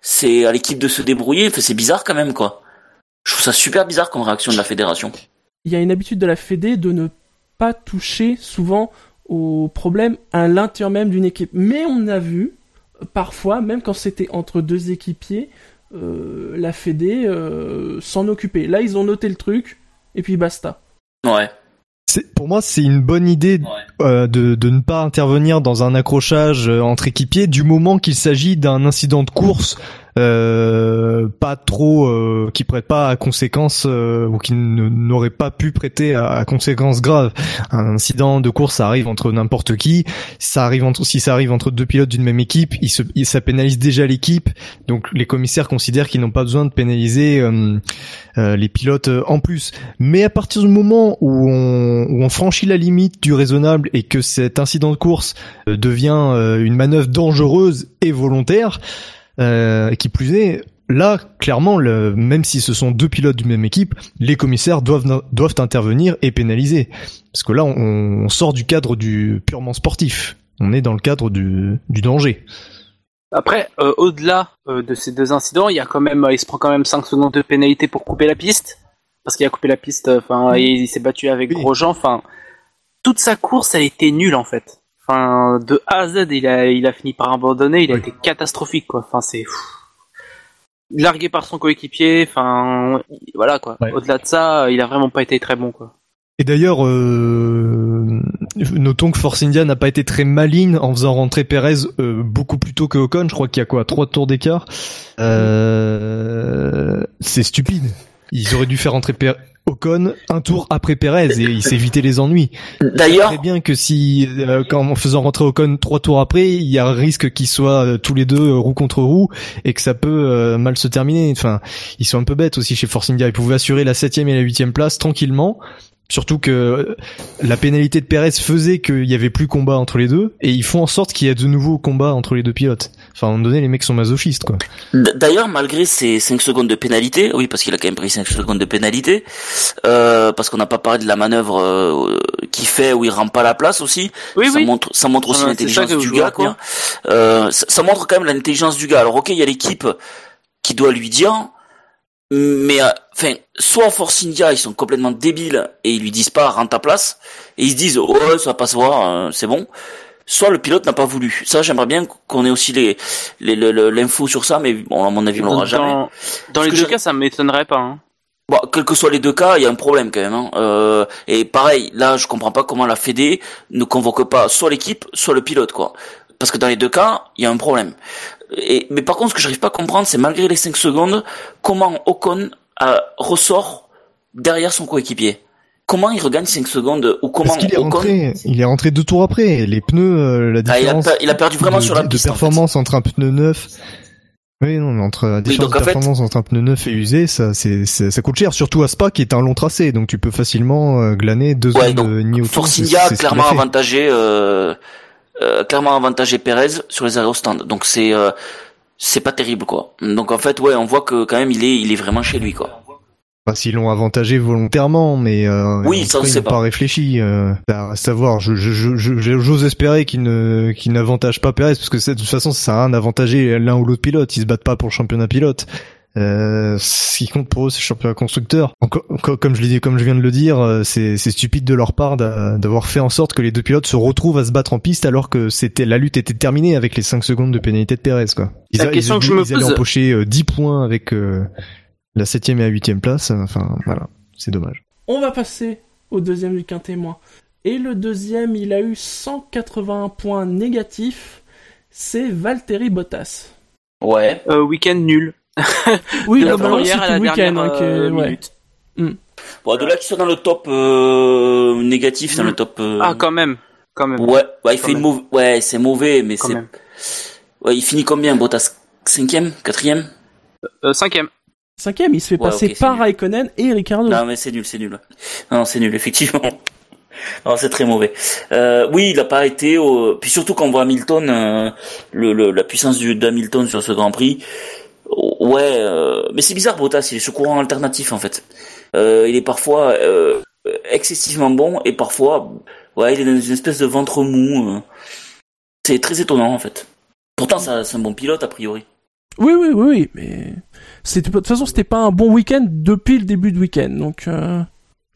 c'est à l'équipe de se débrouiller. Enfin, c'est bizarre quand même, quoi. Je trouve ça super bizarre comme réaction de la fédération. Il y a une habitude de la Fédé de ne pas toucher souvent aux problèmes à l'intérieur même d'une équipe. Mais on a vu, parfois, même quand c'était entre deux équipiers, euh, la Fédé euh, s'en occuper. Là, ils ont noté le truc, et puis basta. Ouais. C'est- Pour moi, c'est une bonne idée euh, de, de ne pas intervenir dans un accrochage entre équipiers du moment qu'il s'agit d'un incident de course euh, pas trop euh, qui prête pas à conséquences euh, ou qui n'aurait pas pu prêter à, à conséquences graves. Un incident de course, ça arrive entre n'importe qui. Ça arrive entre si ça arrive entre deux pilotes d'une même équipe, il se, il- ça pénalise déjà l'équipe. Donc les commissaires considèrent qu'ils n'ont pas besoin de pénaliser euh, euh, les pilotes en plus. Mais à partir du moment où on, où on franchit la limite du raisonnable et que cet incident de course devient une manœuvre dangereuse et volontaire, euh, qui plus est, là, clairement, le, même si ce sont deux pilotes d'une même équipe, les commissaires doivent, doivent intervenir et pénaliser. Parce que là, on, on sort du cadre du purement sportif. On est dans le cadre du, du danger. Après, euh, au-delà euh, de ces deux incidents, il y a quand même, euh, il se prend quand même 5 secondes de pénalité pour couper la piste, parce qu'il a coupé la piste. Enfin, et il s'est battu avec Oui. Grosjean. Enfin, toute sa course, elle était nulle en fait. Enfin, de A à Z, il a, il a fini par abandonner. Il a Oui. été catastrophique, quoi. Enfin, c'est largué par son coéquipier. Enfin, voilà quoi. Ouais. Au-delà de ça, il a vraiment pas été très bon, quoi. Et d'ailleurs, euh, notons que Force India n'a pas été très maligne en faisant rentrer Perez euh, beaucoup plus tôt que Ocon. Je crois qu'il y a quoi, trois tours d'écart? Euh, c'est stupide. Ils auraient dû faire rentrer Per- Ocon un tour après Perez et il s'éviter les ennuis. D'ailleurs, Très bien que si, euh, quand en faisant rentrer Ocon trois tours après, il y a un risque qu'ils soient euh, tous les deux euh, roue contre roue et que ça peut euh, mal se terminer. Enfin, ils sont un peu bêtes aussi chez Force India. Ils pouvaient assurer la septième et la huitième place tranquillement. Surtout que la pénalité de Perez faisait qu'il y avait plus combat entre les deux, et ils font en sorte qu'il y a de nouveaux combats entre les deux pilotes. Enfin, à un moment donné, les mecs sont masochistes, quoi. D'ailleurs, malgré ces 5 secondes de pénalité, oui, parce qu'il a quand même pris 5 secondes de pénalité, euh, parce qu'on n'a pas parlé de la manœuvre euh, qu'il fait où il rend pas la place aussi. Oui, ça oui. montre, ça montre aussi Ah, l'intelligence du gars, quoi. Euh, ça, ça montre quand même l'intelligence du gars. Alors, ok, il y a l'équipe qui doit lui dire, mais euh, enfin, soit Force India, ils sont complètement débiles et ils lui disent pas rends ta place et ils se disent ouais ça va pas se voir, euh, c'est bon. Soit le pilote n'a pas voulu. Ça, j'aimerais bien qu'on ait aussi les les- le- le- l'info sur ça, mais bon, à mon avis, on l'aura jamais. Dans, les deux cas, ça m'étonnerait pas. Hein. Bon, quels que soient les deux cas, il y a un problème quand même. Hein. Euh, et pareil, là, je comprends pas comment la Fédé ne convoque pas soit l'équipe, soit le pilote, quoi. Parce que dans les deux cas, il y a un problème. Et, mais par contre, ce que j'arrive pas à comprendre, c'est malgré les 5 secondes, comment Ocon euh, ressort derrière son coéquipier. Comment il regagne 5 secondes ou comment Parce qu'il est Ocon... rentré, il est rentré deux tours après. Les pneus, euh, la Ah, il, a, différence. per- il a perdu vraiment de, sur la de piste. en fait. performance entre un pneu neuf. Oui, non, mais entre la différence de fait- performance entre un pneu neuf et usé, ça, c'est, ça coûte cher. Surtout à Spa, qui est un long tracé, donc tu peux facilement euh, glaner deux Ouais, secondes donc, euh, ni. Force India clairement avantagé, euh, euh, clairement avantagé Perez sur les aérostands. Donc c'est euh, c'est pas terrible quoi. Donc en fait ouais, on voit que quand même il est il est vraiment chez lui quoi. Enfin, s'ils l'ont avantagé volontairement, mais euh, Oui, ça, ils n'ont pas. pas réfléchi. Euh, à savoir, je, je, je, j'ose espérer qu'ils ne, qu'ils n'avantagent pas Perez, parce que c'est- de toute façon, ça sert à rien d'avantager l'un ou l'autre pilote. Ils se battent pas pour le championnat pilote. Euh, ce qui compte pour eux, c'est le championnat constructeur. Comme je l'ai dit, comme je viens de le dire, euh, c'est, c'est stupide de leur part d'a- d'avoir fait en sorte que les deux pilotes se retrouvent à se battre en piste alors que c'était la lutte était terminée avec les 5 secondes de pénalité de Perez. Quoi. Ils, La a- question ils, que je me ils allaient pose- empocher euh, 10 points avec euh, la septième et la huitième place. Enfin, voilà, c'est dommage. On va passer au deuxième du quintémoin. Et le deuxième, il a eu 181 points négatifs. C'est Valtteri Bottas. Ouais. Euh, week-end nul. Oui, De la première c'est à la le week-end. dernière, que- euh, ouais. minute. Bon de là qu'il soit dans le top euh, négatif, dans le top. euh, Ah, quand même. Quand même. Ouais, ouais, il Quand fait une mauvaise. Ouais, c'est mauvais, mais Quand c'est. même. Ouais, il finit combien Bottas? Cinquième, quatrième? Euh, cinquième. Cinquième, il se fait Ouais, passer par nul. Raikkonen et Ricardo. Non mais c'est nul, c'est nul. Non, c'est nul effectivement. non, c'est très mauvais. Euh, oui, il a pas été. Au... Puis surtout quand on voit Hamilton, euh, le, le, la puissance d'Hamilton sur ce Grand Prix. Ouais, euh, mais c'est bizarre, Bottas, il est ce courant alternatif en fait. Il est parfois excessivement bon et parfois, ouais, il est dans une espèce de ventre mou. C'est très étonnant en fait. Pourtant, c'est un bon pilote a priori. Oui, oui, oui, oui, mais de toute façon c'était pas un bon week-end depuis le début de week-end, donc euh,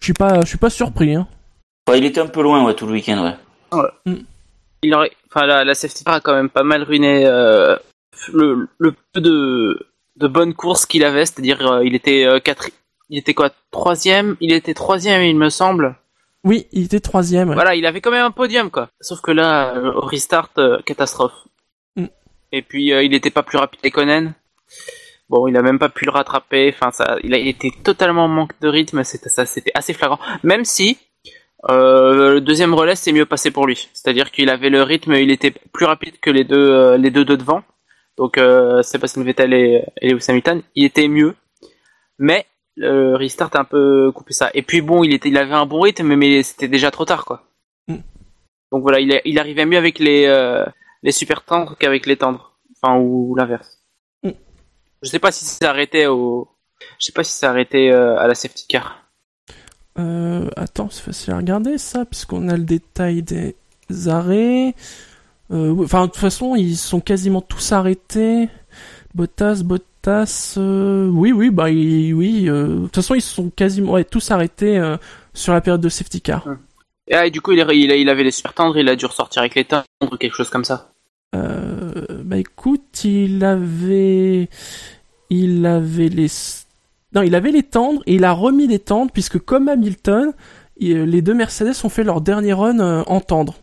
je suis pas, je suis pas surpris. Hein. Il était un peu loin, ouais, tout le week-end, ouais. Il aurait, enfin la, la safety car a quand même pas mal ruiné euh, le, le peu de, de bonnes courses qu'il avait, c'est-à-dire euh, il était euh, quatre, il était quoi troisième, il était troisième il me semble. Oui, il était troisième. ouais. Voilà, il avait quand même un podium quoi. Sauf que là, euh, au restart, euh, catastrophe. Mm. Et puis euh, il était pas plus rapide que Conan. Bon, il a même pas pu le rattraper. Enfin, ça, il a été totalement en manque de rythme. C'était ça, c'était assez flagrant. Même si euh, le deuxième relais c'est mieux passé pour lui. C'est-à-dire qu'il avait le rythme, il était plus rapide que les deux, euh, les deux de devant. Donc euh, Sébastien Vettel et, et Lewis Hamilton, il était mieux. Mais le restart a un peu coupé ça. Et puis bon, il était, il avait un bon rythme, mais c'était déjà trop tard, quoi. Mm. Donc voilà, il arrivait mieux avec les euh, les super tendres qu'avec les tendres, enfin ou, l'inverse. Je sais pas si ça arrêtait au, je sais pas si ça arrêtait euh, à la safety car. Euh, attends, c'est facile à regarder ça, puisqu'on a le détail des arrêts. Euh, Enfin, de toute façon, ils sont quasiment tous arrêtés. Bottas, Bottas, euh, oui, oui, bah il- oui. de toute façon, ils sont quasiment ouais, tous arrêtés sur la période de safety car. Et, ah, et du coup, il, avait les super tendres, il a dû ressortir avec les tendres, quelque chose comme ça. Euh, bah écoute, il avait, il avait les, non, il avait les tendres et il a remis les tendres puisque comme Hamilton, il- les deux Mercedes ont fait leur dernier run euh, en tendre.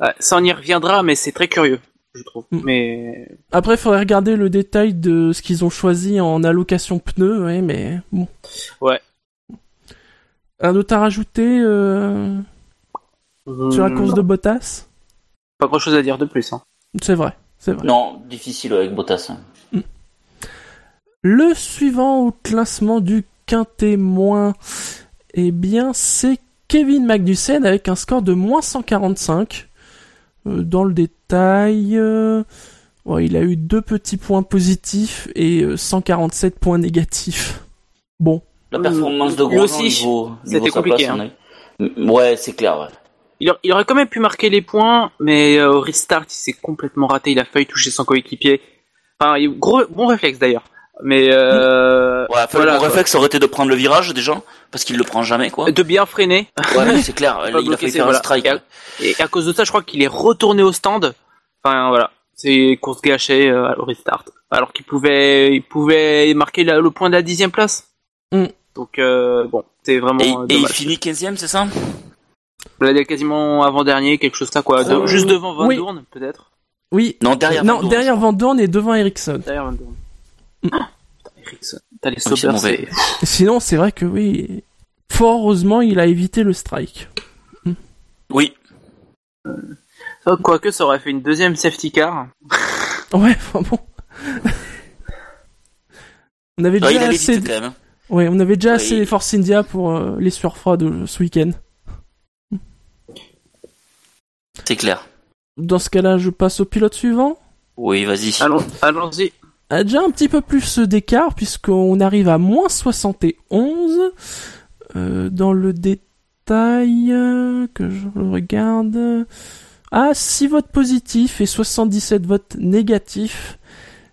Ouais, ça on y reviendra, mais c'est très curieux, je trouve. Mm. Mais Après, il faudrait regarder le détail de ce qu'ils ont choisi en allocation pneus, ouais, mais bon. Ouais. Un autre à rajouter euh, sur la Hmm, course de Bottas? Pas grand chose à dire de plus. Hein. C'est vrai, c'est vrai. Non, difficile avec Bottas. hein. Le suivant au classement du quintet moins, eh bien, c'est Kevin Magnussen avec un score de moins 145. Euh, dans le détail, euh, ouais, il a eu deux petits points positifs et euh, 147 points négatifs. Bon, La performance de Grosjean aussi, niveau, c'était compliqué, place, hein. est- Ouais, c'est clair, ouais. Il, a- il aurait quand même pu marquer les points, mais euh, au restart, il s'est complètement raté. Il a failli toucher son coéquipier. Enfin, gros, bon réflexe d'ailleurs. Mais euh, Ouais, voilà, quoi. réflexe aurait été de prendre le virage déjà, parce qu'il le prend jamais, quoi. de bien freiner. Ouais, mais c'est clair, il a ses- faire un voilà. strike. Et à, et à cause de ça, je crois qu'il est retourné au stand. Enfin voilà, c'est course gâchée euh, au restart. Alors qu'il pouvait, il pouvait marquer la- le point de la dixième place. Mm. Donc euh, bon, c'est vraiment Et, et il finit 15ème, c'est ça? Il est quasiment avant dernier, quelque chose là quoi, De- Euh, juste devant Van oui. Dorn peut-être. oui. Non, derrière non, Van Dorn, derrière Van Dorn et devant Ericsson. Derrière Van Dorn. Ah, putain, Ericsson, t'as les Sauber, mauvais. Sinon, c'est vrai que oui. Fort heureusement, il a évité le strike. Oui. Oh, Quoique ça aurait fait une deuxième safety car. Ouais, enfin bon. on avait déjà assez. hein. Ouais, on avait déjà Ouais, assez il- les Force India pour euh, les sueurs froides euh, ce week-end. C'est clair. Dans ce cas-là, je passe au pilote suivant. Oui, vas-y. Allons, allons-y. A déjà un petit peu plus d'écart puisqu'on arrive à moins 71 euh, dans le détail euh, que je regarde. À 6 votes positifs et 77 votes négatifs.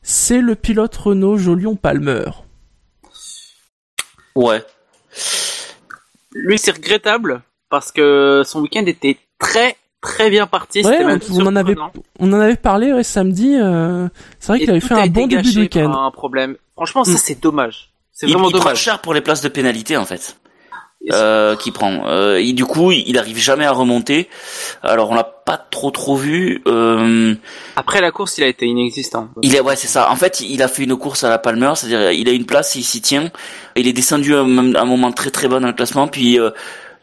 C'est le pilote Renault Jolion Palmer. Ouais. Lui, c'est regrettable parce que son week-end était très très bien parti. Ouais, même on, on en avait on en avait parlé ouais, samedi euh, c'est vrai qu'il avait fait un bon début de week-end un problème. Franchement, ça Mm. c'est dommage. C'est Il, vraiment il prend dommage. cher pour les places de pénalité en fait. C'est- Euh, qui prend. Euh, et du coup, il arrive jamais à remonter. Alors on l'a pas trop trop vu. Euh, Après la course, il a été inexistant. il est ouais c'est ça. En fait, il a fait une course à la Palmer, c'est-à-dire il a une place, il s'y tient. Il est descendu à un, à un moment très très bas dans le classement, puis euh,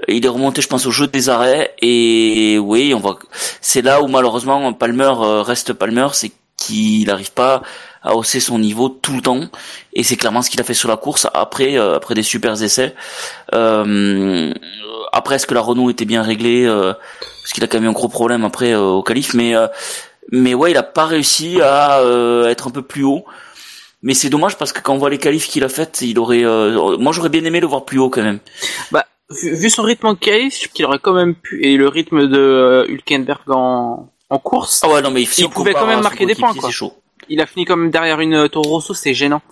il est remonté, je pense, au jeu des arrêts. Et oui, on va. C'est là où malheureusement Palmer euh, reste Palmer, c'est qu'il n'arrive pas à hausser son niveau tout le temps, et c'est clairement ce qu'il a fait sur la course après euh, après des super essais. Euh, après, est-ce que la Renault était bien réglée euh, Parce qu'il a quand même eu un gros problème après euh, au qualif, mais mais ouais, il a pas réussi à être un peu plus haut. Mais c'est dommage parce que quand on voit les qualifs qu'il a fait, il aurait. moi, j'aurais bien aimé le voir plus haut quand même. Bah, vu, son rythme en qualif, qu'il aurait quand même pu et le rythme de Hülkenberg en en course. Ah ouais, non mais il pouvait quand même marquer des points. Quoi. Chaud. Il a fini comme derrière une Toro Rosso, c'est gênant.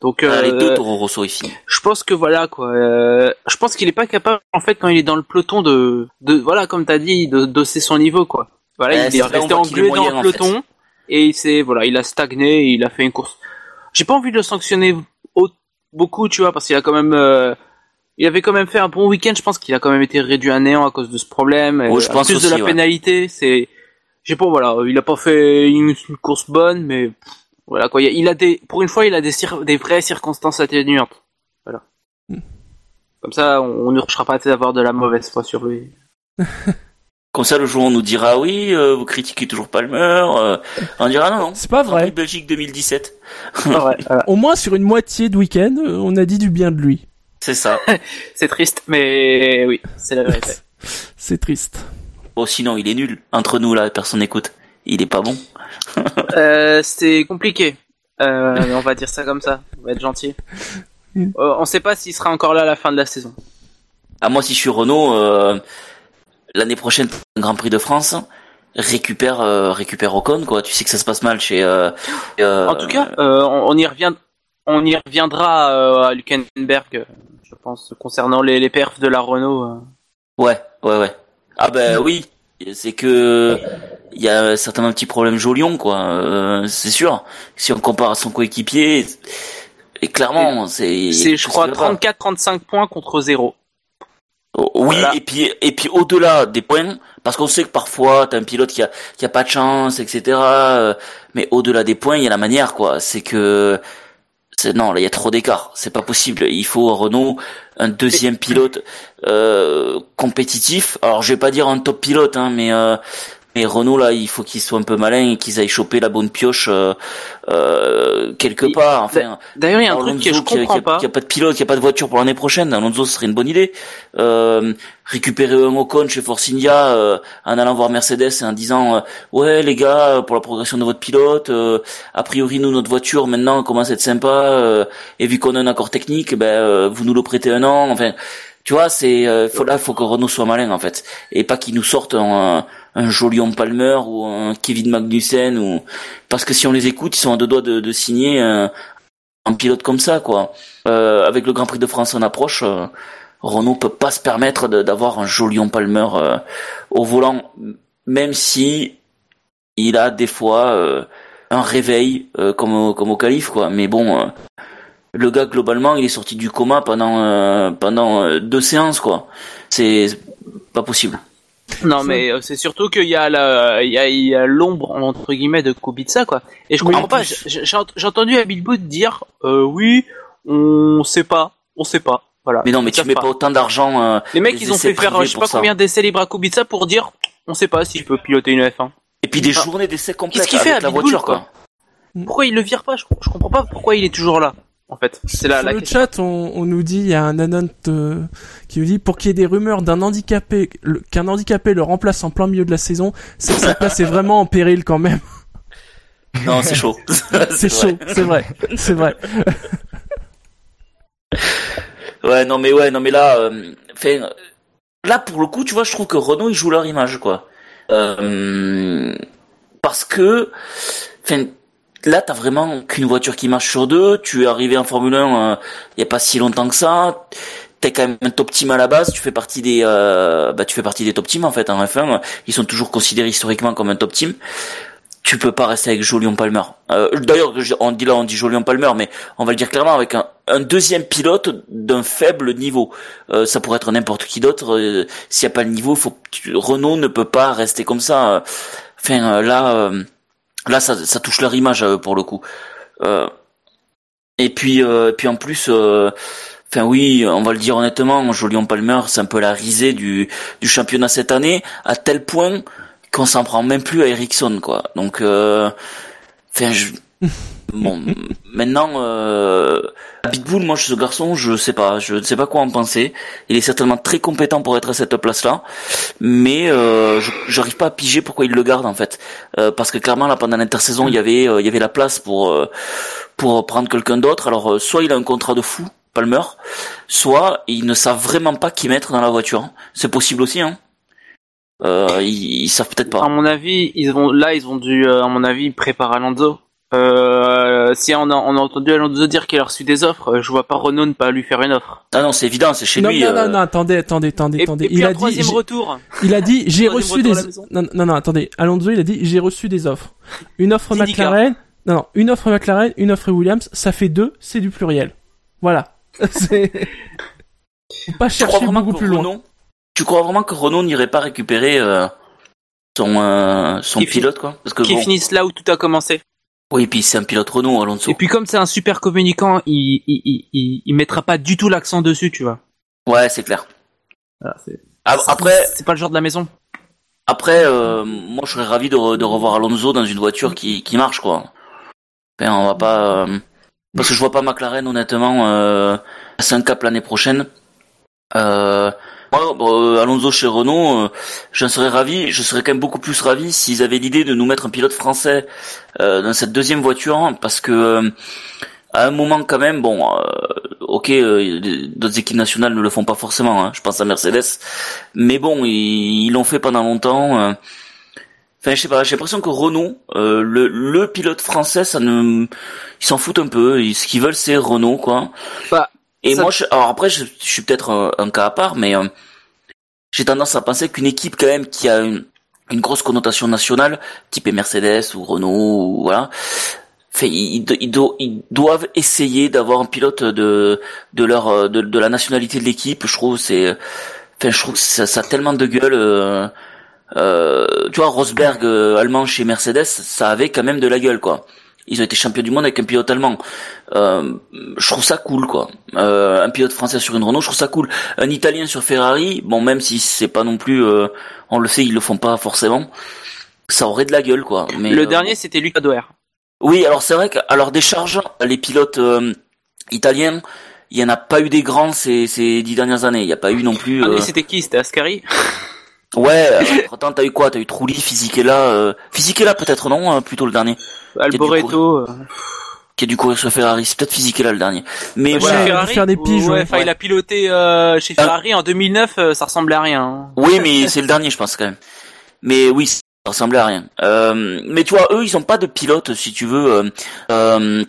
Donc euh, les deux Toro Rosso ici. Je pense que voilà quoi. Euh, je pense qu'il est pas capable en fait quand il est dans le peloton de de voilà comme t'as dit de d'osser son niveau quoi. Voilà, il est resté englué dans le peloton et c'est voilà, il a stagné, et il a fait une course. J'ai pas envie de le sanctionner beaucoup, tu vois, parce qu'il a quand même euh, il avait quand même fait un bon week-end. Je pense qu'il a quand même été réduit à néant à cause de ce problème. Oh, je pense plus de la pénalité, c'est j'ai pas voilà, il a pas fait une, course bonne, mais voilà quoi. Il a des, pour une fois, il a des, des vraies circonstances atténuantes. Voilà. Hmm. Comme ça, on ne recherchera pas d'avoir de la mauvaise foi sur lui. Comme ça, le jour où on nous dira oui, euh, vous critiquez toujours Palmer, euh, on dira non, non. C'est pas vrai. Belgique 2017. Au moins sur une moitié de week-end, euh, on a dit du bien de lui. C'est ça. c'est triste, mais oui, c'est la vérité. c'est triste. Bon, sinon, il est nul. Entre nous, là, personne n'écoute. Il est pas bon. euh, c'est compliqué. Euh, on va dire ça comme ça. On va être gentil. Euh, on sait pas s'il sera encore là à la fin de la saison. Ah, moi, si je suis Renault, euh, l'année prochaine, Grand Prix de France, récupère, euh, récupère Ocon, quoi. Tu sais que ça se passe mal chez. Euh, en tout cas, on, y revient, on y reviendra à Lukenberg, je pense, concernant les, les perfs de la Renault. Ouais, ouais, ouais. Ah ben oui, c'est que il y a certainement un petit problème Jolion quoi, euh, c'est sûr. Si on compare à son coéquipier, et clairement c'est. C'est je crois 34-35 points contre 0. oui et puis et puis au-delà des points, parce qu'on sait que parfois t'as un pilote qui a qui a pas de chance, etc. Euh, mais au-delà des points, il y a la manière quoi. C'est que non, là il y a trop d'écart, c'est pas possible. Il faut Renault un deuxième pilote euh, compétitif. Alors je vais pas dire un top pilote, hein, mais euh, mais Renault là, il faut qu'ils soient un peu malins et qu'ils aillent choper la bonne pioche euh, euh quelque part. Enfin, d'ailleurs, il y a un truc que je comprends pas. Il n'y a pas de pilote, il n'y a pas de voiture pour l'année prochaine. Alonso, ce serait une bonne idée. Euh, récupérer un Ocon chez Force India euh, en allant voir Mercedes et en disant euh, ouais les gars pour la progression de votre pilote, a priori nous notre voiture maintenant commence à être sympa et vu qu'on a un accord technique, ben vous nous le prêtez un an. Enfin, tu vois, c'est faut là faut que Renault soit malin en fait et pas qu'il nous sorte un un Jolion Palmer ou un Kevin Magnussen ou parce que si on les écoute, ils sont à deux doigts de, de signer un, pilote comme ça quoi. Euh, avec le Grand Prix de France en approche, euh, Renault peut pas se permettre d'avoir un Jolion Palmer euh, au volant, même si il a des fois euh, un réveil comme au, comme au calife quoi. Mais bon, le gars globalement il est sorti du coma pendant pendant deux séances quoi. C'est pas possible. Non, mais euh, c'est surtout qu'il y a la, il y a, l'ombre entre guillemets de Kubica quoi. Et je comprends pas. J'ai entendu Abilbout dire, euh, oui, on sait pas, on sait pas. Voilà. Mais non, mais tu mets pas, autant d'argent. Euh, les mecs, ils ont fait faire, je sais pas combien d'essais libres à Kubica pour dire, on sait pas si je peux piloter une F1. Et puis des journées d'essais complètes Qu'est-ce qu'il fait avec la voiture quoi. Pourquoi il le vire pas? Je, je comprends pas pourquoi il est toujours là en fait. C'est la, Sur le chat, on, nous dit, il y a un anon euh, qui nous dit, pour qu'il y ait des rumeurs d'un handicapé, qu'un handicapé le remplace en plein milieu de la saison, c'est que sa place est vraiment en péril quand même. Non, c'est chaud. c'est chaud, c'est vrai, c'est vrai. ouais, non mais ouais, non mais là, euh, fait, là pour le coup, tu vois, je trouve que Renault ils jouent leur image quoi. Euh, parce que, enfin là, t'as vraiment qu'une voiture qui marche sur deux. Tu es arrivé en Formule 1 il euh, y a pas si longtemps que ça. T'es quand même un top team à la base. Tu fais partie des, euh, bah, tu fais partie des top teams en fait en F1. Ils sont toujours considérés historiquement comme un top team. Tu peux pas rester avec Jolion Palmer. Euh, D'ailleurs, on dit là, on dit Jolion Palmer, mais on va le dire clairement avec un, deuxième pilote d'un faible niveau. Euh, ça pourrait être n'importe qui d'autre. Euh, s'il y a pas le niveau, faut Renault ne peut pas rester comme ça. Enfin, là Là, ça, ça touche leur image à eux pour le coup. Euh, et puis, euh, puis en plus, euh, enfin oui, on va le dire honnêtement, Jolion Palmer, c'est un peu la risée du, du championnat cette année, à tel point qu'on s'en prend même plus à Ericsson, quoi. Donc, enfin, bon, maintenant, euh, Pitbull, moi, ce garçon, je sais pas, je ne sais pas quoi en penser. Il est certainement très compétent pour être à cette place-là, mais euh, j'arrive pas à piger pourquoi il le garde en fait, euh, parce que clairement là pendant l'intersaison, il y avait euh, il y avait la place pour euh, pour prendre quelqu'un d'autre. Alors euh, soit il a un contrat de fou, Palmer, soit ils ne savent vraiment pas qui mettre dans la voiture. C'est possible aussi, hein. Ils, ils savent peut-être À pas. mon avis, ils vont là, ils ont dû, à mon avis, préparer Alonso. Euh, si on a, on a entendu Alonso dire qu'il a reçu des offres, euh, je vois pas Renault ne pas lui faire une offre. Ah non, c'est évident, c'est chez non, lui. non, euh, non, non, attendez, attendez, attendez, attendez. il a dit, troisième retour. il a dit, j'ai reçu des, non, non, non, attendez. Alonso, il a dit, j'ai reçu des offres. Une offre. McLaren, non, non, une offre McLaren, une offre Williams, ça fait deux, c'est du pluriel. Voilà. C'est, pas Tu crois chercher vraiment beaucoup que plus loin. Renault, tu crois vraiment que Renault n'irait pas récupérer euh, son euh, son Qui pilote quoi? Parce que Qui bon, finissent là où tout a commencé. Oui, puis c'est un pilote Renault, Alonso. Et puis comme c'est un super communicant, il, il, il, il, il mettra pas du tout l'accent dessus, tu vois. Ouais, c'est clair. Voilà, c'est- Ah, Après, c'est pas le genre de la maison. après, euh, moi, je serais ravi de, re- de revoir Alonso dans une voiture qui qui marche quoi. Enfin, on va pas euh, parce que je vois pas McLaren honnêtement euh, passer un cap l'année prochaine. Euh, moi, euh, Alonso chez Renault, euh, j'en serais ravi. Je serais quand même beaucoup plus ravi s'ils avaient l'idée de nous mettre un pilote français euh, dans cette deuxième voiture, hein, parce que euh, à un moment quand même, bon, euh, ok, euh, d'autres équipes nationales ne le font pas forcément. hein, je pense à Mercedes, mais bon, ils l'ont fait pendant longtemps. Enfin, je sais pas, j'ai l'impression que Renault, euh, le, le pilote français, ça ne, ils s'en foutent un peu. Ils- ce qu'ils veulent, c'est Renault, quoi. Bah, Et ça- moi, je, alors après, je, je suis peut-être un, un cas à part, mais euh, j'ai tendance à penser qu'une équipe quand même qui a une, une grosse connotation nationale, type Mercedes ou Renault, ou voilà, fait, ils, ils, ils do- ils doivent essayer d'avoir un pilote de de leur euh, de, de la nationalité de l'équipe. Je trouve c'est, enfin, je trouve que ça, ça a tellement de gueule. euh, euh, tu vois, Rosberg allemand chez Mercedes, ça avait quand même de la gueule, quoi. Ils ont été champions du monde avec un pilote allemand. Euh, je trouve ça cool, quoi. Euh, un pilote français sur une Renault, je trouve ça cool. Un Italien sur Ferrari, bon, même si c'est pas non plus, euh, on le sait, ils le font pas forcément. Ça aurait de la gueule, quoi. Mais le euh, dernier, c'était Lucas Doer. oui, alors c'est vrai que alors des charges, les pilotes euh, italiens, il y en a pas eu des grands ces, ces dix dernières années. Il y a pas eu non plus. Ah, euh, mais c'était qui? C'était Ascari? Ouais. Entre temps, t'as eu quoi? T'as eu Trulli, Fisichella, euh... Fisichella peut-être non, euh, plutôt le dernier, Alboreto. euh, qui a dû courir sur Ferrari. C'est peut-être Fisichella le dernier. Mais chez voilà. Ouais, Ferrari, faire des piges, ouais, ouais. enfin, il a piloté euh, chez Ah. Ferrari en 2009, euh, ça ressemblait à rien. hein. Oui, mais c'est le dernier, je pense quand même. Mais oui, ça ressemblait à rien. Euh, mais tu vois, eux, ils ont pas de pilote, si tu veux. euh, euh,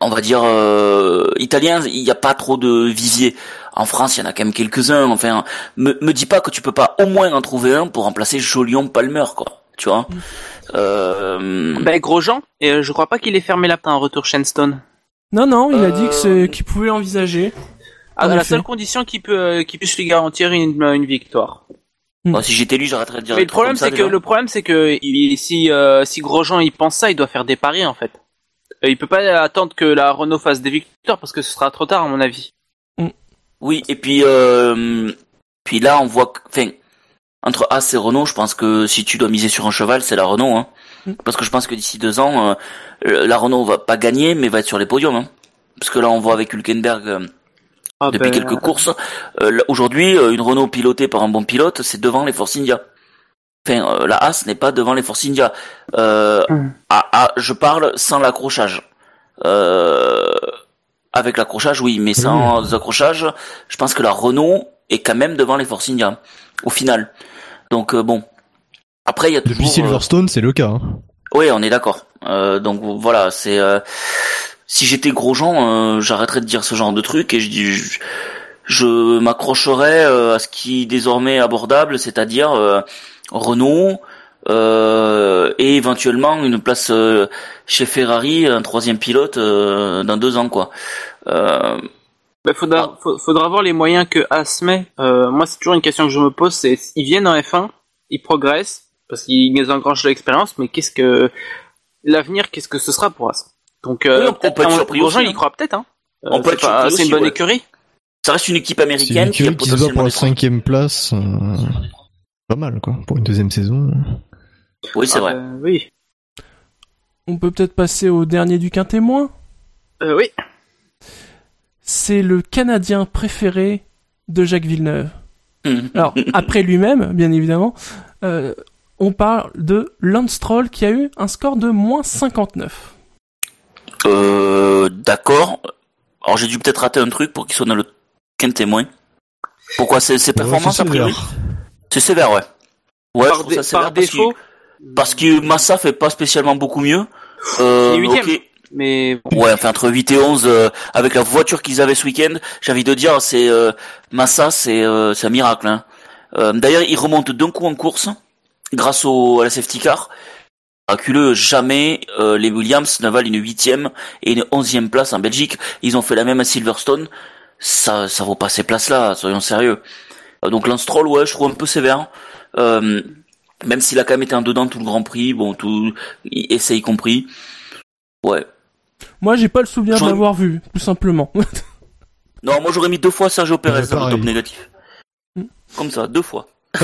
on va dire euh, italien, il n'y a pas trop de vivier. En France, il y en a quand même quelques-uns. Enfin, me, me dis pas que tu peux pas au moins en trouver un pour remplacer Jolion Palmer, quoi. Tu vois. Euh, Ben, Grosjean, et euh, je crois pas qu'il ait fermé la porte en retour Shenstone. Non, non, il a Euh, dit que c'est, qu'il pouvait l'envisager. À En la seule condition qu'il peut, euh, qu'il puisse lui garantir une, une victoire. bon, si j'étais lui, j'arrêterais de dire. Mais le problème, c'est que le problème, c'est que il- si euh, si Grosjean il pense ça, il doit faire des paris en fait. Euh, il peut pas attendre que la Renault fasse des victoires parce que ce sera trop tard à mon avis. Oui, et puis euh, puis là on voit que, enfin entre As et Renault, je pense que si tu dois miser sur un cheval, c'est la Renault, hein. Mm. Parce que je pense que d'ici deux ans, euh, la Renault va pas gagner, mais va être sur les podiums, hein. Parce que là on voit avec Hülkenberg euh, Ah, depuis ben, quelques courses, euh, aujourd'hui une Renault pilotée par un bon pilote, c'est devant les Force India. Enfin, euh, la As n'est pas devant les Force India. Euh, Mm. ah, ah, je parle sans l'accrochage. Euh, avec l'accrochage, oui, mais sans accrochage, je pense que la Renault est quand même devant les Force India, au final. Donc euh, bon. Après, il y a toujours. Depuis Silverstone, c'est le cas. hein. oui, on est d'accord. Euh, donc voilà, c'est. euh, si j'étais Grosjean, euh, j'arrêterais de dire ce genre de truc et je dis. Je, je m'accrocherais euh, à ce qui est désormais abordable, c'est-à-dire euh, Renault euh, et éventuellement une place euh, chez Ferrari, un troisième pilote euh, dans deux ans quoi. Euh, Ben, faudra, faut- faudra voir les moyens que As met. Euh, moi, c'est toujours une question que je me pose, c'est ils viennent en F1, ils progressent parce qu'ils engrangent de l'expérience, mais qu'est-ce que l'avenir, qu'est-ce que ce sera pour As Donc, euh, Oui, on- peut être surpris aussi, il hein. y croit peut-être. Hein. Euh, On peut c'est être C'est une bonne ouais. écurie. ça reste une équipe américaine une qui a qui se bat pour la cinquième place. euh, Pas mal, quoi, pour une deuxième saison. Oui, c'est Ah, vrai. oui. On peut peut-être passer au dernier du quintémoin. Euh, oui. C'est le Canadien préféré de Jacques Villeneuve. Mhm. Alors, après lui-même, bien évidemment, euh, on parle de Lance Stroll qui a eu un score de moins 59. Euh, d'accord. Alors j'ai dû peut-être rater un truc pour qu'il soit dans le quinze témoin. Pourquoi c'est ses performances a priori? C'est sévère, ouais. Ouais, je par trouve dé- ça sévère par parce défaut. que, parce que Massa fait pas spécialement beaucoup mieux. Euh, huitième. ok. Mais bon. Ouais, enfin entre 8 et 11 euh, avec la voiture qu'ils avaient ce week-end, j'ai envie de dire c'est euh, Massa, c'est euh, c'est un miracle. Hein. Euh, D'ailleurs, il remonte d'un coup en course grâce au à la safety car. Miraculeux, jamais euh, les Williams ne valent une huitième et une onzième place en Belgique. Ils ont fait la même à Silverstone. Ça, ça vaut pas ces places-là, soyons sérieux. Euh, donc Lance Stroll, ouais, je trouve un peu sévère. Euh, même s'il a quand même été en dedans tout le Grand Prix, bon, tout essai y compris. Ouais, Moi, j'ai pas le souvenir de l'avoir vu, tout simplement. Non, moi j'aurais mis deux fois Sergio Perez dans le top négatif. Mm. Comme ça, deux fois.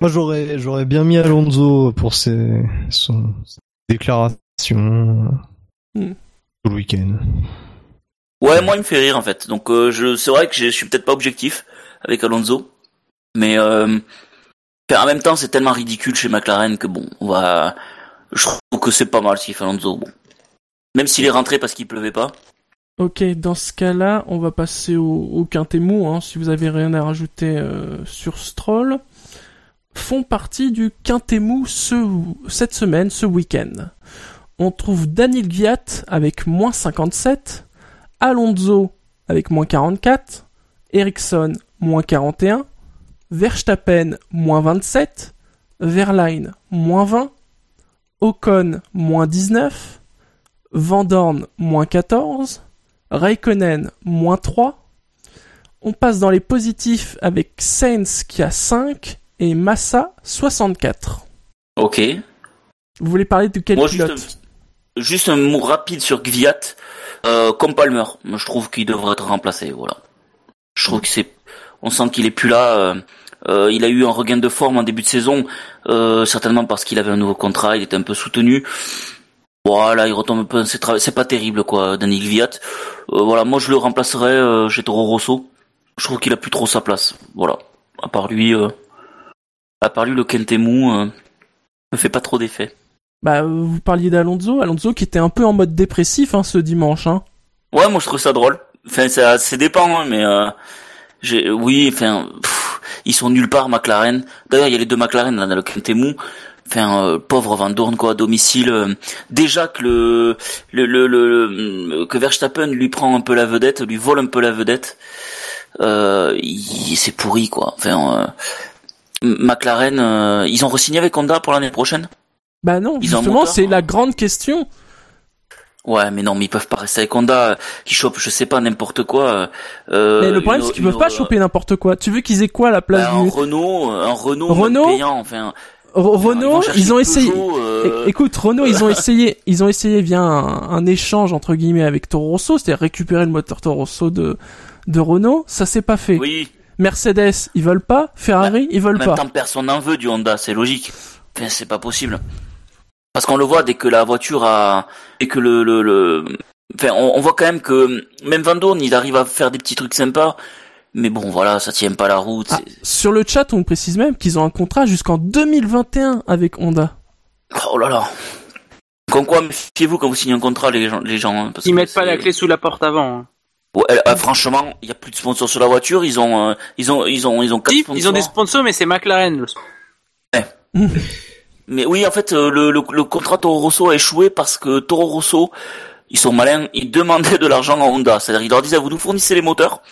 Moi, j'aurais, j'aurais bien mis Alonso pour ses, son ses déclarations Hmm. tout le week-end. Ouais, moi il me fait rire en fait. Donc euh, je, c'est vrai que je suis peut-être pas objectif avec Alonso, mais euh, en même temps c'est tellement ridicule chez McLaren que bon, on va. Je trouve que c'est pas mal ce qu'il fait Alonso. Bon, même s'il est rentré parce qu'il pleuvait pas. ok, dans ce cas-là, on va passer au, au mou, hein, si vous avez rien à rajouter euh, sur Stroll. Font partie du quintet mou ce, cette semaine, ce week-end. On trouve Daniel Gviat avec moins 57, Alonso avec moins 44, Ericsson moins 41, Verstappen moins 27, Verline moins 20, Ocon moins 19, Van Dorn moins 14, Raikkonen moins 3. On passe dans les positifs avec Sainz qui a 5 et Massa 64. Ok. Vous voulez parler de quel Moi juste, pilote un- juste un mot rapide sur Gviat, euh, comme Palmer. Je trouve qu'il devrait être remplacé. Voilà. Je trouve que c'est, on sent qu'il est plus là. euh, euh, il a eu un regain de forme en début de saison, euh, certainement parce qu'il avait un nouveau contrat, il était un peu soutenu. Voilà, il retombe un peu, c'est tra- pas terrible quoi, Daniel Gviat. Euh, voilà, moi je le remplacerais euh, chez Toro Rosso. Je trouve qu'il a plus trop sa place. Voilà. À part lui, à part lui, le Kentemu me fait pas trop d'effet. Bah, vous parliez d'Alonso, Alonso qui était un peu en mode dépressif hein, ce dimanche. Hein. Ouais, moi je trouve ça drôle. Enfin, ça, c'est dépend, hein, mais j'ai, oui, enfin, pff, ils sont nulle part, McLaren. D'ailleurs, il y a les deux McLaren là, dans le Quintemou. Enfin, euh, pauvre Van Dorn quoi, à domicile. euh, déjà que le, le, le, le- le- que Verstappen lui prend un peu la vedette, lui vole un peu la vedette. Euh, c'est pourri quoi. Enfin, euh, McLaren, euh, ils ont re-signé avec Honda pour l'année prochaine? Bah non, Ils justement, c'est la grande question. Ouais, mais non, mais ils peuvent pas rester avec Honda, euh, qui chope, je sais pas, n'importe quoi. euh, Mais le problème, c'est qu'ils peuvent pas choper n'importe quoi. Tu veux qu'ils aient quoi à la place Bah, un du... Renault, un Renault, Renault payant, enfin. Renault, ils ont essayé... Peugeot, euh, Écoute, Renault, ils ont essayé, ils ont essayé via un, un échange entre guillemets avec Toro Rosso, c'est-à-dire récupérer le moteur Toro Rosso de de Renault, ça s'est pas fait. Oui, Mercedes, ils veulent pas, Ferrari, ils en veulent même pas. temps, personne n'en veut du Honda, c'est logique. Enfin, c'est pas possible. Parce qu'on le voit dès que la voiture a, et que le, le, le, enfin, on, on voit quand même que même Van Dorn, il arrive à faire des petits trucs sympas. Mais bon, voilà, ça tient pas la route. Ah, sur le chat, on précise même qu'ils ont un contrat jusqu'en 2021 avec Honda. Oh là là. Comme quoi, méfiez-vous quand vous signez un contrat, les gens, les gens. hein, parce Ils que mettent pas la clé sous la porte avant. hein. Ouais, euh, franchement, il y a plus de sponsors sur la voiture. Ils ont, euh, ils ont, ils ont, ils ont quatre Si, sponsors. ils ont des sponsors, mais c'est McLaren. le- Mais oui, en fait, euh, le, le, le contrat Toro Rosso a échoué parce que Toro Rosso, ils sont malins, ils demandaient de l'argent à Honda. C'est-à-dire, ils leur disaient, vous nous fournissez les moteurs,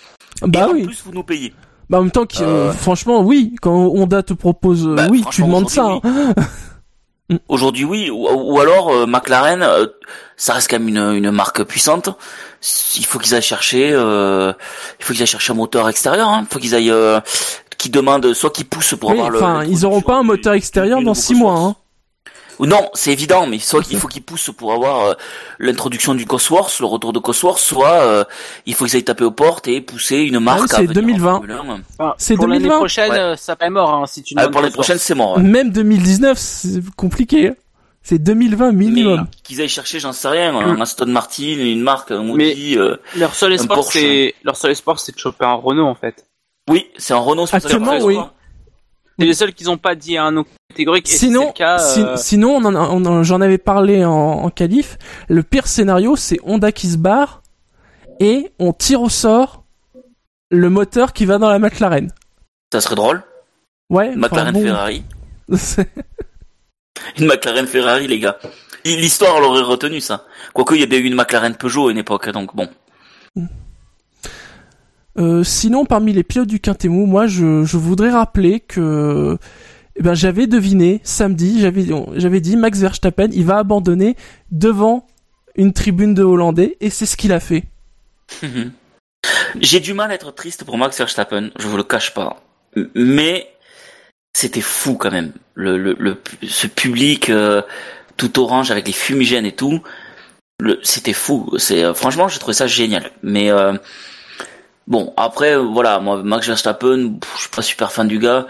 Bah et oui. en plus, vous nous payez. Bah en même temps, que, Euh. franchement, oui. Quand Honda te propose, euh, Bah, oui, tu demandes ça. aujourd'hui, hein. Aujourd'hui, oui. Ou, ou alors, euh, McLaren, euh, ça reste quand même une, une marque puissante. Il faut qu'ils aillent chercher, euh, il faut qu'ils aillent chercher un moteur extérieur. Hein. Il faut qu'ils aillent, qu'ils demandent, soit qu'ils poussent pour Oui, avoir le. enfin, ils auront pas un moteur extérieur dans nouveau 6 mois. Hein. Non, c'est évident, mais soit il faut qu'ils poussent pour avoir euh, l'introduction du Cosworth, le retour de Cosworth, soit euh, il faut qu'ils aillent taper aux portes et pousser une marque. Ah oui, c'est à venir en 2020. Formule 1. Enfin, C'est pour l'année 2020. prochaine, Ouais. euh, ça pas mort hein, si tu Ah, pour l'année prochaine, c'est mort. ouais. Même 2019, c'est compliqué. hein. C'est 2020 minimum. Mais qu'ils aillent chercher, j'en sais rien, un Aston Martin, une marque, un Audi. euh, Leur seul espoir, c'est leur seul espoir, c'est de choper un Renault en fait. Oui, c'est ça que Actuellement, oui. C'est les seuls qu'ils ont pas dit un nom catégorique. Sinon, si- euh, sinon, on en en- j'en avais parlé en, en qualif. Le pire scénario, c'est Honda qui se barre et on tire au sort le moteur qui va dans la McLaren. Ça serait drôle. Ouais. McLaren bon. Ferrari. Une McLaren Ferrari, les gars. L'histoire l'aurait retenu, ça. Quoique, il y a bien eu une McLaren Peugeot à une époque, donc bon. Euh, sinon, parmi les pilotes du Quintemou, moi, je, je voudrais rappeler que eh ben, j'avais deviné samedi, j'avais dit Max Verstappen, il va abandonner devant une tribune de Hollandais, et c'est ce qu'il a fait. J'ai du mal à être triste pour Max Verstappen, je vous le cache pas. Mais c'était fou quand même. Le, le, le- ce public euh, tout orange avec les fumigènes et tout, c'était fou. C'est euh, franchement, j'ai trouvé ça génial. Mais euh, bon, après euh, voilà, moi Max Verstappen, je suis pas super fan du gars.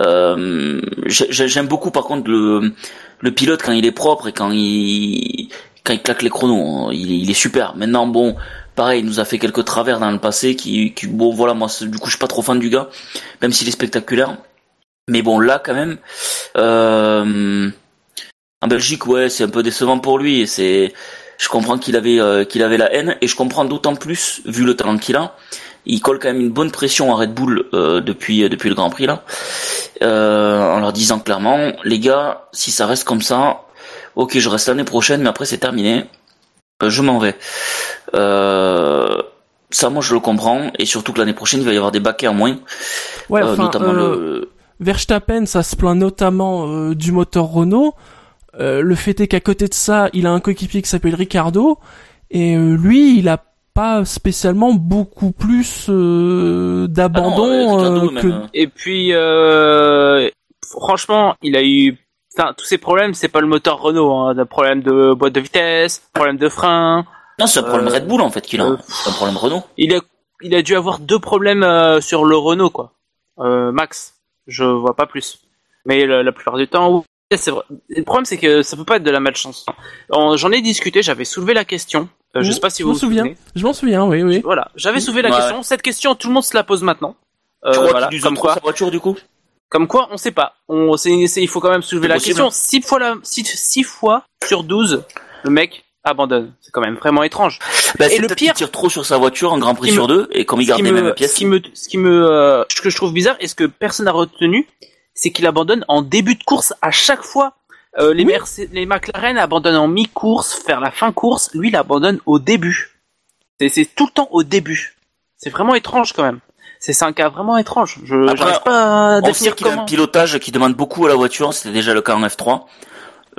Euh, j'ai- j'ai- J'aime beaucoup par contre le le pilote quand il est propre et quand il quand il claque les chronos, il, il est super. Maintenant bon, pareil, il nous a fait quelques travers dans le passé qui, bon voilà, moi du coup je suis pas trop fan du gars, même s'il est spectaculaire. Mais bon là quand même, euh, en Belgique ouais c'est un peu décevant pour lui. je comprends qu'il avait euh, qu'il avait la haine et je comprends d'autant plus vu le talent qu'il a. Il colle quand même une bonne pression à Red Bull euh, depuis depuis le Grand Prix là, euh, en leur disant clairement les gars si ça reste comme ça, ok je reste l'année prochaine mais après c'est terminé, Euh, je m'en vais. Euh, ça, moi, je le comprends, et surtout que l'année prochaine, il va y avoir des baquets en moins, Ouais, euh, enfin, notamment euh, le. Verstappen, ça se plaint notamment euh, du moteur Renault. Euh, le fait est qu'à côté de ça, il a un coéquipier qui s'appelle Ricardo, et euh, lui, il a pas spécialement beaucoup plus euh, Ah d'abandon Ricardo, euh, que. euh, Et puis, euh, franchement, il a eu, enfin, tous ces problèmes, c'est pas le moteur Renault, hein, problème de boîte de vitesse, problème de frein. Non, c'est un problème euh, Red Bull en fait qu'il a. euh, c'est un problème Renault. Il a, il a dû avoir deux problèmes euh, sur le Renault, quoi. Euh, max, je vois pas plus. Mais la, la plupart du temps, vrai. Le problème, c'est que ça peut pas être de la malchance. En- J'en ai discuté, j'avais soulevé la question. Euh, je sais pas si je vous m'en vous souviens. souvenez. Je m'en souviens, oui, oui. Voilà, j'avais soulevé la Ouais. question. Cette question, tout le monde se la pose maintenant. Euh, tu crois voilà, qu'il use comme quoi. sa voiture du coup? Comme quoi, on sait pas. On, c'est, c'est- il faut quand même soulever la possible. question. Six fois, la, six, six fois sur 12, le mec abandonne. C'est quand même vraiment étrange. bah, Et le pire- qu'il tire trop sur sa voiture en Grand Prix sur me- deux, et comme il garde les me, mêmes pièces. ce qui me, ce qui me, euh, ce que je trouve bizarre et ce que personne n'a retenu, c'est qu'il abandonne en début de course à chaque fois. Euh, les, Oui. Les McLaren abandonnent en mi-course, vers la fin course. Lui, il abandonne au début. C'est, tout le temps au début. C'est vraiment étrange quand même. C'est, un cas vraiment étrange. Je, Après, j'arrive pas à On sait définir qu'il a un pilotage qui demande beaucoup à la voiture, c'était déjà le cas en F3.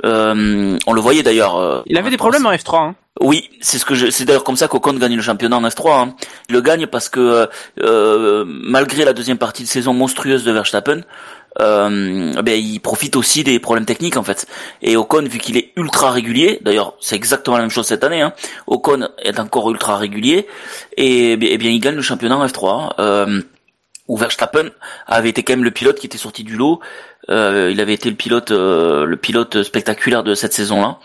Euh, on le voyait d'ailleurs. euh, Il avait des F3. problèmes en F3. Hein. Oui, c'est ce que je, c'est d'ailleurs comme ça qu'Ocon gagne le championnat en F3. hein. Il le gagne parce que euh, malgré la deuxième partie de saison monstrueuse de Verstappen, euh, ben il profite aussi des problèmes techniques en fait. Et Ocon, vu qu'il est ultra régulier, d'ailleurs c'est exactement la même chose cette année. Hein, Ocon est encore ultra régulier et, bien- eh bien il gagne le championnat en F3. Euh, où Verstappen avait été quand même le pilote qui était sorti du lot. Euh, il avait été le pilote, euh, le pilote spectaculaire de cette saison-là.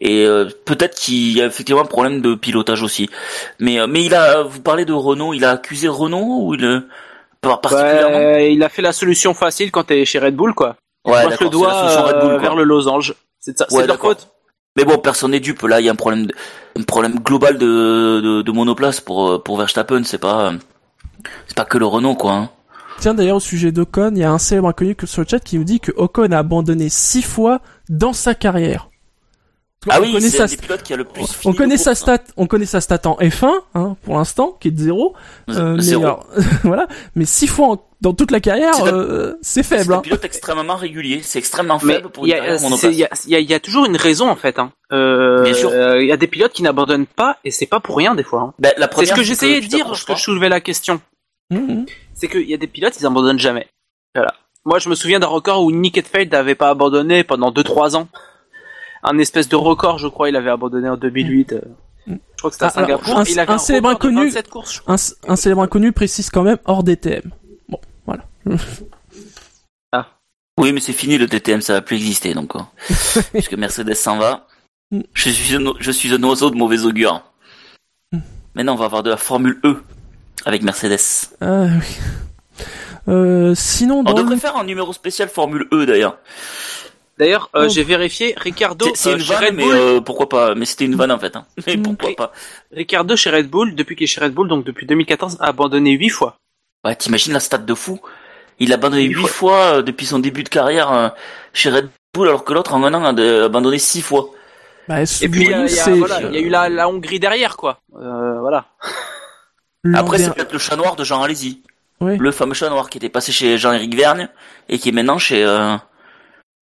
Et euh, peut-être qu'il y a effectivement un problème de pilotage aussi. Mais mais il a, vous parlez de Renault, il a accusé Renault ou il particulièrement Bah, il a fait la solution facile quand t'es chez Red Bull, quoi. Ouais, Pointe le doigt Red Bull, vers le losange. C'est de, Ouais, de leur faute. Mais bon, personne n'est dupe. Là, il y a un problème, un problème global de, de, de monoplace pour pour Verstappen. C'est pas c'est pas que le Renault quoi. hein. Tiens, d'ailleurs, au sujet d'Ocon, il y a un célèbre inconnu que sur le chat qui nous dit que Ocon a abandonné six fois dans sa carrière. Ah on oui, connaît c'est sa un des pilotes qui a le plus. on fini connaît sa course, hein. stat, on connaît sa stat en F1, hein, pour l'instant, qui est de zéro. Euh, mais Zéro. alors, voilà. Mais six fois en- dans toute la carrière, C'est un- euh, c'est C'est faible, un hein. pilote extrêmement régulier. C'est extrêmement Mais faible pour une y, carrière il y a, il y a- il y a toujours une raison en fait. Hein. Euh, Bien sûr. euh, Il y a des pilotes qui n'abandonnent pas et c'est pas pour rien des fois. la C'est ce que j'essayais de dire lorsque je soulevais la question. Mhm. C'est qu'il y a des pilotes, ils abandonnent jamais. Voilà. Moi, je me souviens d'un record où Nick Heidfeld n'avait pas abandonné pendant 2-3 ans. Un espèce de record, je crois, il avait abandonné en 2008. euh, Je crois que c'était à Ah, alors, Singapour. un- il avait un un, célèbre inconnu- 27 courses. je crois. Un, c- un célèbre inconnu précise quand même hors DTM. Bon, voilà. Oui, mais c'est fini le DTM, ça va plus exister donc. Quoi. Puisque Mercedes s'en va, Mm. je suis un, je suis un oiseau de mauvais augure. Mm. Maintenant, on va avoir de la Formule E avec Mercedes. Ah, oui. Euh, sinon, On devrait le... faire un numéro spécial Formule E d'ailleurs. D'ailleurs, euh, Oh. j'ai vérifié, Ricardo C'est- C'est euh, une chez vanne, Red mais euh, pourquoi pas Mais c'était une vanne en fait. Hein. Mais pourquoi pas Ricardo chez Red Bull, depuis qu'il est chez Red Bull, donc depuis 2014, a abandonné 8 fois. Ouais, t'imagines la stat de fou Il a abandonné Huit 8 fois. fois euh, depuis son début de carrière euh, chez Red Bull, alors que l'autre en un an a abandonné 6 fois. Bah, Et puis, il y a, il y a- c'est- voilà, il y a eu la, la Hongrie derrière, quoi. Euh, voilà. Après, c'est peut-être le chat noir de Jean Alési. Oui. Le fameux chat noir qui était passé chez Jean-Éric Vergne et qui est maintenant chez euh,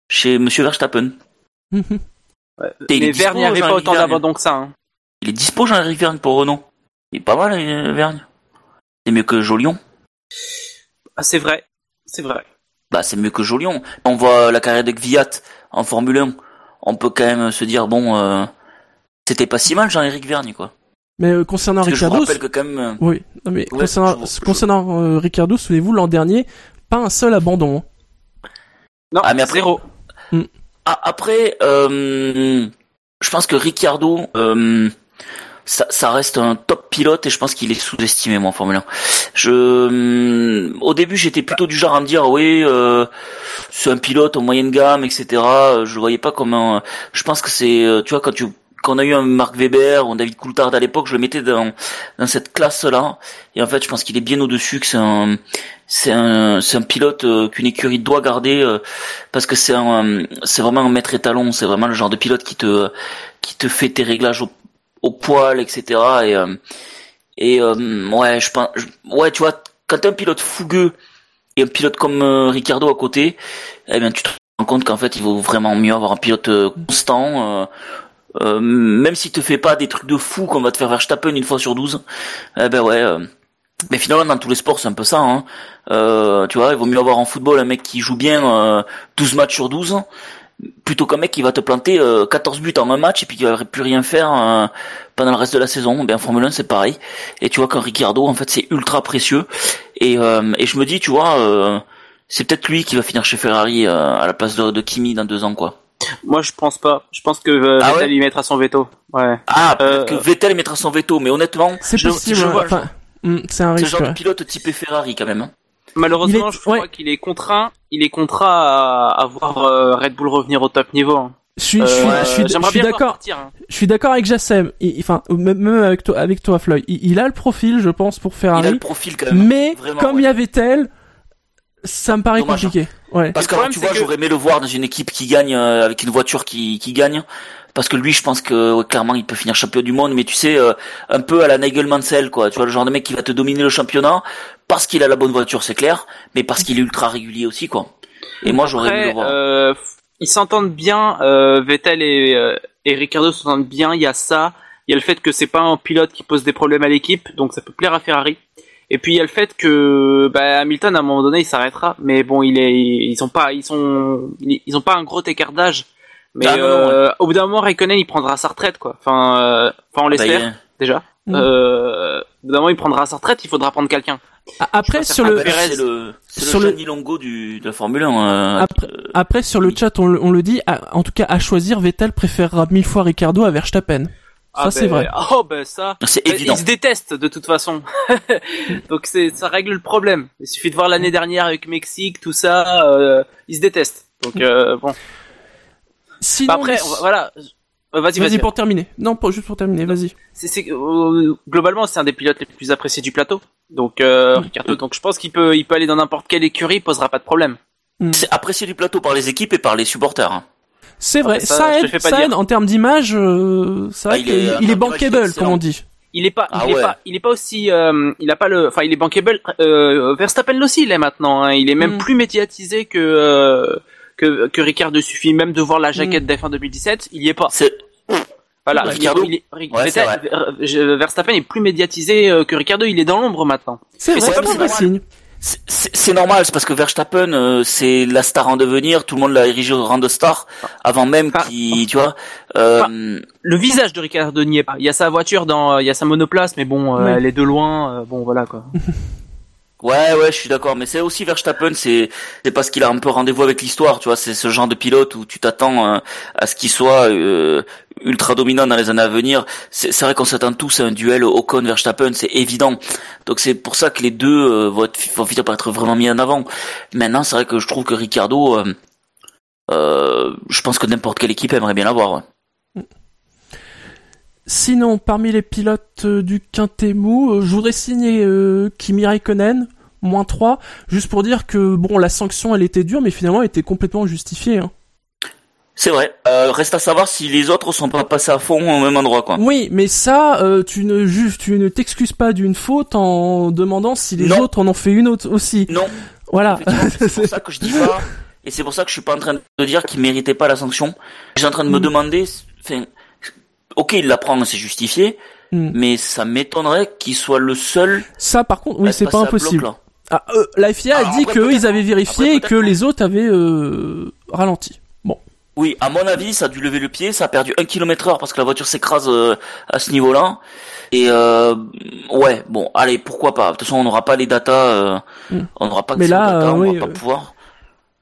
chez Monsieur Verstappen. Mais dispo, Verne n'y avait pas autant Vergne. d'abandon que ça. Hein. Il est dispo Jean-Éric Vergne pour Renault. Il est pas mal euh, Vergne. C'est mieux que Jolion. Ah, c'est vrai. C'est vrai. Bah c'est mieux que Jolion. On voit la carrière de Gviat en Formule 1. On peut quand même se dire bon euh, c'était pas si mal Jean-Éric Vergne quoi. Mais euh, concernant que je vous Ricardo, rappelle que quand même euh, oui, non, mais Ouais, concernant, je vous- je- concernant euh, Ricardo, souvenez-vous l'an dernier, pas un seul abandon. hein. Non, Ah, mais après- zéro. Ah, après, euh, je pense que Ricciardo, euh, ça, ça reste un top pilote et je pense qu'il est sous-estimé moi en Formule 1. Je, euh, au début, j'étais plutôt du genre à me dire oui, euh, c'est un pilote en moyenne gamme, etc. Je le voyais pas comme un. Je pense que c'est, euh, tu vois, quand tu quand on a eu un Mark Webber ou un David Coulthard à l'époque, je le mettais dans dans cette classe-là. Et en fait, je pense qu'il est bien au-dessus, que c'est un c'est un c'est un pilote euh, qu'une écurie doit garder euh, parce que c'est un c'est vraiment un maître étalon. C'est vraiment le genre de pilote qui te qui te fait tes réglages au, au poil, etc. Et euh, et euh, ouais, je pense ouais, tu vois, quand t'es un pilote fougueux et un pilote comme euh, Ricardo à côté, eh bien tu te rends compte qu'en fait il vaut vraiment mieux avoir un pilote euh, constant. Euh, même s'il te fait pas des trucs de fou qu'on va te faire Verstappen une fois sur 12, eh ben ouais. euh, mais finalement dans tous les sports c'est un peu ça. Hein. Euh, tu vois, il vaut mieux avoir en football un mec qui joue bien euh, 12 matchs sur 12 plutôt qu'un mec qui va te planter euh, 14 buts en un match et puis qui va plus rien faire pendant le reste de la saison. Ben en Formule 1 c'est pareil. Et tu vois qu'un Ricciardo en fait c'est ultra précieux. Et, et je me dis tu vois c'est peut-être lui qui va finir chez Ferrari à la place de, de Kimi dans deux ans quoi. Moi, je pense pas. Je pense que euh, Ah Vettel ouais y mettra son veto. Ouais. Ah peut-être Euh, que Vettel mettra son veto mais honnêtement C'est possible. je ouais. vois- Enfin, hmm, c'est un c'est le risque. genre de pilote typé Ferrari quand même. hein. Malheureusement, est- je crois ouais. qu'il est contraint. Il est contraint à, à voir euh, Red Bull revenir au top niveau. hein. Je suis, je suis, Euh, je je d'accord. partir, hein. Je suis d'accord avec Jassem. Enfin, même avec toi, avec toi, Floyd. Il, il a le profil, je pense, pour Il a Ferrari. le profil quand même. Mais Vraiment, comme ouais. il y avait tel, ça me paraît Dommage, compliqué. Ouais. Parce que problème, tu vois, que- j'aurais aimé le voir dans une équipe qui gagne, euh, avec une voiture qui, qui gagne. Parce que lui, je pense que ouais, clairement, il peut finir champion du monde, mais tu sais, euh, un peu à la Nigel Mansell, quoi. Tu vois, le genre de mec qui va te dominer le championnat parce qu'il a la bonne voiture, c'est clair, mais parce qu'il est ultra régulier aussi, quoi. Et moi, j'aurais aimé le voir. euh, ils s'entendent bien. Euh, Vettel et, euh, et Ricardo s'entendent bien. Il y a ça. Il y a le fait que c'est pas un pilote qui pose des problèmes à l'équipe, donc ça peut plaire à Ferrari. Et puis il y a le fait que bah, Hamilton à un moment donné il s'arrêtera, mais bon il est ils ont pas ils sont ils ont pas un gros écart d'âge. Mais Ah, non, non, euh, au bout d'un moment Raikkonen il prendra sa retraite quoi. Enfin euh, enfin on Bah, l'espère déjà. Mm. Euh, au bout d'un moment il prendra sa retraite, il faudra prendre quelqu'un. Après, sur le, c'est le, c'est sur le Longo du, de la Formule 1. euh, Après- euh, après, sur le chat, on, le- on le dit, à- en tout cas, à choisir, Vettel préférera mille fois Ricardo à Verstappen. Ça, Ah, c'est ben, vrai. Oh ben ça. c'est Euh, évident. Ils se détestent de toute façon. Donc c'est ça règle le problème. Il suffit de voir l'année dernière avec Mexique, tout ça, euh, ils se détestent. Donc euh, bon. Sinon, Bah, après, les- on va- voilà. Euh, Vas-y, vas-y vas-y. pour terminer. Non, pas juste pour terminer, vas-y. C'est, c'est, euh, globalement, c'est un des pilotes les plus appréciés du plateau. Donc, euh, Mm. Ricardo. Donc, je pense qu'il peut, il peut aller dans n'importe quelle écurie, il posera pas de problème. C'est apprécié du plateau par les équipes et par les supporters. C'est vrai, ça, ça, aide, pas ça aide en termes d'image, euh, c'est vrai Ah, il qu'il est- il en est il est bankable, comme on dit. Il est pas, Ah il est ouais. pas, il est pas aussi, euh, il a pas le, enfin, il est bankable. Euh, Verstappen aussi, il est maintenant. hein. Il est même Mm. plus médiatisé que euh, que que Ricardo. Suffit même de voir la jaquette d'F1 2017. Il y est pas. C'est, Voilà, Ricardo. il est- est- Ouais, c'est Ver- Verstappen est plus médiatisé euh, que Ricardo. Il est dans l'ombre maintenant. C'est vrai, c'est c'est pas un vrai normal. signe. C'est- c'est c'est normal, c'est parce que Verstappen, euh, c'est la star en devenir, tout le monde l'a érigé au rang de star, avant même Ah. qu'il, tu vois, euh, Le visage de Ricardo n'y est pas. Il y a sa voiture dans, il y a sa monoplace, mais bon, euh, Oui. elle est de loin. euh, bon, voilà quoi. Ouais, ouais, je suis d'accord, mais c'est aussi Verstappen, c'est c'est parce qu'il a un peu rendez-vous avec l'histoire, tu vois, c'est ce genre de pilote où tu t'attends euh, à ce qu'il soit euh, ultra dominant dans les années à venir. C'est vrai qu'on s'attend tous à un duel Ocon Verstappen, c'est évident. Donc c'est pour ça que les deux euh, vont, vont finir par être vraiment mis en avant. Maintenant, c'est vrai que je trouve que Ricardo, euh, euh, je pense que n'importe quelle équipe aimerait bien l'avoir. Ouais. Sinon, parmi les pilotes euh, du Quintet Mou, euh, je voudrais signer euh, Kimi Raikkonen, moins 3, juste pour dire que bon, la sanction elle était dure, mais finalement elle était complètement justifiée. Hein. C'est vrai. Euh, reste à savoir si les autres sont pas passés à fond au même endroit, quoi. Oui, mais ça, euh, tu ne juges, tu ne t'excuses pas d'une faute en demandant si les Non. autres en ont fait une autre aussi. Non. Voilà. C'est pour ça que je dis pas, et c'est pour ça que je suis pas en train de dire qu'il méritait pas la sanction. Je suis en train de me Mm. demander, enfin, ok, il la prend, c'est justifié, Mm. mais ça m'étonnerait qu'il soit le seul. Ça, par contre, oui, c'est pas bloc, impossible. Ah, euh, la FIA a dit qu'ils avaient vérifié Après, et que les autres avaient euh, ralenti. Bon. Oui, à mon avis, ça a dû lever le pied, ça a perdu un kilomètre heure parce que la voiture s'écrase euh, à ce niveau-là. Et euh, ouais, bon, allez, pourquoi pas. De toute façon, on n'aura pas les datas, euh, Mm. on n'aura pas Mais ces là, on oui, va pas pouvoir.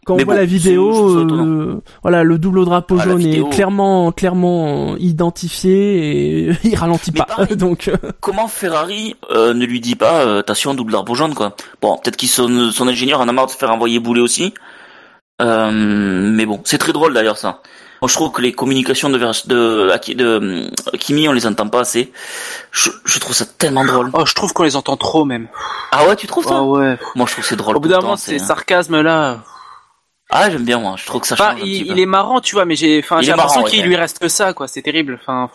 Quand Mais on voit bon, la vidéo, euh, voilà, le double drapeau Ah, jaune vidéo. est clairement, clairement identifié et il ralentit Mais pas. pareil. Donc, euh, comment Ferrari euh, ne lui dit pas euh, attention double arbre jaune quoi bon peut-être qu'il son, son ingénieur en a marre de se faire envoyer bouler aussi euh, mais bon c'est très drôle d'ailleurs ça moi je trouve que les communications de de, de, euh, Kimi on les entend pas assez je, je trouve ça tellement drôle Oh, je trouve qu'on les entend trop même. ah ouais tu trouves ça? Ah ouais. moi je trouve que c'est drôle Au bout d'un moment, ces sarcasmes là. Ah j'aime bien moi je trouve que ça change Enfin, un il, petit il peu est marrant, tu vois, mais j'ai, enfin, Il j'ai est l'impression marrant, qu'il ouais. lui reste que ça, quoi. C'est terrible. Enfin,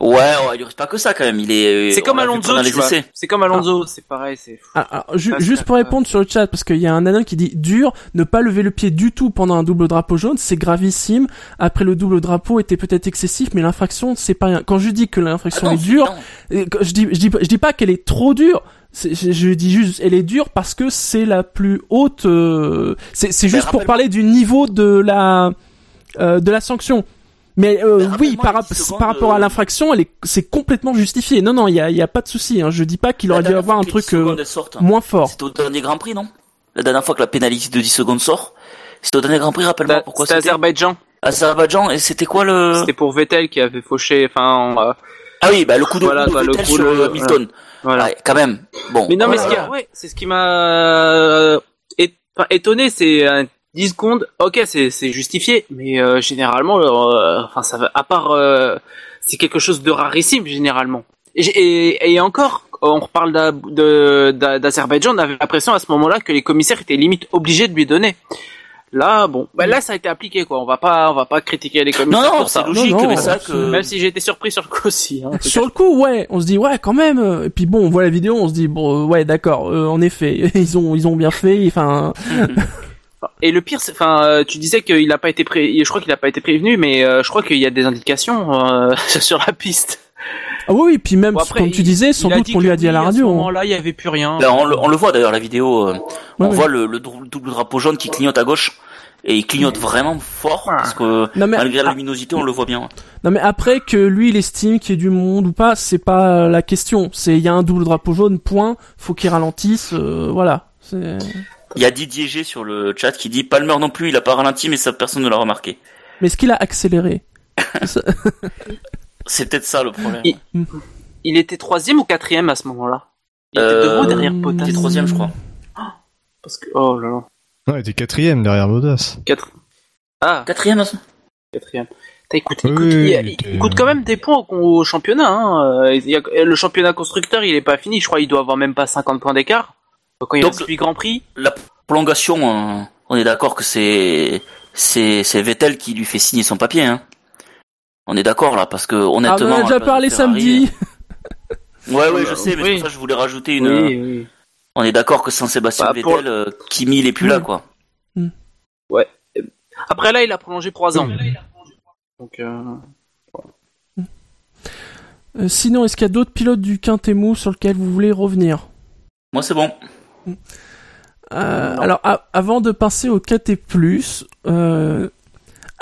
ouais, ouais il lui reste pas que ça quand même il est c'est on comme l'a vu Alonso, pendant tu les vois. essais C'est comme Alonso, c'est pareil, c'est. ah, ah, ju- Ça, c'est juste pour répondre sur le chat, parce qu'il y a un nanin qui dit dur, ne pas lever le pied du tout pendant un double drapeau jaune, c'est gravissime. Après le double drapeau était peut-être excessif, mais l'infraction c'est pas rien. Quand je dis que Ah l'infraction non, est dure, non. Et quand je dis, je dis, je dis pas qu'elle est trop dure. C'est- Je, je dis juste, elle est dure parce que c'est la plus haute. euh, c'est c'est juste pour parler du niveau de la euh, de la sanction. Mais euh, Mais oui, par, les rap- 10 secondes, par rapport à euh, l'infraction, elle est, c'est complètement justifié. Non, non, il y a, y a pas de souci. Hein. Je dis pas qu'il aurait dû avoir un que les 10 truc euh, sortent, moins fort. C'était au dernier Grand Prix, non? La dernière fois que la pénalité de 10 secondes sort, c'était au dernier Grand Prix, rappelle-moi C'était pourquoi c'était c'était Azerbaïdjan. Azerbaïdjan, et c'était quoi le... C'était pour Vettel qui avait fauché, enfin, euh, Ah oui, bah le coup de Voilà, quoi, le coup sur de- euh, Hamilton. voilà. Quand même. Bon. Mais non, mais ce qui a, ouais, c'est ce qui m'a euh, étonné, c'est euh, 10 secondes. Ok, c'est c'est justifié, mais euh, généralement, euh, enfin, ça va. À part, euh, c'est quelque chose de rarissime généralement. Et, et, et encore, on reparle d'Azerbaïdjan. On avait l'impression à ce moment-là que les commissaires étaient limite obligés de lui donner. Là, bon, bah là, ça a été appliqué, quoi. On va pas, on va pas critiquer les Non, commissaires non, pour c'est ça. logique, Non, non, mais ça que... Même si j'ai été surpris sur le coup aussi. hein, Sur le coup, ouais, on se dit ouais, quand même. Et puis bon, on voit la vidéo, on se dit bon, euh, ouais, d'accord. euh, en effet, ils ont, ils ont bien fait. Enfin, Et le pire, enfin, euh, tu disais qu'il a pas été pré, je crois qu'il a pas été prévenu, mais euh, je crois qu'il y a des indications euh, sur la piste. Ah oui, oui, puis même Bon, après, comme tu disais, sans doute qu'on lui a dit à la radio. ce hein. moment-là, il y avait plus rien. Là, on, le, on le voit d'ailleurs la vidéo, euh, on Ouais, voit le, le dou- double drapeau jaune qui clignote à gauche et il clignote vraiment fort parce que Non mais, malgré la luminosité on le voit bien. non mais après que lui il estime qu'il y ait du monde ou pas, c'est pas la question. C'est il y a un double drapeau jaune, point. Faut qu'il ralentisse, euh, voilà. C'est- Il y a Didier G sur le chat qui dit Palmer non plus il a pas ralenti mais ça personne ne l'a remarqué. Mais est-ce qu'il a accéléré C'est peut-être ça le problème. Il- Il était troisième ou quatrième à ce moment-là? Il était Euh, ou derrière il Il Bottas est troisième je crois. Parce que oh là là, Ouais, t'es quatrième derrière Bottas. quatre. Ah, Quatrième hein. quatrième. T'as écoute, Oui, écoute, oui, il, il était- il coûte quand même des points au, au championnat. Hein. Euh, il y a- le championnat constructeur, il est pas fini. Je crois qu'il doit avoir même pas 50 points d'écart. Donc, Quand il Donc, reste 8 Grand Prix. La prolongation, euh, on est d'accord que c'est c'est c'est Vettel qui lui fait signer son papier. Hein. On est d'accord là parce que Ah, honnêtement. on en a déjà parlé samedi. Ouais ouais je sais mais c'est Oui. pour ça que je voulais rajouter une. Oui, oui. On est d'accord que sans Sébastien Bah, Vettel, euh, Kimi il est plus là quoi. Après là, il a prolongé 3 ans. Donc, euh, Euh, sinon, est-ce qu'il y a d'autres pilotes du Quintemou sur lesquels vous voulez revenir? Moi c'est bon. Euh, alors, a- avant de passer au KT+,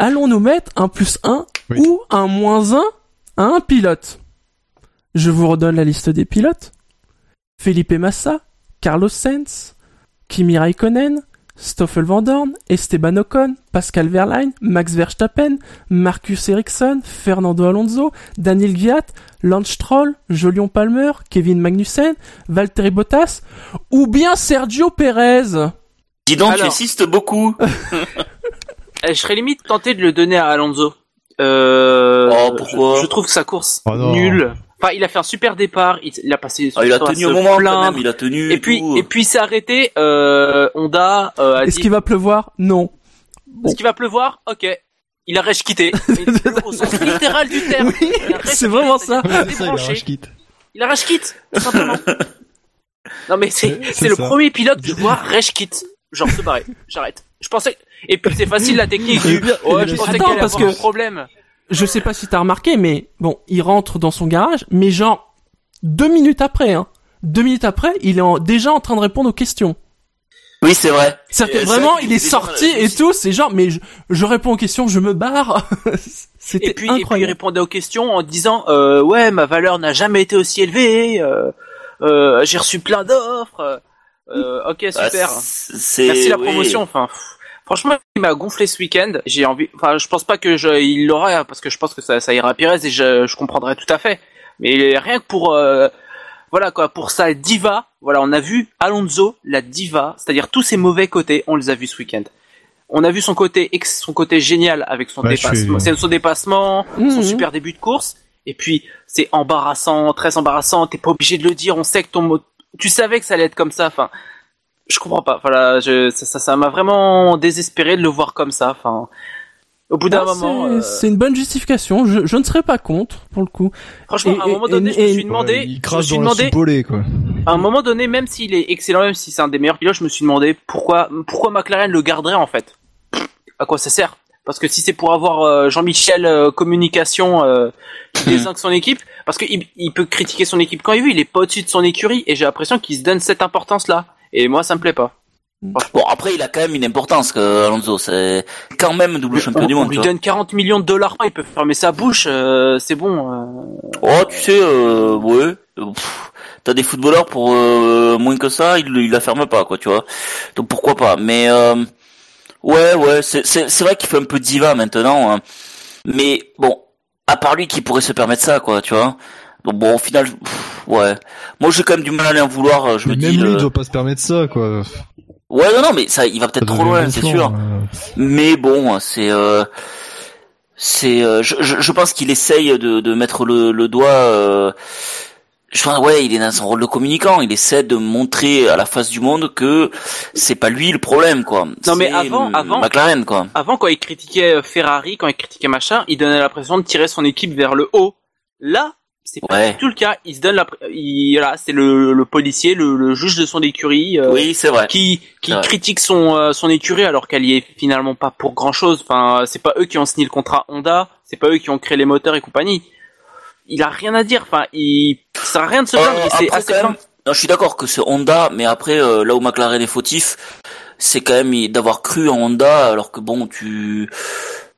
euh, allons-nous mettre un plus 1 Oui. ou un moins 1 à un pilote Je vous redonne la liste des pilotes. Felipe Massa, Carlos Sainz, Kimi Raikkonen, Stoffel Van Dorn, Esteban Ocon, Pascal Wehrlein, Max Verstappen, Marcus Ericsson, Fernando Alonso, Daniel Gviat, Lance Stroll, Jolion Palmer, Kevin Magnussen, Valtteri Bottas, ou bien Sergio Perez. Dis donc, tu Alors. insistes beaucoup. Eh, Je serais limite tenté de le donner à Alonso. Euh, Oh, pourquoi je, je trouve que sa course Oh nulle. Enfin, il a fait un super départ. Il, il a passé. Ah, il a tenu au moment quand même, il a tenu. Et puis, tout. et puis, il s'est arrêté. Euh, Honda euh, a Est-ce dit qu'il va pleuvoir Non. Est-ce qu'il va pleuvoir Ok. Il a rage quitté. Au sens littéral du terme. Oui, Il a rage c'est vraiment ça. il débranché. arrache quitte. Il a rage quitte, tout simplement. non mais c'est C'est- c'est c'est le ça. premier pilote que je vois rage quitte. Genre se barrer. J'arrête. Je pensais. Et puis c'est facile la technique. Bien- Ouais, je pensais parce avoir que- un problème. Je sais pas si t'as remarqué, mais bon, il rentre dans son garage, mais genre deux minutes après, hein. Deux minutes après, il est en- déjà en train de répondre aux questions. Oui, c'est vrai. Euh, vraiment, il est sorti et tout, c'est genre, mais je, je réponds aux questions, je me barre. C'était Et puis, et puis il incroyable. répondait aux questions en disant euh, ouais ma valeur n'a jamais été aussi élevée. Euh, euh, J'ai reçu plein d'offres. Euh, ok Ah, super. Merci la oui. promotion. Enfin, pff, franchement, il m'a gonflé ce week-end. J'ai envie. Enfin, je pense pas que je, il l'aura parce que je pense que ça, ça ira à Pérez et je, je comprendrai tout à fait. Mais rien que pour, euh, voilà quoi, pour sa diva. Voilà, on a vu Alonso, la diva, c'est-à-dire tous ses mauvais côtés, on les a vus ce week-end. On a vu son côté, ex- son côté génial avec son je dépassement, suis- son dépassement, son Mhm. super début de course. Et puis, c'est embarrassant, très embarrassant. T'es pas obligé de le dire. On sait que ton mot, tu savais que ça allait être comme ça. Enfin, je comprends pas. Voilà, je, ça, ça, ça m'a vraiment désespéré de le voir comme ça. Enfin, au bout d'un moment, c'est- euh, C'est une bonne justification. Je, je ne serais pas contre, pour le coup. franchement, et- à un moment donné, et- je me suis demandé, Ouais, il je me crache suis dans la demandé, lait, quoi. à un moment donné, même s'il est excellent, même si c'est un des meilleurs pilotes, je me suis demandé pourquoi, pourquoi McLaren le garderait en fait. À quoi ça sert? Parce que si c'est pour avoir euh, Jean-Michel euh, communication euh, qui désingue son équipe, parce qu'il il peut critiquer son équipe quand il veut, il est pas au-dessus de son écurie, et j'ai l'impression qu'il se donne cette importance-là. Et moi, ça me plaît pas. Bon, après, il a quand même une importance, que Alonso. C'est quand même double champion on, du on monde. lui tu vois. donne 40 millions de dollars, il peut fermer sa bouche, euh, c'est bon. euh. Oh, tu sais, euh, ouais. euh, T'as des footballeurs pour euh, moins que ça, ils, ils la ferment pas, quoi, tu vois. Donc pourquoi pas. Mais euh, ouais, ouais, c'est vrai qu'il fait un peu diva maintenant. hein. Mais bon, à part lui, qui pourrait se permettre ça, quoi, tu vois. Donc bon, au final, pff, ouais. Moi, j'ai quand même du mal à lui en vouloir. euh, Je me Mais dis. même lui, le- il doit pas se permettre ça, quoi. Ouais, non, non, mais ça, il va peut-être trop loin, c'est sûr. euh. Mais bon, c'est euh, c'est euh, je, je, je pense qu'il essaye de, de mettre le, le doigt euh, je pense ouais, il est dans son rôle de communicant, il essaie de montrer à la face du monde que c'est pas lui le problème quoi. Non, mais avant- avant- McLaren quoi. Avant, quand il critiquait euh, Ferrari, quand il critiquait machin, il donnait l'impression de tirer son équipe vers le haut. Là, c'est pas Ouais. du tout le cas. Il se donne la, il, voilà, c'est le, le policier, le, le juge de son écurie, euh, Oui, c'est vrai. qui, qui vrai. critique son, euh, son écurie alors qu'elle y est finalement pas pour grand chose. Enfin, c'est pas eux qui ont signé le contrat Honda, c'est pas eux qui ont créé les moteurs et compagnie. Il a rien à dire. Enfin, il, ça sert à rien de se Euh, plaindre. et c'est assez même, non, je suis d'accord que c'est Honda, mais après euh, là où McLaren est fautif, c'est quand même d'avoir cru en Honda alors que bon, tu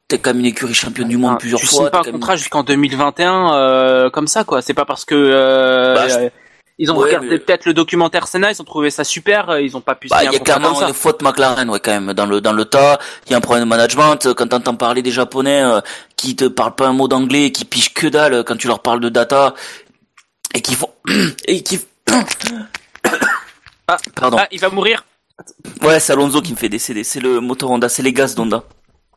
t'es quand même une écurie championne du monde Enfin, plusieurs tu fois. signes pas un contrat jusqu'en 2021 euh, comme ça quoi. C'est pas parce que euh, Bah, je- euh, ils ont Ouais, regardé mais- peut-être le documentaire Senna, ils ont trouvé ça super, euh, ils ont pas pu Bah, il y a clairement une faute McLaren, ouais, quand même, dans le, dans le tas. Il y a un problème de management. Quand t'entends parler des Japonais, euh, qui te parlent pas un mot d'anglais, qui pichent que dalle quand tu leur parles de data, et qui font, et qui, Ah, pardon. Ah, il va mourir. Ouais, c'est Alonso qui me fait décéder. C'est le moteur Honda, c'est les gaz d'Honda.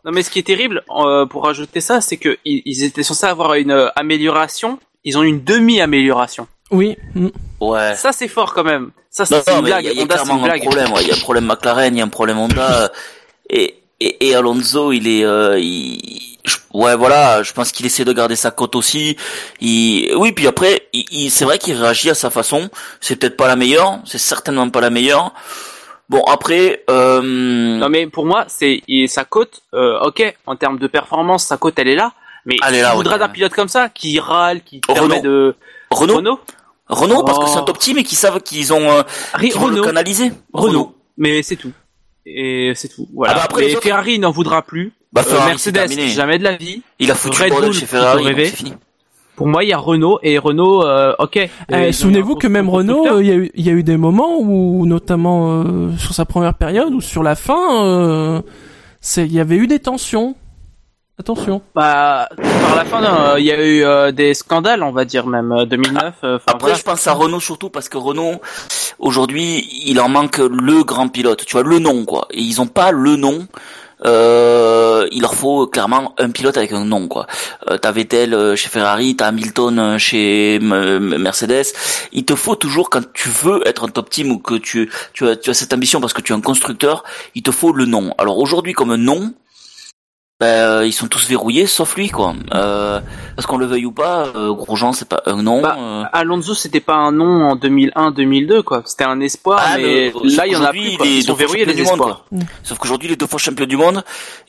Non mais ce qui est terrible euh, pour rajouter ça, c'est que ils, ils étaient censés avoir une euh, amélioration, ils ont eu une demi-amélioration. Oui. mm. Ouais. Ça c'est fort quand même. Ça c'est une blague. il y a, il y a Honda c'est clairement une un problème. ouais. Il y a un problème McLaren, il y a un problème Honda. et, et, et Alonso, il est, euh, il- je- ouais, voilà, je pense qu'il essaie de garder sa cote aussi. Il, oui, puis après, il, il- c'est vrai qu'il réagit à sa façon. C'est peut-être pas la meilleure, c'est certainement pas la meilleure. Bon, après, euh, Non mais pour moi c'est sa cote, euh, ok, en termes de performance, sa cote elle est là. Mais Elle est là, oui. d'un pilote comme ça qui râle, qui Renault. permet de Renault, Renault, Renault, parce que Oh. c'est un top team et qu'ils savent qu'ils ont, euh, le Renault, canaliser. Renault. Mais c'est tout. Et c'est tout. Voilà. Ah bah après, Mais les autres- Ferrari n'en voudra plus. Bah, Euh, Ferrari, Mercedes, jamais de la vie. Il a foutu Red Bull, chez Ferrari, c'est fini. Pour moi, il y a Renault et Renault, euh, ok. Eh, Euh, Souvenez-vous que même. Renault, euh, il y, a eu- il y a eu des moments où, notamment euh, sur sa première période ou sur la fin, euh, c'est- il y avait eu des tensions. Attention. Bah, par la fin, euh, il y a eu euh, des scandales, on va dire même euh, 2009. euh, enfin, Après, voilà. je pense à Renault surtout parce que Renault, aujourd'hui, il en manque le grand pilote. Tu vois, le nom, quoi. Et ils ont pas le nom. Euh, il leur faut clairement un pilote avec un nom, quoi. Euh, t'as Vettel euh, chez Ferrari, t'as Hamilton euh, chez Mercedes. Il te faut toujours, quand tu veux être un top team ou que tu, tu as, tu as cette ambition parce que tu es un constructeur, il te faut le nom. Alors aujourd'hui, comme nom, ben, euh, ils sont tous verrouillés sauf lui, quoi. Euh, parce qu'on le veuille ou pas, euh, Grosjean, c'est pas un nom. Bah, euh, Alonso, c'était pas un nom en 2001-2002, quoi. C'était un espoir, Ah, mais le- là, il y en a plus, quoi. Ils sont verrouillés, les monde, espoirs. quoi. Sauf qu'aujourd'hui, les deux fois champion du monde,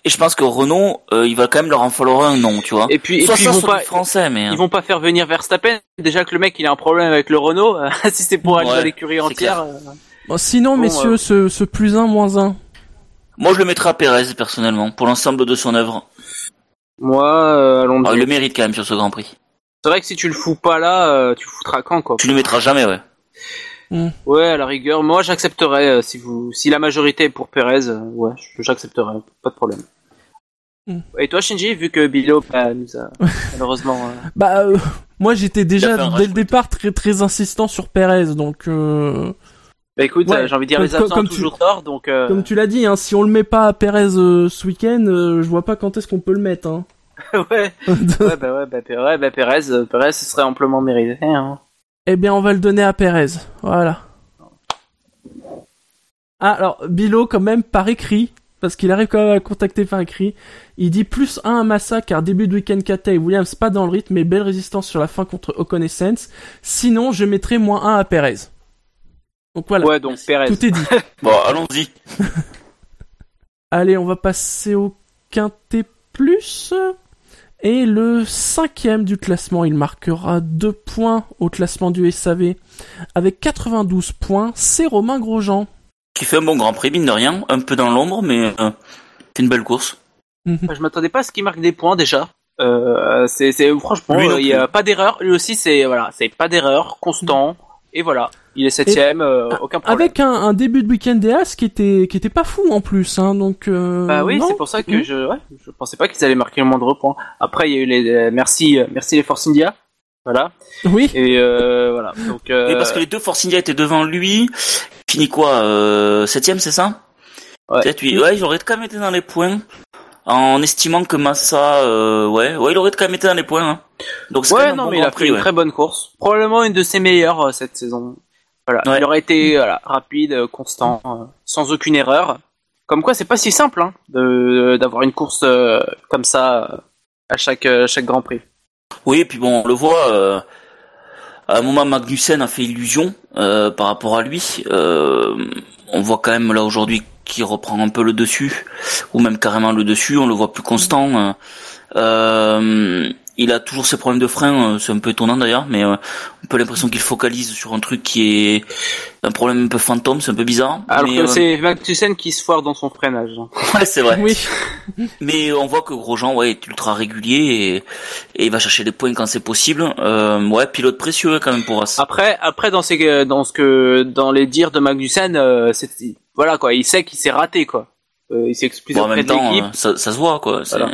et je pense que Renault, euh, il va quand même leur en falloir un nom, tu vois. Et puis, et Soit puis ça, ils vont pas, français, mais. ils vont pas faire venir Verstappen. Déjà que le mec, il a un problème avec le Renault. si c'est pour aller Ouais, dans l'écurie entière. euh, Bon, sinon, Bon, messieurs, euh, ce, ce plus un, moins un. Moi, je le mettrais à Pérez, personnellement, pour l'ensemble de son œuvre. Moi, euh, Alonso. Alors, il le mérite quand même sur ce Grand Prix. C'est vrai que si tu le fous pas là, euh, tu le foutras quand, quoi. Tu le mettras jamais, ouais. Ouais, à la rigueur, moi j'accepterais euh, si vous, si la majorité est pour Perez, euh, ouais, je- j'accepterais, pas de problème. Hmm. Et toi, Shinji, vu que Bilo bah, nous a malheureusement, euh, Bah, euh, moi j'étais déjà dès le départ très très insistant sur Perez, donc euh, bah écoute, Ouais, euh, j'ai envie de dire comme- les absents comme ont tu- toujours tort, donc euh, comme tu l'as dit, hein, si on le met pas à Perez euh, ce week-end, euh, je vois pas quand est-ce qu'on peut le mettre. Hein. ouais, ouais, bah ouais, bah, Perez, bah Perez, euh, Perez, ce serait amplement mérité. Hein. Eh bien, on va le donner à Perez. Voilà. Ah, alors, Bilo, quand même, par écrit, parce qu'il arrive quand même à contacter par écrit, il dit plus 1 à Massa, car début de week-end Kata et Williams pas dans le rythme, mais belle résistance sur la fin contre Ocon et Sainz. Sinon, je mettrai moins 1 à Perez. Donc voilà, Ouais, donc Perez. tout est dit. Bon, allons-y. Allez, on va passer au quintet plus. Et le cinquième du classement, il marquera deux points au classement du SAV. Avec 92 points, c'est Romain Grosjean. Qui fait un bon Grand Prix, mine de rien. Un peu dans l'ombre, mais euh, c'est une belle course. Bah, je m'attendais pas à ce qu'il marque des points déjà. Euh, c'est, c'est franchement, il y a pas d'erreur. Lui aussi, c'est voilà, c'est pas d'erreur, constant. Et voilà, il est septième, euh, aucun problème. Avec un, un début de week-end des As qui était, qui était pas fou en plus, hein, donc. Euh, Bah oui, c'est pour ça que Mhm. je, ouais, je pensais pas qu'ils allaient marquer le moindre point. Après, il y a eu les, euh, merci, euh, merci les Force India. Voilà. Oui. Et euh, voilà. Donc, euh, Oui, parce que les deux Force India étaient devant lui. Fini quoi euh, Septième, c'est ça? Ouais. Peut-être oui. Ouais, il aurait quand même été dans les points. En estimant que Massa, euh, ouais, ouais, il aurait quand même été dans les points. Hein. Donc c'est ouais, non, bon mais il a fait une ouais. très bonne course. Probablement une de ses meilleures euh, cette saison. Voilà. Ouais. Il aurait été voilà, rapide, euh, constant, euh, sans aucune erreur. Comme quoi, c'est pas si simple hein, d'avoir une course euh, comme ça euh, à chaque euh, chaque Grand Prix. Oui, et puis bon, on le voit. Euh, à un moment, Magnussen a fait illusion euh, par rapport à lui. Euh, on voit quand même là aujourd'hui qu'il reprend un peu le dessus, ou même carrément le dessus. On le voit plus constant. euh. Euh, il a toujours ses problèmes de frein. euh, C'est un peu étonnant d'ailleurs, mais euh, on peut l'impression qu'il focalise sur un truc qui est un problème un peu fantôme. C'est un peu bizarre. Alors mais, que euh, c'est Magnussen qui se foire dans son freinage. hein. ouais, c'est vrai. Oui. Mais on voit que Grosjean, ouais, est ultra régulier et, et il va chercher les points quand c'est possible. Euh, ouais, pilote précieux quand même pour As. Après, après dans ces, dans ce que, dans les dires de Magnussen, euh, c'est, voilà quoi, il sait qu'il s'est raté quoi. Euh, il s'est excusé Bon, en même temps, l'équipe. ça, ça se voit quoi. Voilà.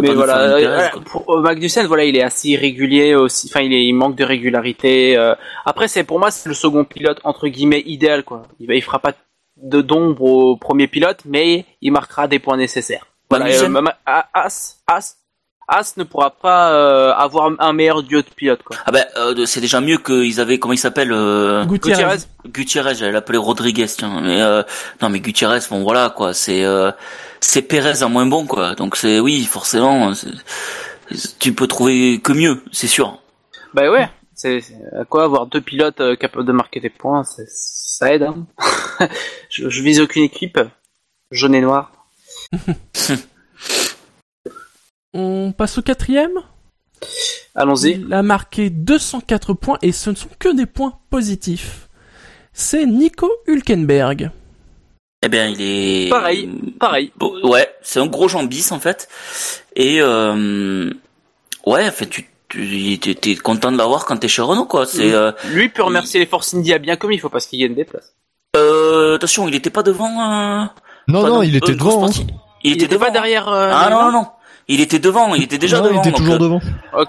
Mais voilà, euh, voilà, quoi. pour euh, Magnussen, voilà, il est assez irrégulier aussi. Enfin, il, est, il manque de régularité. euh. Après, c'est pour moi, c'est le second pilote entre guillemets idéal, quoi. Il, il fera pas de d'ombre au premier pilote, mais il marquera des points nécessaires. Voilà, Magnussen euh, ma- ma- As, As, As ne pourra pas euh, avoir un meilleur duo de pilotes, quoi. Ah ben, euh, c'est déjà mieux qu'ils avaient, comment il s'appelle euh, Gutiérrez. Gutiérrez. J'allais l'appeler Rodriguez, tiens. Mais euh, non, mais Gutiérrez, bon voilà quoi, c'est euh, c'est Pérez en moins bon quoi. Donc c'est oui, forcément, tu peux trouver que mieux, c'est sûr. Bah ouais, c'est à quoi avoir deux pilotes euh, capables de marquer des points, ça aide. Hein. je, je vise aucune équipe, jaune et noir. On passe au quatrième? Allons-y. Il a marqué 204 points et ce ne sont que des points positifs. C'est Nico Hülkenberg. Eh bien, il est Pareil, pareil. Bon, ouais, c'est un gros jambis en fait. Et euh, ouais, en fait, tu, tu t'es- content de l'avoir quand t'es chez Renault, quoi. C'est, euh, Lui peut remercier les Force India bien comme il faut parce qu'il gagne des places. euh, attention, il était pas devant. Euh... Non, enfin, non, il euh, était grosse devant. hein. Il, Il, était, était devant. pas derrière. euh, Ah non, non, non. Il était devant, il était déjà Non, devant. il était donc, toujours euh, devant.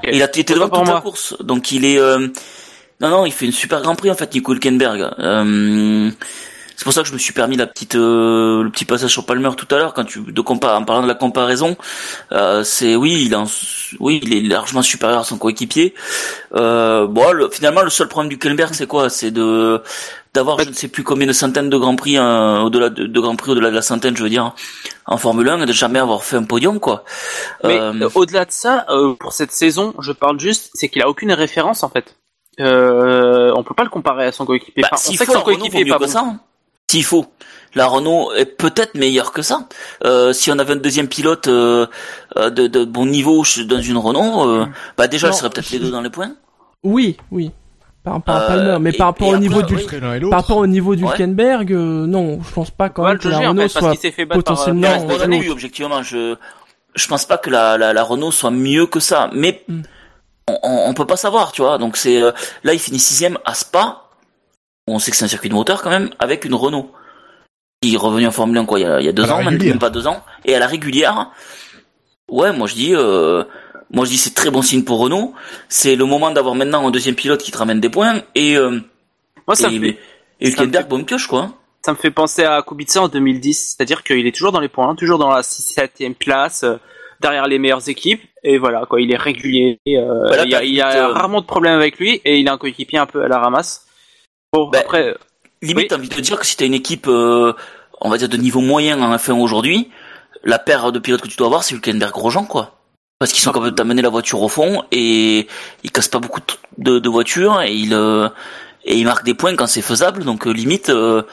Il, a, il était devant toute la course. Donc il est... euh, Non, non, il fait une super Grand Prix en fait, Nico Hülkenberg. Euh, C'est pour ça que je me suis permis la petite, euh, le petit passage sur Palmer tout à l'heure quand tu de compa en parlant de la comparaison. Euh, c'est oui, il est en- oui, il est largement supérieur à son coéquipier. Euh, bon, le- finalement, le seul problème du Hülkenberg, c'est quoi? C'est de d'avoir je ne sais plus combien de centaines de grands prix euh, au-delà de, de grands prix au-delà de la centaine, je veux dire, en Formule 1 et de jamais avoir fait un podium quoi. Mais Euh, euh, au-delà de ça, euh, pour cette saison, je parle juste, c'est qu'il a aucune référence en fait. Euh, on peut pas le comparer à son coéquipier. Bah, Enfin, on sait que son coéquipier est pas bon. ça. hein. S'il faut. La Renault est peut-être meilleure que ça. Euh, si on avait un deuxième pilote euh, euh, de, de bon niveau dans une Renault, euh, bah déjà, Non. il serait peut-être les deux dans les points. Oui, oui. Par rapport à Euh, Palmer, mais et- par rapport et au après, niveau du, oui. par rapport au niveau du Ouais. Hülkenberg, euh, non, je pense pas quand même que la en Renault fait parce soit qu'il s'est fait battre par, euh, potentiellement oui, objectivement, je je pense pas que la, la, la Renault soit mieux que ça, mais Mm. on, on, on peut pas savoir, tu vois. Donc c'est euh, là, il finit sixième à Spa. On sait que c'est un circuit de moteur quand même, avec une Renault qui est revenue en Formule 1 quoi, il y a, il y a deux ans, même, pas deux ans, et à la régulière. Ouais, moi je dis, euh, moi je dis c'est très bon signe pour Renault. C'est le moment d'avoir maintenant un deuxième pilote qui te ramène des points et euh, Moi, ça et, me fait, et ça me Hülkenberg fait- bonne pioche quoi. ça me fait penser à Kubica en 2010, c'est-à-dire qu'il est toujours dans les points, toujours dans la 6-7e place, euh, derrière les meilleures équipes, et voilà, quoi, il est régulier, euh, il y a, t'as il y a limite, euh, rarement de problèmes avec lui, et il a un coéquipier un peu à la ramasse. Bon, Bah, après, euh, Limite, Oui. t'as envie de te dire que si t'as une équipe, euh, on va dire de niveau moyen en F1 aujourd'hui, la paire de pilotes que tu dois avoir, c'est Hülkenberg Grosjean, quoi. Parce qu'ils sont capables de t'amener la voiture au fond et ils cassent pas beaucoup de, de, de voitures et ils euh, et ils marquent des points quand c'est faisable. Donc euh, limite, euh,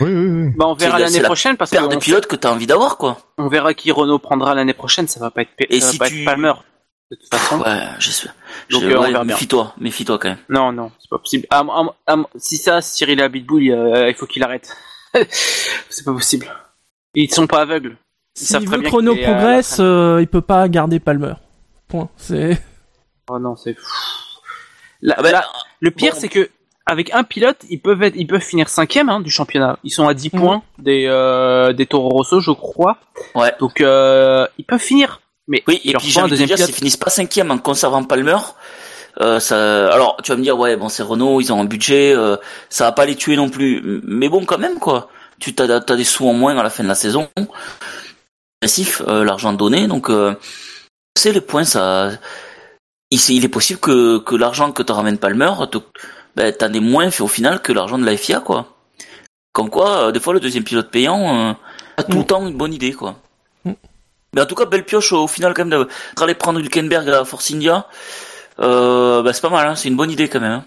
Oui, oui, oui. bah, on verra l'année c'est la prochaine, parce paire de qu'on pilotes que t'as envie d'avoir, quoi. on verra qui Renault prendra l'année prochaine, ça va pas être, Et ça va si pas tu- être Palmer, de toute façon. Ouais, j'espère. Donc, Je- euh, on ouais, verra bien. méfie-toi, méfie-toi quand même. Non, non, c'est pas possible. Ah, ah, ah, si ça, Cyril Abitboul, euh, il faut qu'il arrête. c'est pas possible. Ils sont pas aveugles. S'il très veut que à la progresse, euh, il peut pas garder Palmer. Point. C'est. Oh non, c'est. Là, bah, là, le pire, bon. c'est que avec un pilote, ils peuvent être, ils peuvent finir cinquième hein, du championnat. Ils sont à 10 Mhm. points des euh, des Toro Rosso, je crois. Ouais. Donc euh, ils peuvent finir. Mais Oui, et puis j'ai envie de deuxième dire, s'ils finissent pas cinquième en conservant Palmer, euh, ça, alors tu vas me dire, ouais, bon, c'est Renault, ils ont un budget, euh, ça va pas les tuer non plus, mais bon, quand même, quoi. Tu t'as, t'as des sous en moins à la fin de la saison, Agressif, euh, l'argent donné, donc euh, c'est les points, ça. Il, il est possible que, que l'argent que te ramène Palmer, te, ben, t'en aies moins fait au final que l'argent de la FIA, quoi. Comme quoi, euh, des fois, le deuxième pilote payant euh, a tout le Mm. temps une bonne idée, quoi. Mais en tout cas, belle pioche au final quand même d'aller prendre Hülkenberg à Force India. Euh, bah, c'est pas mal, hein, c'est une bonne idée quand même. hein.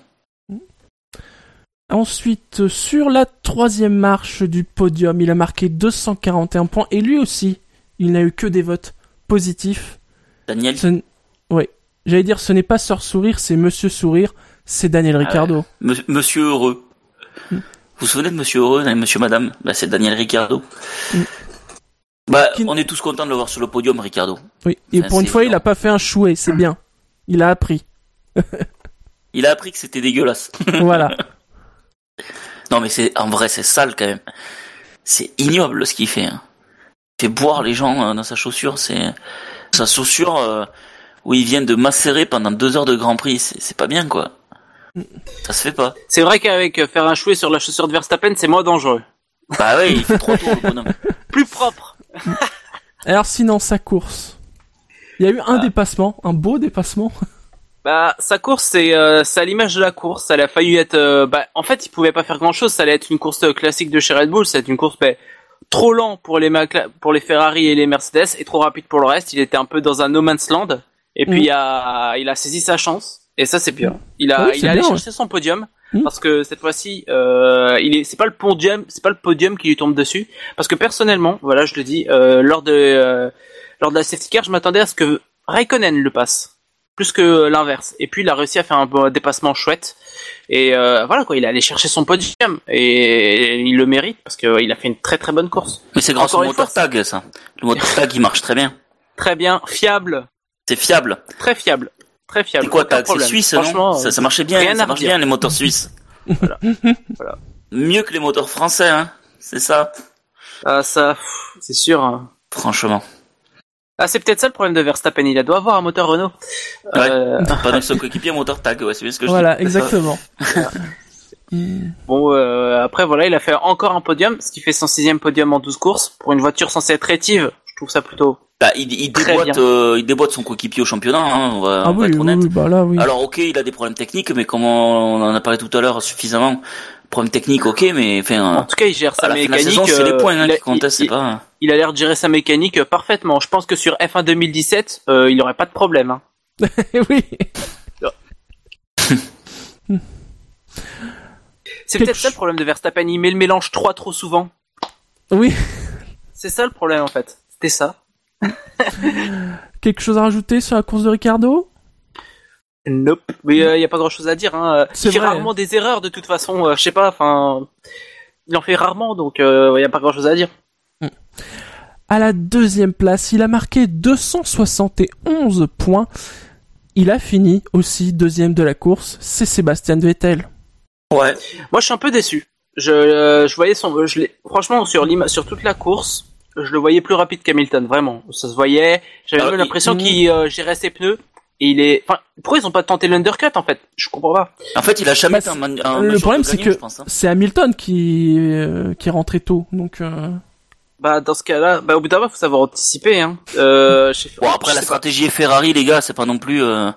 Ensuite, sur la troisième marche du podium, il a marqué 241 points et lui aussi, il n'a eu que des votes positifs. Daniel, n- ouais, j'allais dire, ce n'est pas Sœur Sourire, c'est Monsieur Sourire, c'est Daniel Ah Ricciardo. M- Monsieur Heureux. Mm. Vous vous souvenez de Monsieur Heureux, et Monsieur Madame? Bah, C'est Daniel Ricciardo. Mm. Bah, Qui- on est tous contents de le voir sur le podium, Ricciardo. Oui, et Enfin, pour une fois, il a pas fait un chouet, c'est bien. Il a appris. Il a appris que c'était dégueulasse. voilà. non, mais c'est en vrai, c'est sale quand même. C'est ignoble ce qu'il fait. hein. Il fait boire les gens euh, dans sa chaussure. C'est sa chaussure euh, où il vient de macérer pendant deux heures de Grand Prix. C'est pas bien, quoi. Ça se fait pas. C'est vrai qu'avec euh, faire un chouet sur la chaussure de Verstappen, c'est moins dangereux. Bah ouais, il fait trop tours le bonhomme. Plus propre. Alors sinon, sa course. Il y a eu un Ah. dépassement, un beau dépassement. Bah, sa course, c'est euh, c'est à l'image de la course. Elle a failli être. euh, bah, en fait, il pouvait pas faire grand chose. Ça allait être une course classique de chez Red Bull. C'est une course bah, trop lent pour les Macla- pour les Ferrari et les Mercedes et trop rapide pour le reste. Il était un peu dans un no man's land. Et puis Mm. il, a, il a saisi sa chance. Et ça, c'est bien. Il a, Oui, il est allé bien, chercher son podium. Mm. Parce que cette fois-ci, euh, il est, c'est pas le podium, c'est pas le podium qui lui tombe dessus. Parce que personnellement, voilà, je le dis, euh, lors de, euh, lors de la safety car, je m'attendais à ce que Raikkonen le passe plus que l'inverse. Et puis il a réussi à faire un bon dépassement chouette. Et euh, voilà quoi, il est allé chercher son podium et il le mérite parce qu'il a fait une très très bonne course. Mais c'est grâce au moteur tag, ça. Le moteur tag, il marche très bien. Très bien, fiable, C'est fiable. très fiable. Très fiable. C'est quoi, t'as c'est problème. suisse, Franchement, non ça, ça marchait bien, rien ça marche bien les moteurs suisses. Voilà. Mieux que les moteurs français, hein. C'est ça. Ah, ça, c'est sûr. hein. Franchement. Ah, c'est peut-être ça le problème de Verstappen. Il doit avoir un moteur Renault. Ouais. Euh, Pas d'un seul coéquipier, moteur tag, ouais, c'est bien ce que je Voilà, dis. exactement. Bon, euh, après voilà, il a fait encore un podium, ce qui fait son sixième podium en 12 courses pour une voiture censée être rétive. Je trouve ça plutôt. Bah, il, il déboîte, euh, il déboîte son coéquipier au championnat, hein, on va, Ah on va oui, être honnête. oui, bah là, oui. Alors ok, il a des problèmes techniques, mais comme on en a parlé tout à l'heure suffisamment, problèmes techniques, ok, mais enfin, En tout cas, il gère sa mécanique. saison, c'est les points hein, il a- qui comptent, il- c'est pas. il a l'air de gérer sa mécanique parfaitement. Je pense que sur F1 2017, euh, il n'y aurait pas de problème. hein. oui. C'est peut-être ça le problème de Verstappen. Il met le mélange 3 trop souvent. Oui. C'est ça le problème en fait. C'était ça. Quelque chose à rajouter sur la course de Ricardo? Nope. Mais il n'y a pas grand chose à dire. Hein. C'est Il fait vrai. rarement des erreurs de toute façon. euh, je sais pas. Enfin, il en fait rarement, donc il n'y a pas grand chose à dire. À la deuxième place, il a marqué 271 points. Il a fini aussi deuxième de la course. C'est Sébastien Vettel. Ouais. Moi, je suis un peu déçu. Je, euh, je voyais son, je l'ai- franchement sur toute la course, je le voyais plus rapide qu'Hamilton, vraiment. Ça se voyait. J'avais même l'impression qu'il euh, gérait ses pneus. Et il est, enfin, pourquoi ils ont pas tenté l'undercut en fait? Je comprends pas. En fait, il a jamais Bah, un, un le problème, c'est que hein. c'est Hamilton qui euh, qui est rentré tôt. Donc euh, Bah dans ce cas-là, bah au bout d'un moment, faut savoir anticiper. Hein. Euh, Bon, après, la stratégie est Ferrari, les gars, c'est pas non plus, euh,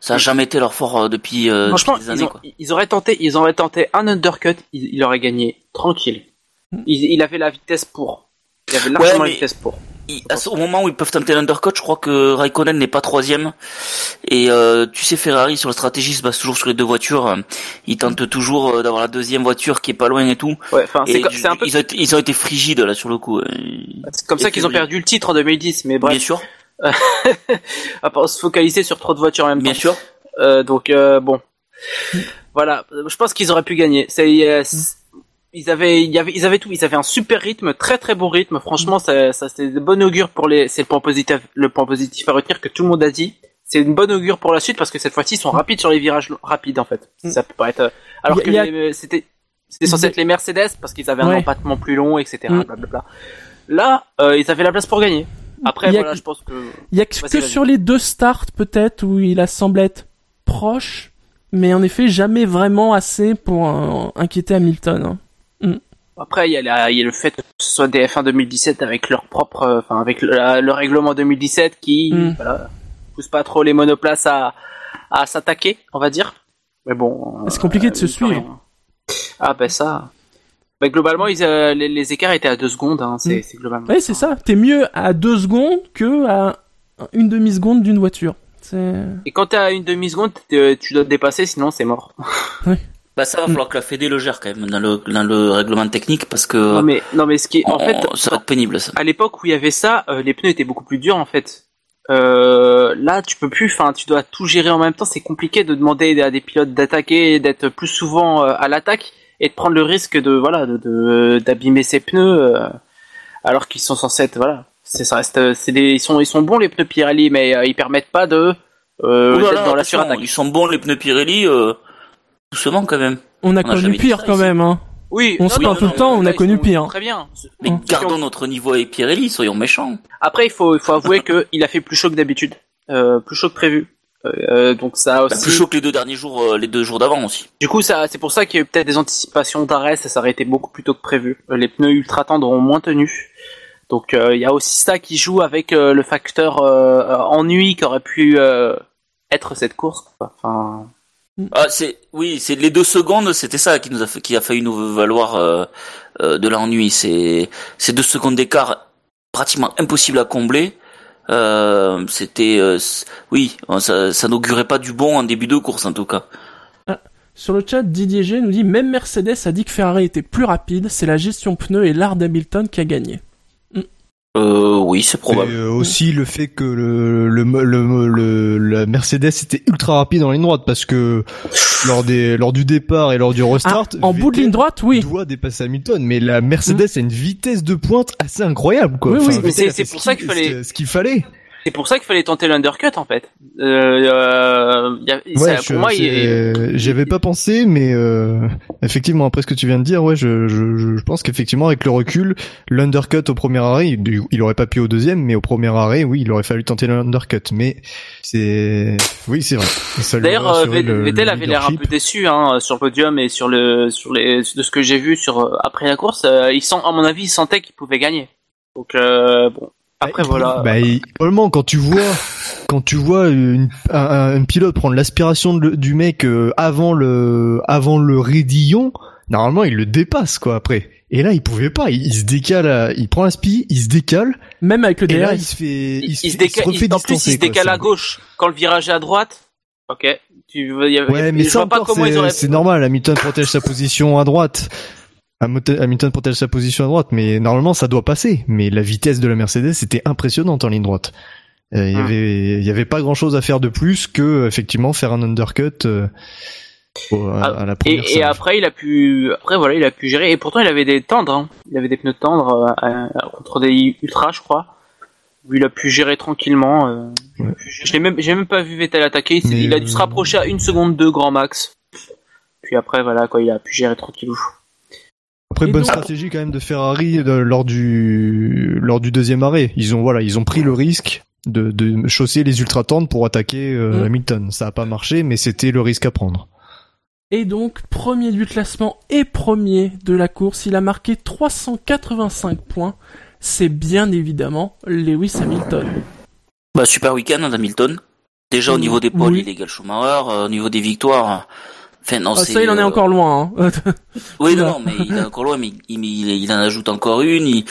ça a jamais été leur fort depuis, euh, Franchement, depuis des ils, années, ont- quoi. ils auraient tenté, ils auraient tenté un undercut, il, il aurait gagné tranquille. Mm. Il, il avait la vitesse pour. Il avait largement mais- la vitesse pour. Il- au moment où ils peuvent tenter l'undercut, je crois que Raikkonen n'est pas troisième. Et euh, tu sais, Ferrari sur la stratégie se base toujours sur les deux voitures. Ils tentent toujours euh, d'avoir la deuxième voiture qui est pas loin et tout. Ouais, enfin, c'est Et c'est un peu ils, ont été, ils ont été frigides là sur le coup. c'est comme ça qu'ils ont perdu le titre en 2010. Mais Bien bref, sûr, à part se focaliser sur trop de voitures en même bien temps. sûr. Euh, donc euh, bon, voilà. Je pense qu'ils auraient pu gagner. C'est, euh, ils avaient, il y avait, ils avaient tout. Ils avaient un super rythme, très très bon rythme. Franchement, ça, ça c'est de bon augure pour les. C'est le point positif, le point positif à retenir que tout le monde a dit. C'est une bonne augure pour la suite parce que cette fois-ci ils sont rapides sur les virages rapides en fait. Mm. Ça peut paraître. euh, Alors que a- les- c'était, c'était censé être les Mercedes parce qu'ils avaient un Ouais. empattement plus long, etc. Mm. Blablabla. Là, euh, ils avaient la place pour gagner. Après, voilà, je pense que. il y a que, que sur les deux starts peut-être où il a semblé être proche, mais en effet jamais vraiment assez pour euh, inquiéter Hamilton. hein. Après, il y, a la- il y a le fait que ce soit des F1 2017 avec leur propre, euh, enfin avec le, la- le règlement 2017 qui, Mm. voilà, pousse pas trop les monoplaces à, à s'attaquer, on va dire. Mais bon. C'est compliqué de se mine suivre. rien. Ah ben ça. Ben, globalement, ils, euh, les, les écarts étaient à deux secondes. Hein, c'est Mm. c'est globalement. Ouais, c'est ça. T'es mieux à deux secondes que à une demi seconde d'une voiture. Et quand t'es à une demi seconde, tu dois te dépasser, sinon c'est mort. Bah ça va falloir que la Fédé le gère quand même dans le, dans le règlement technique parce que Non mais non mais ce qui, en on- fait, ça va être pénible ça. à l'époque où il y avait ça, euh, les pneus étaient beaucoup plus durs en fait. Euh, là, tu peux plus, enfin, tu dois tout gérer en même temps. C'est compliqué de demander à des pilotes d'attaquer, d'être plus souvent euh, à l'attaque et de prendre le risque de voilà, de de- d'abîmer ses pneus euh, alors qu'ils sont censés être voilà. C'est ça reste, euh, c'est des, ils sont ils sont bons les pneus Pirelli, mais euh, ils permettent pas de euh, Ouh là d'être là, dans la attention, surattaque. ils sont bons les pneus Pirelli, euh, doucement quand même. on a On a connu pire ça quand ici. même. Hein. Oui, On se plaint tout le non, temps, on a connu pire. Très bien. Mais Hum. gardons notre niveau avec Pirelli, soyons méchants. Après, il faut, il faut avouer que il a fait plus chaud que d'habitude, euh, plus chaud que prévu. Euh, donc ça Bah, aussi. plus chaud que les deux derniers jours, euh, les deux jours d'avant aussi. Du coup, ça, c'est pour ça qu'il y a eu peut-être des anticipations d'arrêt, ça s'est arrêté beaucoup plus tôt que prévu. Euh, Les pneus ultra tendres ont moins tenu. Donc euh, il y a aussi ça qui joue avec euh, le facteur euh, euh, ennui qu'aurait pu euh, être cette course. Enfin, Ah, c'est oui, c'est les deux secondes, c'était ça qui nous a fait, qui a failli nous valoir euh, euh, de l'ennui. C'est ces deux secondes d'écart pratiquement impossible à combler. Euh, c'était euh, oui, ça, ça n'augurait pas du bon en début de course en tout cas. Sur le chat, Didier G nous dit même Mercedes a dit que Ferrari était plus rapide. C'est la gestion pneus et l'art d'Hamilton qui a gagné. Euh, oui, c'est Et probable. euh, aussi le fait que le, le, le, le- la Mercedes était ultra rapide en ligne droite parce que lors des lors du départ et lors du restart, Ah, en bout de ligne droite, oui. doit dépasser Hamilton, mais la Mercedes a une vitesse de pointe assez incroyable quoi. Oui, oui, Enfin, c'est- pour ça qu'il- fallait- ce qu'il fallait. C'est pour ça qu'il fallait tenter l'undercut en fait. Euh, euh, y a- Ouais, ça- je- pour moi, il- j'avais pas pensé, mais euh, effectivement, après ce que tu viens de dire, ouais, je, je, je pense qu'effectivement, avec le recul, l'undercut au premier arrêt, il, il aurait pas pu au deuxième, mais au premier arrêt, oui, il aurait fallu tenter l'undercut. Mais c'est, oui, c'est vrai. D'ailleurs, euh, Vettel avait l'air un peu déçu hein, sur le podium et sur le sur les de ce que j'ai vu sur euh, après la course. euh, il sent, à mon avis, il sentait qu'il pouvait gagner. Donc euh, bon. Après Bah, voilà. Bah, il- probablement quand tu vois quand tu vois une, un, un- pilote prendre l'aspiration du mec euh, avant le avant le raidillon, normalement il le dépasse quoi après. Et là il pouvait pas, il, il se décale, à- il prend l'aspi, il se décale Même avec le et là DRS. il se fait il, se, décale. se refait il- en plus, il se décale à gauche quand le virage est à droite. Ok. Tu y avait- Ouais, mais je ça vois pas comment ils auraient. c'est normal. Hamilton protège sa position à droite. Hamilton protège sa position à droite, mais normalement ça doit passer. Mais la vitesse de la Mercedes était impressionnante en ligne droite. Euh, Il y avait, il y avait pas grand chose à faire de plus que effectivement faire un undercut euh, au- à, à la première. Et, et après, il a pu, après voilà, il a pu gérer. Et pourtant, il avait des tendres. hein. Il avait des pneus tendres euh, euh, contre des ultras, je crois. Où il a pu gérer tranquillement. euh. Ouais. Je l'ai même, j'ai même pas vu Vettel attaquer. Il, a dû se euh, rapprocher à une seconde de grand max. Puis après, voilà, quoi, il a pu gérer tranquillou. Après Et bonne donc- stratégie quand même de Ferrari de- lors du lors du deuxième arrêt. Ils ont voilà, ils ont pris le risque de, de chausser les ultra tendres pour attaquer euh, Mm. Hamilton. Ça a pas marché, mais c'était le risque à prendre. Et donc, premier du classement et premier de la course, il a marqué 385 points. C'est bien évidemment Lewis Hamilton. Bah, super week-end d'Hamilton. Déjà au niveau des pôles, oui. il égale Schumacher. euh, au niveau des victoires, euh, enfin non, Ah, c'est. ça, il en est euh, encore loin. Hein. Oui, non, non, mais il est encore loin, mais il, il, il en ajoute encore une.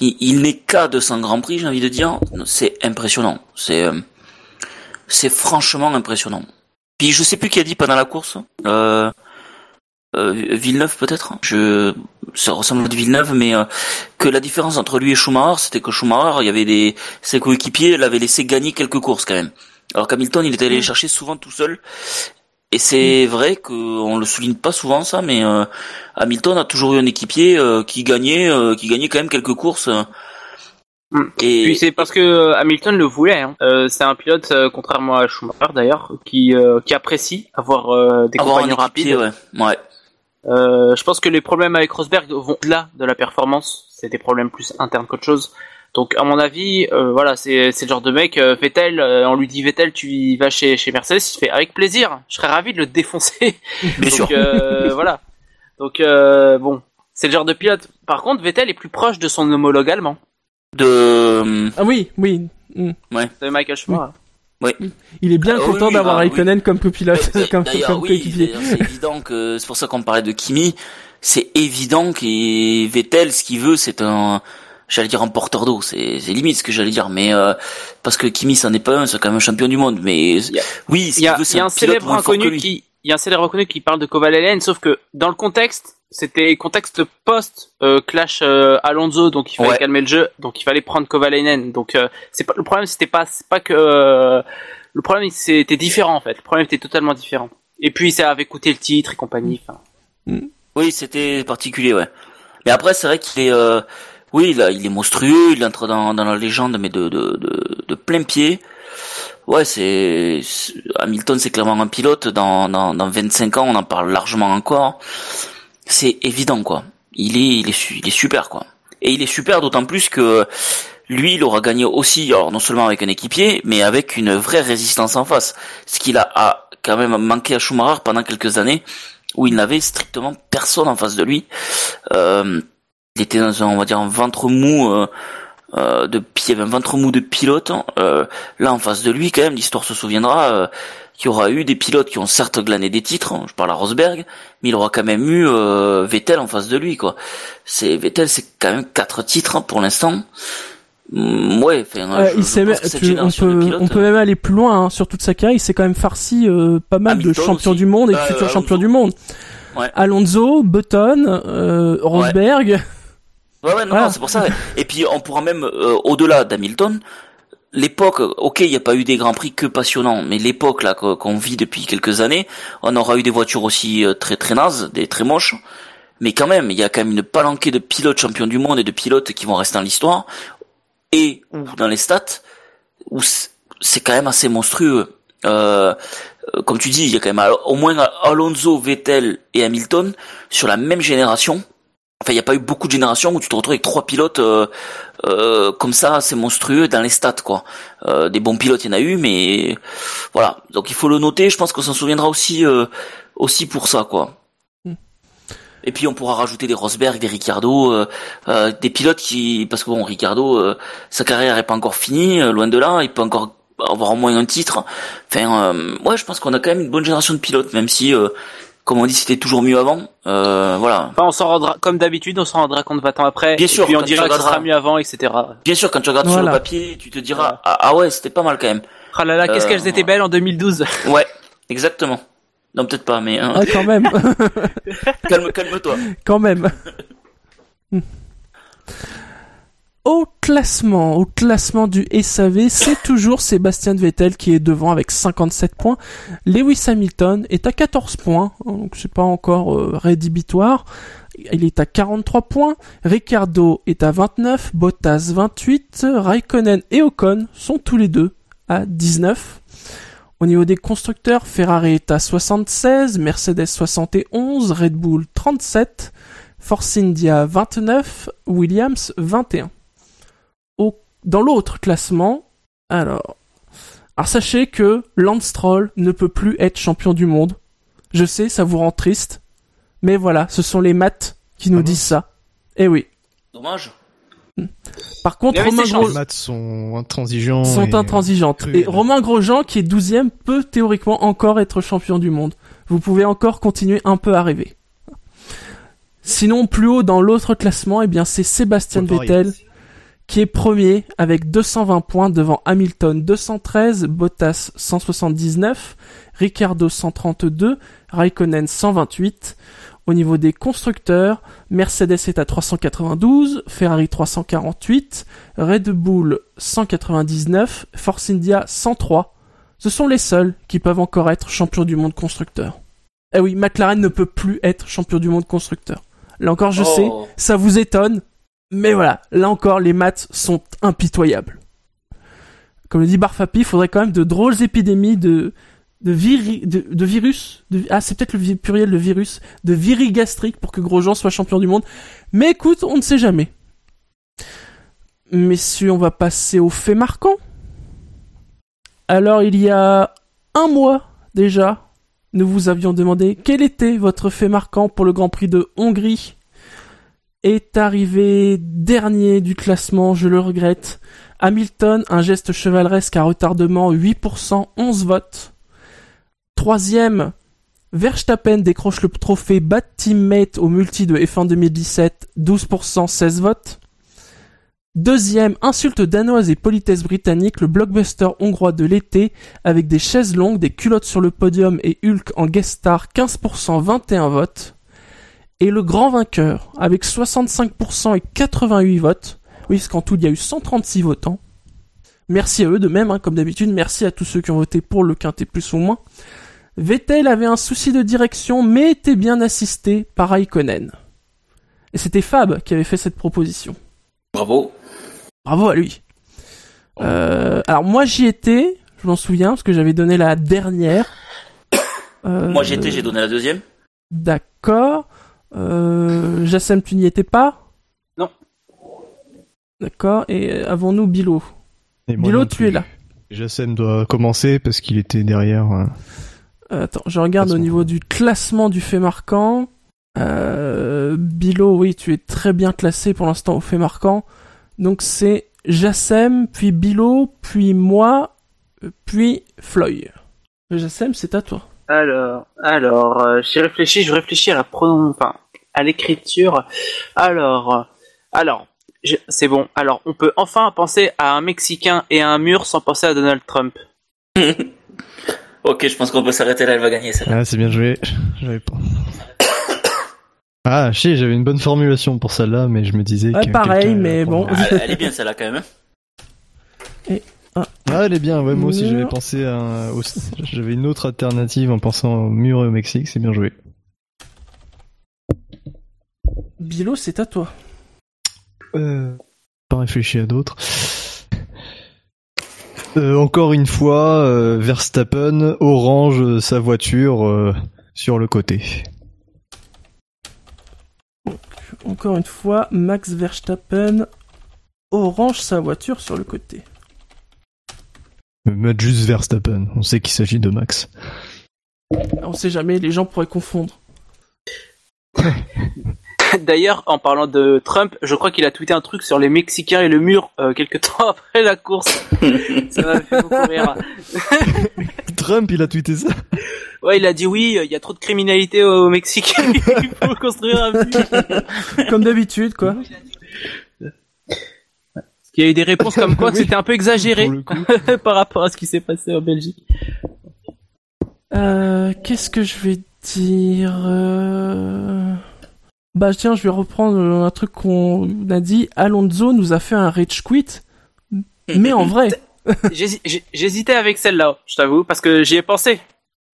Il, n'est qu'à 200 Grands Prix, j'ai envie de dire. C'est impressionnant. C'est, euh, c'est franchement impressionnant. Puis je sais plus qui a dit pendant la course. Euh, euh, Villeneuve peut-être. Je, ça ressemble à Villeneuve, mais euh, que la différence entre lui et Schumacher, c'était que Schumacher, il y avait des ses coéquipiers l'avaient laissé gagner quelques courses quand même. Alors qu'Hamilton, il était allé les chercher souvent tout seul. Et c'est vrai qu'on le souligne pas souvent ça, mais euh, Hamilton a toujours eu un équipier euh, qui gagnait, euh, qui gagnait quand même quelques courses. Mm. Et Puis c'est parce que Hamilton le voulait. Hein. C'est un pilote, contrairement à Schumacher d'ailleurs, qui, qui apprécie avoir des avoir un compagnons équipier, rapides. ouais. ouais. Je pense que les problèmes avec Rosberg vont au-delà de la performance. C'est des problèmes plus internes qu'autre chose. Donc à mon avis, euh, voilà, c'est c'est le genre de mec. euh, Vettel, euh, on lui dit Vettel, tu y vas chez chez Mercedes, il fait avec plaisir. Je serais ravi de le défoncer. Bien sûr. Donc euh, voilà. Donc euh, bon, c'est le genre de pilote. Par contre, Vettel est plus proche de son homologue allemand, De, Ah oui, oui. mm. de Michael Schumacher. Il est bien Ah oui, content oui, d'avoir ah oui. Raikkonen comme copilote, comme, D'ailleurs, comme oui, c'est évident que c'est pour ça qu'on parlait de Kimi. C'est évident que Vettel, ce qu'il veut, c'est un, j'allais dire un porteur d'eau. C'est, limite ce que j'allais dire, mais euh, parce que Kimi, ça n'est pas un, c'est quand même un champion du monde. Mais oui, Il y a, veut, y un, célèbre inconnu qui, il y a un célèbre inconnu qui parle de Kovalainen, sauf que dans le contexte, c'était contexte post euh, clash euh, Alonso, donc il fallait Ouais. calmer le jeu, donc il fallait prendre Kovalainen. Donc c'est pas le problème, c'était pas pas que le problème c'était différent en fait. Le problème était totalement différent. Et puis ça avait coûté le titre et compagnie. Oui, c'était particulier, ouais. Mais après, c'est vrai qu'il est, oui, a- il est monstrueux, il entre dans, la légende, mais de, de, de, de plein pied. Ouais, c'est Hamilton, c'est clairement un pilote. Dans, dans, dans 25 ans, on en parle largement encore. C'est évident, quoi. Il est, il est, il est super, quoi. Et il est super d'autant plus que lui, il aura gagné aussi, alors non seulement avec un équipier, mais avec une vraie résistance en face. Ce qu'il a, a quand même manqué à Schumacher pendant quelques années, où il n'avait strictement personne en face de lui. Euh, il était dans un, on va dire, un ventre mou euh, euh, de il y avait un ventre mou de pilote. Euh, là, en face de lui, quand même, l'histoire se souviendra euh, qu'il y aura eu des pilotes qui ont certes glané des titres. Je parle à Rosberg, mais il aura quand même eu euh, Vettel en face de lui, quoi. C'est Vettel, c'est quand même quatre titres hein, pour l'instant. Mm, Ouais, enfin, Euh, je- il je s'est pense même- que cette tu- on peut, on peut même aller plus loin hein, sur toute sa carrière. Il s'est quand même farci euh, pas mal de champions aussi. du monde et de Euh, futurs champions du monde. Ouais. Alonso, Button, euh, Rosberg. Ouais, ouais, non, Voilà. non, c'est pour ça. Et puis, on pourra même, euh, au-delà d'Hamilton, l'époque, ok, il n'y a pas eu des grands prix que passionnants, mais l'époque là qu'on vit depuis quelques années, on aura eu des voitures aussi euh, très très nazes, des très moches, mais quand même, il y a quand même une palanquée de pilotes champions du monde et de pilotes qui vont rester dans l'histoire et ou dans les stats. où c'est quand même assez monstrueux. Euh, comme tu dis, il y a quand même au moins Alonso, Vettel et Hamilton sur la même génération. Enfin, il n'y a pas eu beaucoup de générations où tu te retrouves avec trois pilotes euh, euh, comme ça, c'est monstrueux dans les stats, quoi. Euh, des bons pilotes, il y en a eu, mais voilà. Donc il faut le noter. Je pense qu'on s'en souviendra aussi, euh, aussi pour ça, quoi. Hmm. Et puis on pourra rajouter des Rosberg, des Ricardo, euh, euh, des pilotes qui, parce que bon, Ricardo, euh, sa carrière est pas encore finie, loin de là, il peut encore avoir au moins un titre. Enfin, euh, ouais, je pense qu'on a quand même une bonne génération de pilotes, même si, euh, comme on dit, c'était toujours mieux avant. Euh, voilà. Enfin, on s'en rendra, comme d'habitude, on s'en rendra compte 20 ans après. Bien et sûr, puis on quand tu dira que ce sera mieux avant, etc. Bien sûr, quand tu regardes sur le papier, tu te diras, ah, ah ouais, c'était pas mal quand même. Ah là là, qu'est-ce Euh, qu'elles étaient belles en 2012. Ouais, exactement. Non, peut-être pas, mais hein, Ah, quand même, calme, calme-toi. quand même. Au classement, au classement du SAV, c'est toujours Sébastien Vettel qui est devant avec 57 points. Lewis Hamilton est à 14 points, hein, donc c'est pas encore euh, rédhibitoire. Il est à 43 points. Ricardo est à 29, Bottas 28, Raikkonen et Ocon sont tous les deux à 19. Au niveau des constructeurs, Ferrari est à 76, Mercedes 71, Red Bull 37, Force India 29, Williams 21. Dans l'autre classement, alors, alors sachez que Lance Stroll ne peut plus être champion du monde. Je sais, ça vous rend triste, mais voilà, ce sont les maths qui nous Ah bon disent ça. Eh oui. Dommage. Par contre, Romain ses Gros chances. Les maths sont intransigeants. sont et- intransigeantes. cruelles. Et Romain Grosjean, qui est 12 peut théoriquement encore être champion du monde. Vous pouvez encore continuer un peu à rêver. Sinon, plus haut dans l'autre classement, eh bien, c'est Sébastien. Vettel qui est premier avec 220 points devant Hamilton 213, Bottas 179, Ricardo 132, Raikkonen 128. Au niveau des constructeurs, Mercedes est à 392, Ferrari 348, Red Bull 199, Force India 103. Ce sont les seuls qui peuvent encore être champions du monde constructeur. Eh oui, McLaren ne peut plus être champion du monde constructeur. Là encore, je sais, Oh. ça vous étonne, mais voilà, là encore, les maths sont impitoyables. Comme le dit Barfapi, il faudrait quand même de drôles épidémies de de, viri- de, virus, ah c'est peut-être le pluriel de virus, de virigastrique pour que Grosjean soit champion du monde. Mais écoute, on ne sait jamais. Messieurs, on va passer aux faits marquants. Alors, il y a un mois déjà, nous vous avions demandé quel était votre fait marquant pour le Grand Prix de Hongrie. Est arrivé dernier du classement, je le regrette. Hamilton, un geste chevaleresque à retardement, 8%, 11 votes. Troisième, Verstappen décroche le trophée Bad Teammate au multi de F1 2017, 12%, 16 votes. Deuxième, insulte danoise et politesse britannique, le blockbuster hongrois de l'été, avec des chaises longues, des culottes sur le podium et Hulk en guest star, 15%, 21 votes. Et le grand vainqueur, avec 65% et 88 votes. Oui, parce qu'en tout, il y a eu 136 votants. Merci à eux de même, hein, comme d'habitude. Merci à tous ceux qui ont voté pour le quintet plus ou moins. Vettel avait un souci de direction, mais était bien assisté par Raikkonen. Et c'était Fab qui avait fait cette proposition. Bravo. Bravo à lui. Euh, alors moi j'y étais, je m'en souviens, parce que j'avais donné la dernière. Euh, Moi j'étais, j'ai donné la deuxième. D'accord. Euh, Jassem, tu n'y étais pas? Non. D'accord. Et avons-nous Bilo? Bilo, tu plus. es là. Jassem doit commencer parce qu'il était derrière. hein. Euh, Attends, je regarde au niveau du classement du fait marquant. Euh, Bilo, oui, tu es très bien classé pour l'instant au fait marquant. Donc c'est Jassem, puis Bilo, puis moi, puis Floy. Jassem, c'est à toi. Alors, alors, euh, j'y réfléchis, je réfléchis à la pronon... enfin, à l'écriture. Alors, alors, c'est bon. Alors, on peut enfin penser à un Mexicain et à un mur sans penser à Donald Trump. ok, je pense qu'on peut s'arrêter là, elle va gagner celle-là. Ah, c'est bien joué. J'avais pas. Ah, si, j'avais une bonne formulation pour celle-là, mais je me disais Ouais, que. pareil, mais bon. Ah, elle est bien celle-là quand même. hein. Ah, elle est bien. Ouais, moi aussi, j'avais pensé à. un- J'avais une autre alternative en pensant au mur et au Mexique. C'est bien joué. Bilo, c'est à toi. Euh... Pas réfléchi à d'autres. Euh, encore une fois, euh, Verstappen orange sa voiture sur le côté. Encore une fois, Max Verstappen orange sa voiture sur le côté. Mettre juste Verstappen, on sait qu'il s'agit de Max. On sait jamais, les gens pourraient confondre. D'ailleurs, en parlant de Trump, je crois qu'il a tweeté un truc sur les Mexicains et le mur euh, quelques temps après la course. ça m'a fait beaucoup rire. Trump, il a tweeté ça Ouais, il a dit oui, il y a trop de criminalité au Mexique, il faut construire un mur. Comme d'habitude, quoi. Il y a eu des réponses comme quoi Oui. c'était un peu exagéré par rapport à ce qui s'est passé en Belgique. Euh, qu'est-ce que je vais dire euh... Bah tiens, je vais reprendre un truc qu'on a dit. Alonso nous a fait un rage quit, mais en vrai. J'hésitais avec celle-là, je t'avoue, parce que j'y ai pensé.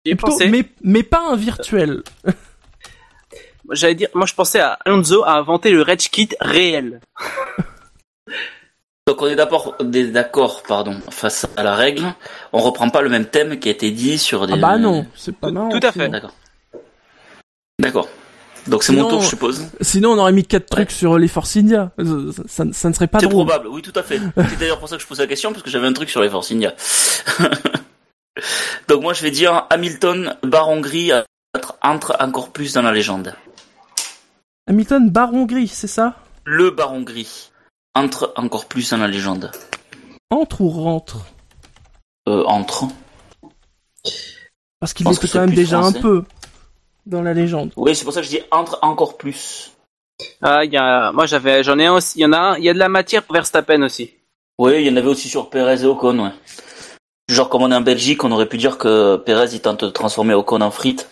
J'y ai Plutôt- pensé. mais, mais pas un virtuel. J'allais dire, moi je pensais à Alonso à inventer le Rage Kit réel. Donc on est d'accord, d'accord, pardon, face à la règle. On reprend pas le même thème qui a été dit sur des. Ah bah non, c'est pas Tout- à fait. D'accord. D'accord. Donc c'est mon tour, je suppose. Sinon, on aurait mis quatre trucs sur les Force India. Ça, ça- ça ne serait pas C'est probable, oui, tout à fait. C'est d'ailleurs pour ça que je pose la question, parce que j'avais un truc sur les Force India. Donc moi je vais dire Hamilton, Baron Gris entre encore plus dans la légende. Hamilton Baron Gris, c'est ça? Le Baron Gris entre encore plus dans la légende. Entre ou rentre? Euh, entre. Parce qu'il était quand même déjà français. un peu dans la légende. Oui, c'est pour ça que je dis entre encore plus. Ah, il y a, moi j'avais, j'en ai un aussi. Il y en a un, il y a de la matière pour Verstappen aussi. Oui, il y en avait aussi sur Perez et Ocon, ouais. Genre comme on est en Belgique, on aurait pu dire que Perez il tente de transformer Ocon en frites.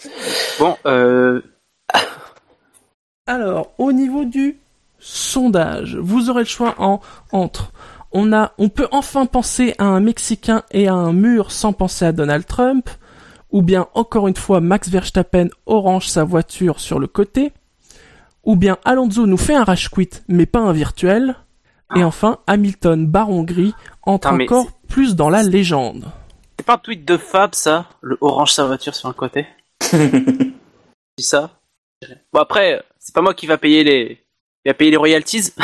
Bon, euh, Alors, au niveau du sondage, vous aurez le choix en entre. On a, on peut enfin penser à un Mexicain et à un mur sans penser à Donald Trump, ou bien encore une fois Max Verstappen orange sa voiture sur le côté, ou bien Alonso nous fait un rash quit mais pas un virtuel, et enfin Hamilton Baron Gris entre encore plus dans la légende. c'est pas un tweet de Fab ça, le orange sa voiture sur un côté. C'est ça. Bon après, c'est pas moi qui va payer les, qui va payer les royalties.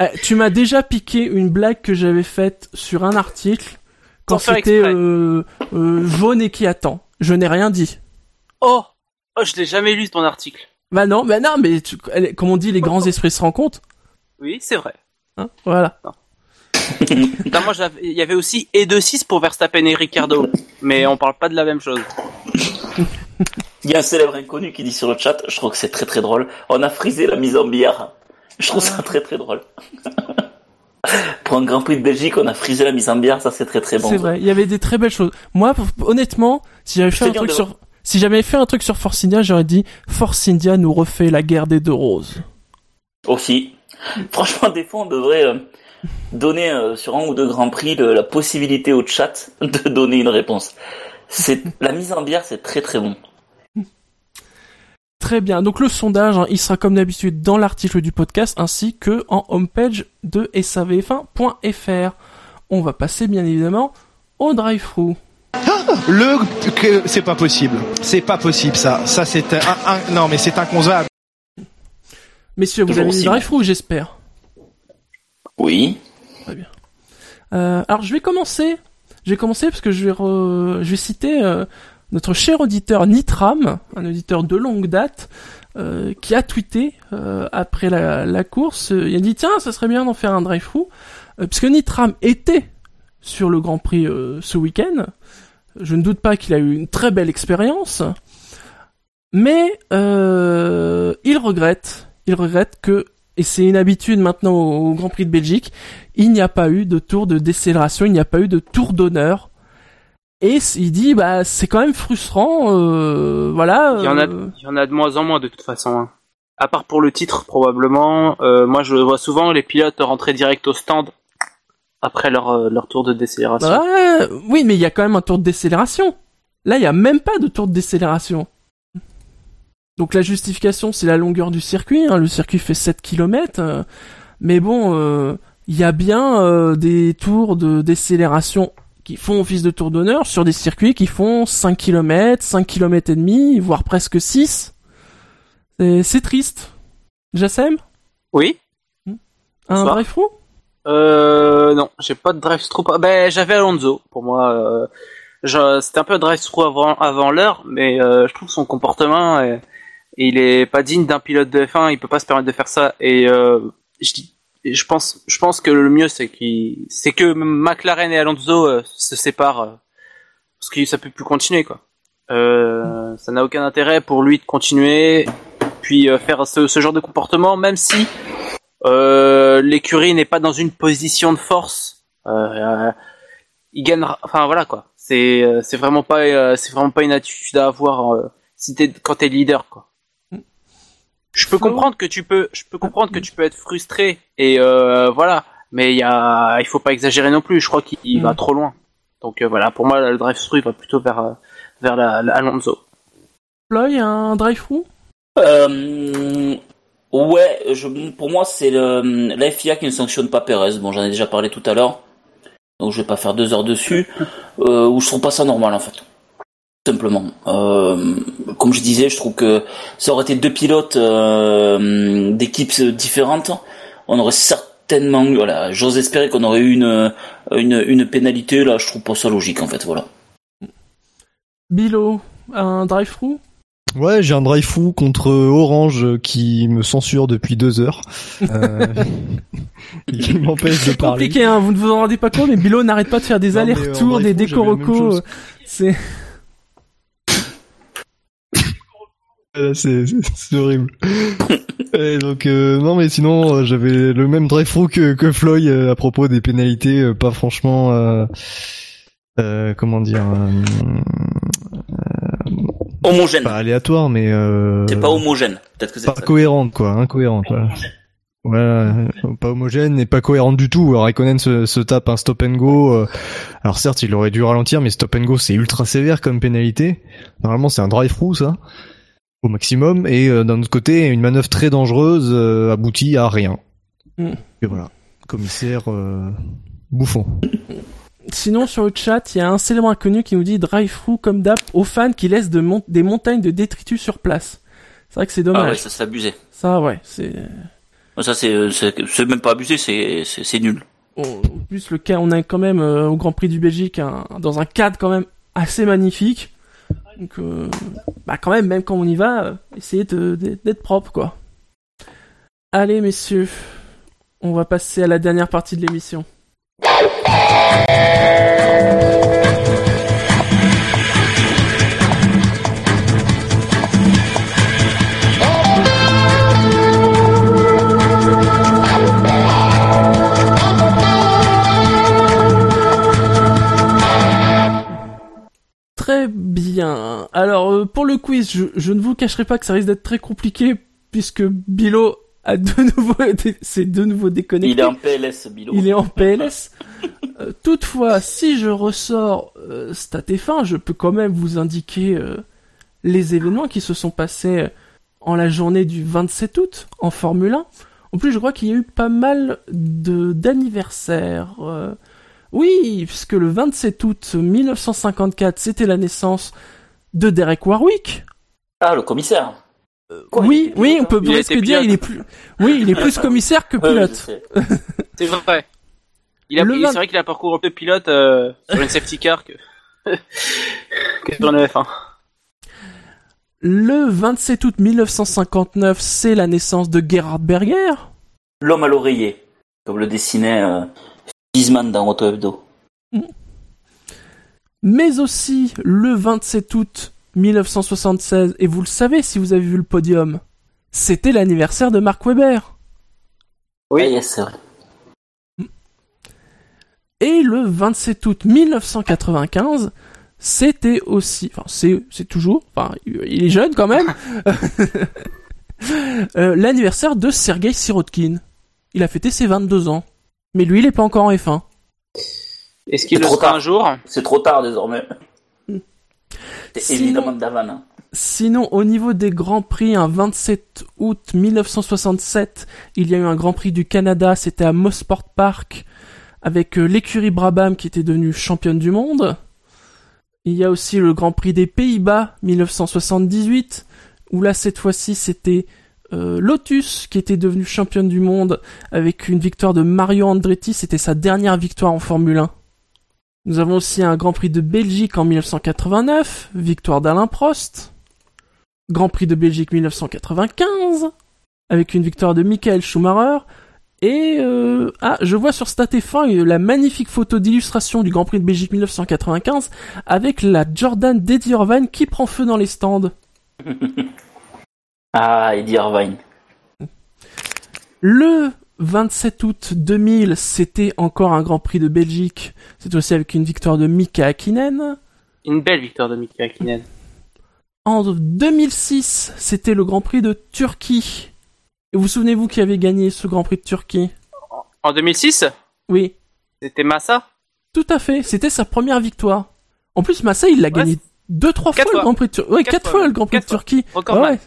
Eh, tu m'as déjà piqué une blague que j'avais faite sur un article quand c'était euh, euh, jaune et qui attend. Je n'ai rien dit. Oh, oh, je l'ai jamais lu ton article. Bah non, bah non, mais tu, elle- comme on dit, les grands esprits se rencontrent. Oui, c'est vrai. Hein voilà. Non, moi il y avait aussi et 2-6 pour Verstappen et Ricardo, mais on parle pas de la même chose. Il y a un célèbre inconnu qui dit sur le chat, je trouve que c'est très très drôle, on a frisé la mise en bière. Je trouve ça très très drôle. Pour un Grand Prix de Belgique, on a frisé la mise en bière, ça c'est très très bon. c'est vrai. Il y avait des très belles choses. Moi, honnêtement, si j'avais fait un truc sur, si j'avais fait un truc sur Force India, j'aurais dit Force India nous refait la guerre des deux roses. Aussi. Franchement, des fois, on devrait euh, donner euh, sur un ou deux Grands Prix le- la possibilité au chat de donner une réponse. C'est La mise en bière, c'est très très bon. Très bien. Donc le sondage, hein, il sera comme d'habitude dans l'article du podcast ainsi que en homepage de savf1.fr. On va passer bien évidemment au drive-thru. Le que c'est pas possible. C'est pas possible ça. Ça c'est un, un- non mais c'est inconcevable. Messieurs, vous Toujours avez du drive-thru, j'espère. Oui. Euh, alors je vais commencer. Je vais commencer parce que je vais, re- je vais citer euh, notre cher auditeur Nitram, un auditeur de longue date, euh, qui a tweeté euh, après la, course. euh, il a dit tiens, ça serait bien d'en faire un drive-thru, euh, puisque Nitram était sur le Grand Prix ce week-end. Je ne doute pas qu'il a eu une très belle expérience, mais il regrette, il regrette que et c'est une habitude maintenant au Grand Prix de Belgique, il n'y a pas eu de tour de décélération, il n'y a pas eu de tour d'honneur. Et il dit, bah, c'est quand même frustrant, euh, voilà. Il y en a, euh, il y en a de moins en moins de toute façon. hein. À part pour le titre probablement. Euh, moi je vois souvent les pilotes rentrer direct au stand après leur leur tour de décélération. ouais, oui, mais il y a quand même un tour de décélération. Là, il n'y a même pas de tour de décélération. Donc la justification, c'est la longueur du circuit. hein. Le circuit fait 7 km. mais bon, il y a bien des tours de décélération qui font office de tour d'honneur sur des circuits qui font 5 km, 5 km et demi, voire presque 6. C'est- triste. Jassem? Oui. Un Bonsoir. drive through Euh, non, j'ai pas de drive-thru. Ben, j'avais Alonso. Pour moi, euh, c'était un peu drive-thru avant, avant l'heure, mais euh, je trouve son comportement, euh, il est pas digne d'un pilote de F1. Il peut pas se permettre de faire ça. Et euh, je dis, je pense, je pense que le mieux, c'est qu'il, c'est que McLaren et Alonso euh, se séparent, euh, parce que ça peut plus continuer, quoi. Euh, ça n'a aucun intérêt pour lui de continuer, puis euh, faire ce, genre de comportement, même si l'écurie n'est pas dans une position de force. Il gagnera. Enfin voilà quoi. C'est c'est vraiment pas c'est vraiment pas une attitude à avoir si t'es quand t'es leader quoi. Je peux comprendre que tu peux je peux comprendre que tu peux être frustré et euh, voilà. Mais il y a il faut pas exagérer non plus. Je crois qu'il il va Mm. trop loin. Donc euh, voilà pour moi le drive thru va plutôt vers euh, vers la, la Alonso. Floyd, un drive through Euh, ouais, je, pour moi, c'est le, la FIA qui ne sanctionne pas Perez. Bon, j'en ai déjà parlé tout à l'heure, donc je vais pas faire deux heures dessus. Euh, où je trouve pas ça normal en fait. Simplement. Euh, comme je disais, je trouve que ça aurait été deux pilotes euh, d'équipes différentes. On aurait certainement, eu- voilà, j'ose espérer qu'on aurait eu une, une une pénalité. Là, je trouve pas ça logique en fait. Voilà. Bilo, un drive through Ouais, j'ai un drive fou contre Orange qui me censure depuis deux heures. Euh, qui m'empêche de parler. Compliqué, hein, vous ne vous en rendez pas compte, mais Bilo n'arrête pas de faire des en allers-retours, des décorocos. chose. C'est Euh, C'est c'est- horrible. Et donc euh, non mais sinon euh, j'avais le même drive through que, que Floyd euh, à propos des pénalités, euh, pas franchement euh, euh, comment dire euh, Homogène. pas aléatoire mais euh, C'est pas homogène. Peut-être que c'est pas ça. cohérente quoi, incohérente. Voilà. Ouais, euh, pas homogène et pas cohérente du tout. Alors Raikkonen se, se tape un stop and go. euh, alors certes, il aurait dû ralentir, mais stop and go c'est ultra sévère comme pénalité. Normalement, c'est un drive-through ça, au maximum. Et euh, d'un autre côté, une manœuvre très dangereuse euh, aboutit à rien. Mm. Et voilà, commissaire euh, bouffon. Sinon, sur le chat, il y a un célèbre inconnu qui nous dit drive-through comme d'hab aux fans qui laissent de mon- des montagnes de détritus sur place. C'est vrai que c'est Ah ouais, dommage. ça c'est abusé. ça, ouais, c'est. Ça c'est même pas abusé, c'est nul. En plus, le cas, on est quand même euh, au Grand Prix du Belgique un- dans un cadre quand même assez magnifique. Donc, euh, bah quand même, même quand on y va, euh, essayez d'être propre, quoi. Allez, messieurs, on va passer à la dernière partie de l'émission. Bien. Alors, euh, pour le quiz, je, je ne vous cacherai pas que ça risque d'être très compliqué puisque Bilo a de nouveau, c'est de nouveau déconnecté. Il est en PLS, Bilo. Il est en PLS. Euh, toutefois, si je ressors euh, Stat F1, je peux quand même vous indiquer euh, les événements qui se sont passés en la journée du 27 août en Formule 1. En plus, je crois qu'il y a eu pas mal de d'anniversaires. Euh, oui, puisque le 27 août 1954, c'était la naissance de Derek Warwick. Ah, le commissaire. Quoi, il oui, oui, on peut presque dire il est plus, oui, il est plus commissaire que ouais, pilote. C'est vrai. Il a, Le c'est vrai qu'il a parcouru un peu pilote euh, sur une safety car que, que sur une F1. Le 27 août 1959, c'est la naissance de Gerhard Berger. L'homme à l'oreiller, comme le dessinait euh, Wiesmann dans Auto Hebdo. Mais aussi le 27 août 1976, et vous le savez si vous avez vu le podium, c'était l'anniversaire de Mark Webber. Oui. Ah, yes, c'est vrai. Et le 27 août 1995, c'était aussi, enfin c'est c'est toujours, enfin il est jeune quand même, euh, l'anniversaire de Sergei Sirotkin. Il a fêté ses 22 ans. Mais lui, il est pas encore en F1. Est-ce qu'il C'est le trop sera tard. un jour C'est trop tard désormais. C'est Sinon- évidemment Davan. hein. Sinon, au niveau des Grands Prix, un 27 août 1967, il y a eu un Grand Prix du Canada, c'était à Mosport Park, avec euh, l'écurie Brabham qui était devenue championne du monde. Il y a aussi le Grand Prix des Pays-Bas 1978, où là cette fois-ci c'était euh, Lotus qui était devenue championne du monde avec une victoire de Mario Andretti, c'était sa dernière victoire en Formule 1. Nous avons aussi un Grand Prix de Belgique en 1989, victoire d'Alain Prost. Grand Prix de Belgique 1995, avec une victoire de Michael Schumacher. Et euh, ah, je vois sur StatF1 la magnifique photo d'illustration du Grand Prix de Belgique 1995 avec la Jordan d'Eddie Irvine qui prend feu dans les stands. Ah, Eddie Irvine. Le 27 août 2000, c'était encore un Grand Prix de Belgique. C'est aussi avec une victoire de Mika Hakkinen. Une belle victoire de Mika Hakkinen. En 2006, c'était le Grand Prix de Turquie. Et vous souvenez-vous qui avait gagné ce Grand Prix de Turquie? En 2006 Oui, C'était Massa? Tout à fait. C'était sa première victoire. En plus, Massa, il l'a gagné deux, trois fois, le. Grand Prix de Turquie. Ouais, Quatre quatre, fois, le Grand Prix de. Turquie. Record ouais.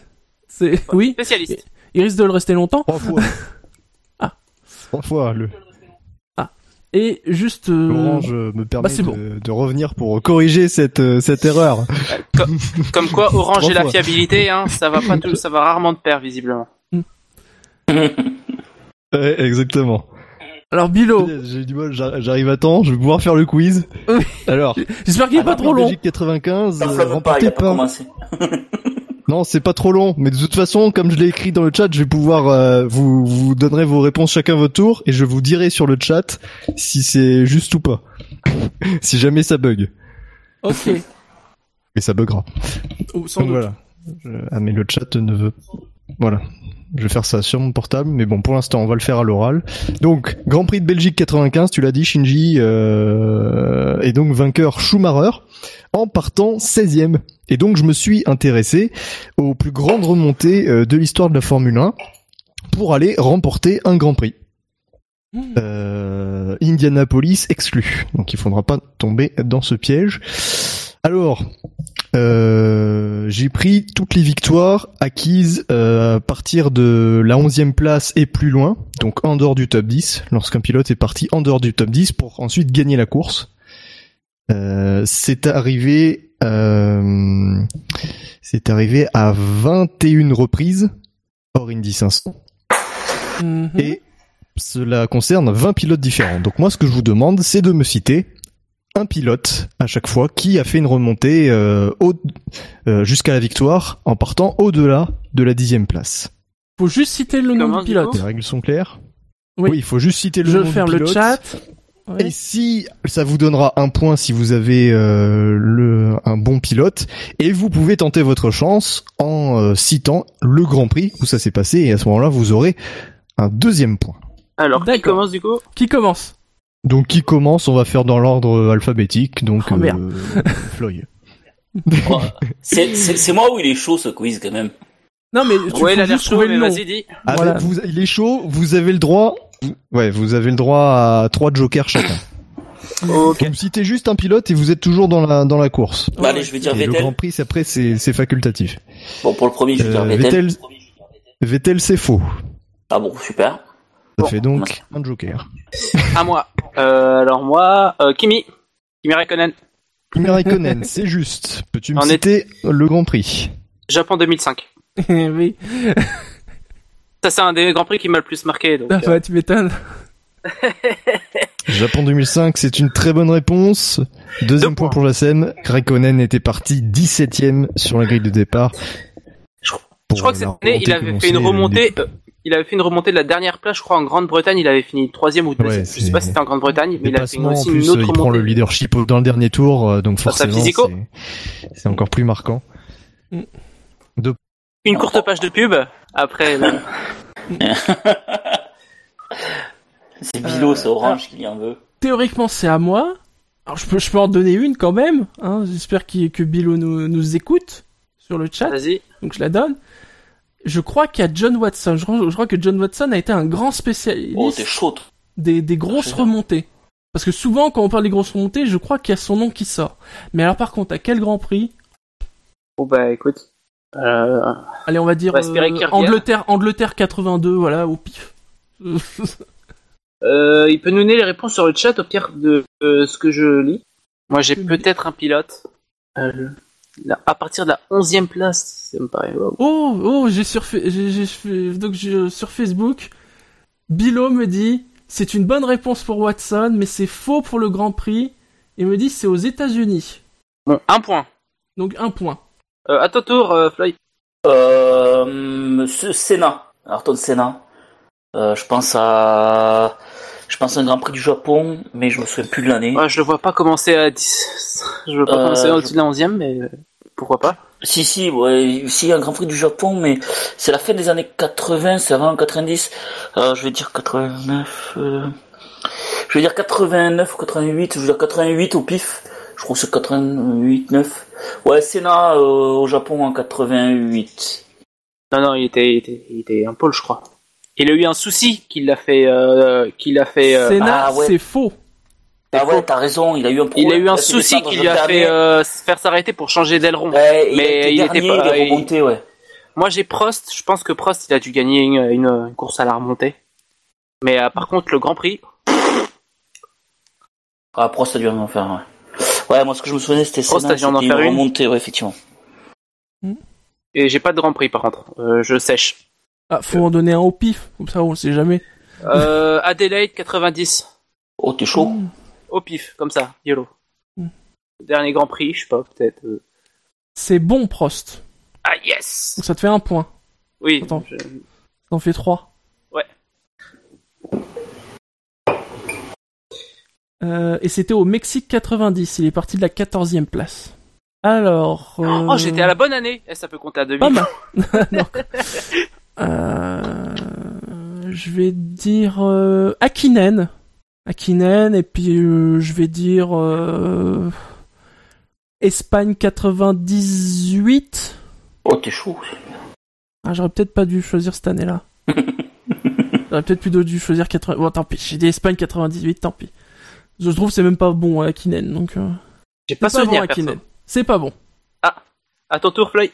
C'est oui. Spécialiste. Il risque de le rester longtemps. Trois fois. Ah. Trois fois. Le Et juste. euh, Orange euh, me permet bah, de, bon. de revenir pour corriger cette, euh, cette erreur. Comme, comme quoi, Orange Trois et la fiabilité, hein, ça va pas tout, ça va rarement de pair, visiblement. Ouais, exactement. Alors, Bilo, J'ai du mal, j'ar- j'arrive à temps, je vais pouvoir faire le quiz. Oui. Alors, j'espère qu'il est Ah, pas trop long. Belgique 95, euh, T'enflamme pas, il remporté a pas par... Non, c'est pas trop long, mais de toute façon, comme je l'ai écrit dans le chat, je vais pouvoir euh, vous vous donnerez vos réponses chacun votre tour et je vous dirai sur le chat si c'est juste ou pas. si jamais ça bug. Ok. Et ça buggera. Oh, sans doute. voilà. Je- Ah mais le chat ne veut voilà. Je vais faire ça sur mon portable, mais bon, pour l'instant, on va le faire à l'oral. Donc, Grand Prix de Belgique 95, tu l'as dit, Shinji, euh, et donc vainqueur Schumacher, en partant 16e. Et donc, je me suis intéressé aux plus grandes remontées euh, de l'histoire de la Formule 1 pour aller remporter un Grand Prix. Hmm. Euh, Indianapolis exclu. Donc, il faudra pas tomber dans ce piège. Alors, euh, j'ai pris toutes les victoires acquises euh, à partir de la 11e place et plus loin, donc en dehors du top 10, lorsqu'un pilote est parti en dehors du top 10 pour ensuite gagner la course. Euh, c'est arrivé, euh, c'est arrivé à 21 reprises hors Indy 500 Mhm. et cela concerne 20 pilotes différents. Donc moi, ce que je vous demande, c'est de me citer un pilote à chaque fois qui a fait une remontée euh, euh, jusqu'à la victoire en partant au-delà de la dixième place. Faut juste citer le nom du pilote. Les règles sont claires? Oui. il faut juste citer le Je nom vais du faire le pilote. chat. Et Ouais. si ça vous donnera un point si vous avez euh, le un bon pilote, et vous pouvez tenter votre chance en euh, citant le Grand Prix où ça s'est passé, et à ce moment-là vous aurez un deuxième point. Alors, qui commence du coup? Qui commence? Donc qui commence On va faire dans l'ordre euh, alphabétique. Donc Oh, euh, Floy. Oh, c'est moi où il est chaud ce quiz quand même. Non mais tu Ouais, faut il a l'air juste chaud, trouver mais le nom. vas-y, dis. Avec Voilà. vous, il est chaud. Vous avez le droit. Ouais, vous avez le droit à trois jokers chacun. Ok. Vous citez juste un pilote et vous êtes toujours dans la dans la course. Bah, allez, je vais dire Et le Vettel. Grand Prix, c'est après, c'est c'est facultatif. Bon, pour le premier, je vais dire Euh, Vettel. Vettel, Vettel, c'est faux. Ah bon, super. Ça Bon, fait donc un joker. À moi. Euh, alors moi, euh, Kimi. Kimi Raikkonen. Kimi Raikkonen, c'est juste. Peux-tu me En citer le Grand Prix? Japon 2005. oui. Ça, c'est un des grands prix qui m'a le plus marqué. Donc, Ah, euh, ouais, tu m'étonnes. Japon 2005, c'est une très bonne réponse. Deuxième Deux point pour Jassem. Raikkonen était parti 17ème sur la grille de départ. Je- crois que cette année, il avait fait une commençait, remontée. Euh, il avait fait une remontée de la dernière place, je crois, en Grande-Bretagne. Il avait fini troisième ou deuxième. Ouais, je sais pas si c'était en Grande-Bretagne, mais il a fait en aussi plus, une autre il prend le leadership dans le dernier tour, euh, donc forcément, c'est- encore plus marquant. Une courte page de pub. Après, euh, C'est Bilo, Euh, c'est Orange qui en veut. Théoriquement, c'est à moi. Alors, je peux, je peux en donner une quand même. Hein. J'espère qu'il- que Bilo nous, nous écoute sur le chat. vas-y. Donc, je la donne. Je crois qu'il y a John Watson. Je crois, je crois que John Watson a été un grand Oh, spécialiste chaud. toi. des, des grosses remontées. Parce que souvent, quand on parle des grosses remontées, je crois qu'il y a son nom qui sort. Mais alors, par contre, à quel Grand Prix? Bon bah écoute. Euh, Allez, on va dire On va euh. Angleterre, Angleterre 82, voilà, au pif. euh, il peut nous donner les réponses sur le chat au pire de euh, ce que je lis. Moi, j'ai peut-être un pilote. Euh, à partir de la 11e place, ça me paraît. wow. oh, oh, j'ai sur, donc sur Facebook, Bilo me dit, c'est une bonne réponse pour Watson, mais c'est faux pour le Grand Prix. Il me dit, c'est aux États-Unis. Bon, un point. Donc un point. Euh, à ton tour, euh, Fly. Euh, Monsieur Senna, Ayrton Senna. Euh, je pense à, je pense à un Grand Prix du Japon, mais je me souviens plus de l'année. Ouais, je le vois pas commencer à 10. Je le vois pas Euh, commencer je- au-dessus de la 11e, mais euh, pourquoi pas? Si, si, ouais, si, un Grand Prix du Japon, mais c'est la fin des années 80, c'est avant 90. Euh, je vais dire 89, euh, je vais dire 89 ou 88, je vais dire 88 au pif. Je crois que c'est 88, 9. Ouais, Senna euh, au Japon en 88. Non, non, il était, il était, il était un pôle, je crois. Il a eu un souci qui l'a fait, euh, qui l'a fait. euh, Senna, ah ouais. c'est faux. Ah ouais, t'as raison, il a eu un il problème. a eu un souci qui lui a fait euh, se faire s'arrêter pour changer d'aileron. Ouais, il mais il était dernier, pas- il est il- remonté, ouais. Moi, j'ai Prost. Je pense que Prost, il a dû gagner une, une- une course à la remontée. Mais euh, par contre, le Grand Prix, Ah, Prost a dû en faire, ouais. Ouais, moi, ce que je me souvenais, c'était Prost Senna, a dû en c'était faire une. remontée, ouais, effectivement. et j'ai pas de Grand Prix par contre. Euh, je sèche. Ah, faut en donner un au pif, comme ça on le sait jamais. Euh, Adelaide 90. Oh, t'es chaud. Au pif, comme ça, YOLO. Mm. Dernier Grand Prix, je sais pas, peut-être. euh. C'est bon, Prost. Ah yes Donc ça te fait un point. Oui. Attends. je- Ça en fait trois. Ouais. Euh, et c'était au Mexique 90. Il est parti de la 14e place. Alors. euh, Oh, j'étais à la bonne année. Eh, ça peut compter à 2000. Pas mal. Euh, je vais dire euh, Akinen. Akinen, et puis euh, je vais dire euh, Espagne 98. Oh, t'es chaud. Ah, j'aurais peut-être pas dû choisir cette année-là. j'aurais peut-être plutôt dû choisir 80. Bon, tant pis, j'ai dit Espagne 98, tant pis. Je trouve que c'est même pas bon Akinen, donc. euh, J'ai c'est pas souvenir, bon. Akinen. C'est pas bon. À ton tour, Fly.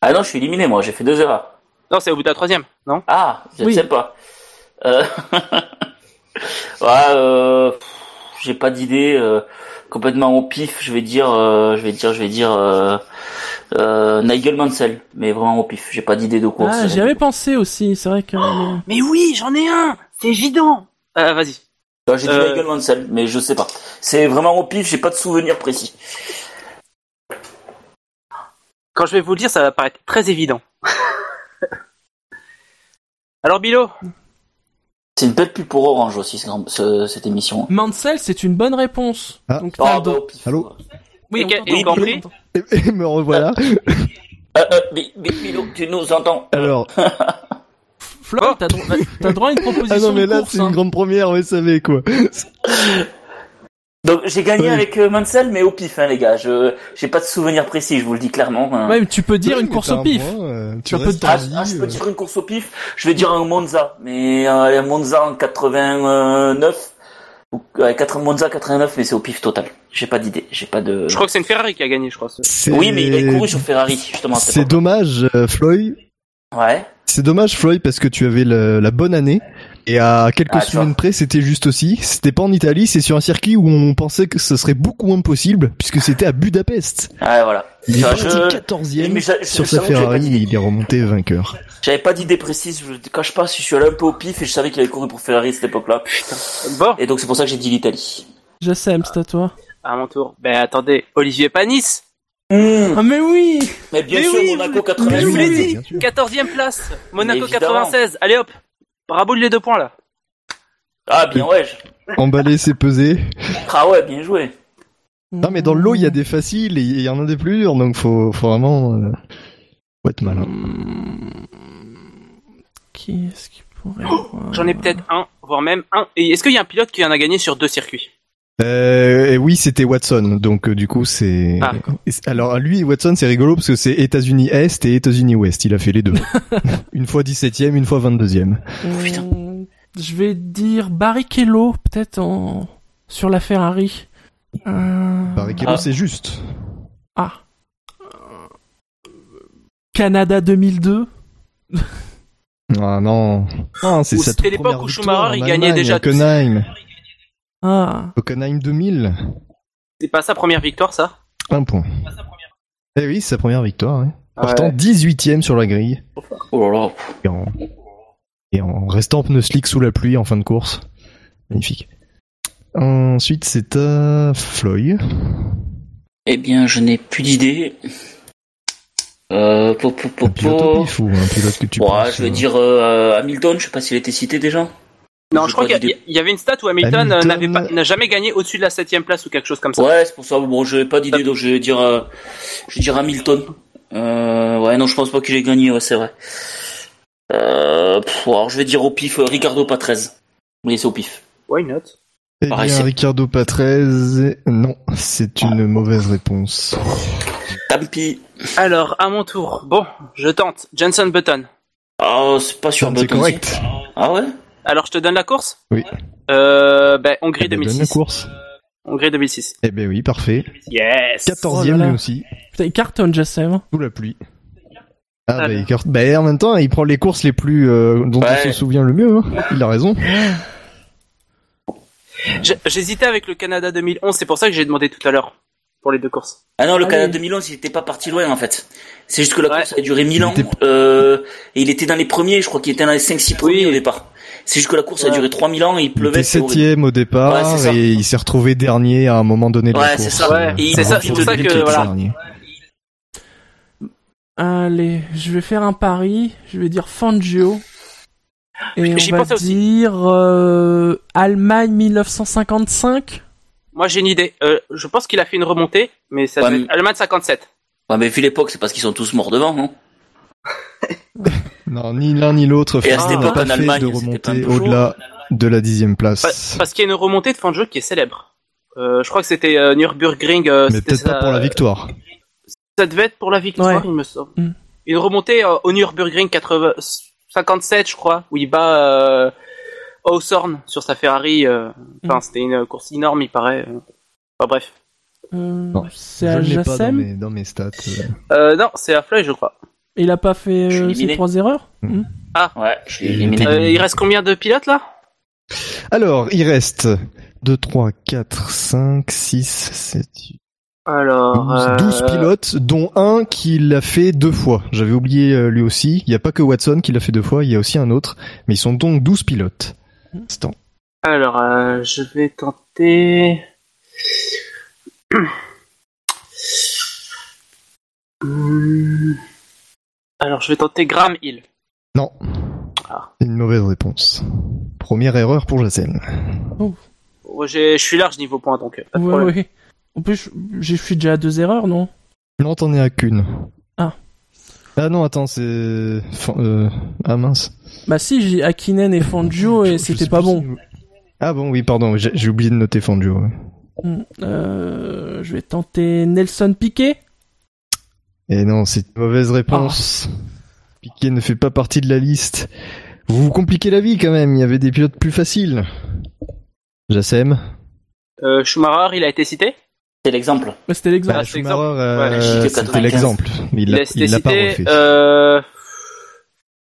Ah non, je suis éliminé, moi, j'ai fait deux erreurs. Non, c'est au bout de la troisième, non? Ah, je Oui. sais pas. Euh... ouais, euh... j'ai pas d'idée. euh, Complètement au pif, je vais dire, euh, je vais dire, je vais dire euh... Euh... Nigel Mansell, mais vraiment au pif. J'ai pas d'idée de course. Ah, j'y avais pensé aussi, c'est vrai que. Mais oui, j'en ai un C'est évident euh, Vas-y. J'ai dit. Nigel Mansell, mais je sais pas. C'est vraiment au pif, j'ai pas de souvenir précis. Quand je vais vous le dire, ça va paraître très évident. Alors, Bilo C'est une belle pub pour Orange aussi, ce ce- cette émission. Mansell, c'est une bonne réponse. Ah. Donc, Ah, t'as bah. Allô Oui, Et compris. Et, me revoilà. Euh, euh, mais, mais, Milo, tu nous entends Alors, Flo, t'as dro- t'as droit à une proposition ah non mais là c'est une hein. grande première, vous savez quoi. Donc j'ai gagné Oui. avec euh, Mansell, mais au pif, hein, les gars. Je j'ai pas de souvenir précis, je vous le dis clairement. hein. Ouais, mais tu peux dire Oui, une course au pif. euh, tu te- en Ah, vie, ah, je peux euh. dire une course au pif? Je vais dire un Monza, mais euh, un Monza en 89. Ou, ouais, 80 Monza 89, mais c'est au pif total. J'ai pas d'idée, j'ai pas de. Je crois que c'est une Ferrari qui a gagné, je crois. Oui, mais il a couru sur Ferrari justement. C'est dommage, euh, Floyd. Ouais. C'est dommage, Floyd, parce que tu avais le- la bonne année. Et à quelques Ah, semaines près, c'était juste aussi. C'était pas en Italie, c'est sur un circuit où on pensait que ce serait beaucoup impossible, puisque c'était à Budapest. Ouais, voilà. Il est parti je- 14ème Mais je- je- sur je sa Ferrari et il est remonté vainqueur. J'avais pas d'idée précise. Je te cache pas si je suis allé un peu au pif et je savais qu'il avait couru pour Ferrari à cette époque-là. Bon, Et donc c'est pour ça que j'ai dit l'Italie. J'assème, c'est à toi. à mon tour. Ben attendez, Olivier Panis Ah, mais oui! Mais bien Mais sûr, oui, Monaco je- 88. je vous l'ai dit. Bien sûr. 14ème place, Monaco Mais évidemment. 96. Allez hop, bravo les deux points là. Ah bien ouais. Emballer, c'est peser. Ah ouais, bien joué. Non, mais dans le lot, il y a des faciles et il y en a des plus durs, donc faut, faut vraiment, euh, faut être malin. Hmm. Qui est-ce qui pourrait. Oh, J'en ai peut-être un, voire même un. Et est-ce qu'il y a un pilote qui en a gagné sur deux circuits? Euh, et oui, c'était Watson, donc euh, du coup c'est. Ah, c'est- Alors lui, Watson, c'est rigolo parce que c'est États-Unis Est et États-Unis Ouest. Il a fait les deux. une fois 17ème, une fois 22ème. putain. Hmm, Je vais dire Barrichello, peut-être en... sur la Ferrari. Euh... Barrichello, Ah. c'est juste. Ah. Canada 2002. Ah non. Non, c'est Ou sa c'était l'époque première où Schumacher, il gagnait déjà. Ah. Hockenheim 2000. C'est pas sa première victoire, ça? Un point. Eh oui, c'est sa première victoire. hein. Ah Partant ouais. 18ème sur la grille. Oh là là. Et en, et en restant pneu slick sous la pluie en fin de course. Magnifique. Ensuite, c'est à Floyd. Eh bien, je n'ai plus d'idée. Euh, po, po, po, Un pilote au po. pif ou un pilote que tu Ouais, penses, je vais euh, dire euh, Hamilton, je sais pas s'il était cité déjà. Non, je crois qu'il y, avait une stat où Hamilton, euh, Hamilton- pas- n'a jamais gagné au-dessus de la septième place ou quelque chose comme ça. Ouais, c'est pour ça. Bon, je n'ai pas d'idée, donc je vais dire, euh, je vais dire Hamilton. Euh, ouais, non, je pense pas qu'il ait gagné, ouais, c'est vrai. Euh, pff, alors, je vais dire au pif euh, Ricardo Patrese. Oui, c'est au pif. Why not? Eh Pareil, bien, c'est- Ricardo Patrese. Non, c'est une mauvaise réponse. Tant pis. Alors, à mon tour. Bon, je tente. Jenson Button. Ah, c'est pas sûr. C'est Button, correct. Ah ouais? Alors, je te donne la course Oui. Euh, ben, Hongrie Eh ben, donne la 2006. course. Hongrie 2006. Eh ben oui, parfait. Yes 14ème Oh là là. lui aussi. Putain, il cartonne, Jassem. Sous la pluie. Ah bah, Alors. il carte- bah, en même temps, il prend les courses les plus euh, dont Ouais. on se souvient le mieux. hein. Il a raison. J'hésitais avec le Canada 2011, c'est pour ça que j'ai demandé tout à l'heure. Pour les deux courses. Ah non, le Allez. Canada 2011, il était pas parti loin en fait. C'est juste que la Ouais. course a duré 1000 Il ans. était- Euh, et il était dans les premiers, je crois qu'il était dans les 5-6 premiers Oui. au départ. C'est juste que la course a duré 3000 ans et il Il pleuvait. était c'est horrible. septième au départ Ouais, et il s'est retrouvé dernier à un moment donné de la Ouais, course. c'est ça. Ouais, il c'est ça, c'est pour ça que, voilà. Dernier. Allez, je vais faire un pari. Je vais dire Fangio. Et on va dire euh, Allemagne 1955. Moi, j'ai une idée. Euh, je pense qu'il a fait une remontée, mais ça Ouais, mais- Allemagne 57. Ouais, mais vu l'époque, c'est parce qu'ils sont tous morts devant, non Non, ni l'un ni l'autre. Cette n'a pas en fait Allemagne, de remonter au-delà de la dixième place. Parce qu'il y a une remontée de Fangio qui est célèbre. Euh, je crois que c'était euh, Nürburgring. euh, Mais c'était peut-être pas pour la victoire. Ça devait être pour la victoire, Ouais. il me semble. Mm. Une remontée euh, au Nürburgring 80... 57, je crois, où il bat euh, Hawthorne sur sa Ferrari. euh, Enfin, Mm. c'était une course énorme, il paraît. euh. Enfin, bref. Euh, Non, c'est Je à ne l'ai pas dans Jassem. mes, dans mes stats. euh. Euh, non, c'est à Floyd, je crois. Il a pas fait euh, ses trois erreurs Mm. Hmm. Ouais, je suis Il éliminé. Euh, il reste combien de pilotes là? Alors, il reste 2, 3, 4, 5, 6, 7, 8, Alors. 12, euh, 12 pilotes, dont un qui l'a fait deux fois. J'avais oublié lui aussi. Il n'y a pas que Watson qui l'a fait deux fois, il y a aussi un autre. Mais ils sont donc 12 pilotes. Instant. Alors, euh, je vais tenter. Alors, je vais tenter Graham Hill. Non. Ah. C'est une mauvaise réponse. Première erreur pour Jacen. Ouais, j'ai- Je suis large niveau point, donc euh, pas de Ouais, problème. ouais. En plus, je- j'ai fait déjà à deux erreurs, non? Non, t'en es à qu'une. Ah. Ah non, attends, c'est... Euh, Ah mince. Bah si, j'ai Akinen et Fangio et c'était pas bon. si- Ah bon, oui, pardon, j'ai oublié de noter Fangio. ouais. Hmm. Euh, je vais tenter Nelson Piquet. Et non, c'est une mauvaise réponse. Piquet ne fait pas partie de la liste. Vous vous compliquez la vie quand même, il y avait des pilotes plus faciles. Jacem Euh, Schumacher, il a été cité C'est l'exemple. C'était l'exemple. bah, Schumacher, exemple. euh, Ouais, Chic de c'était 95. l'exemple. Il Il l'a a il l'a pas cité. refait. Euh...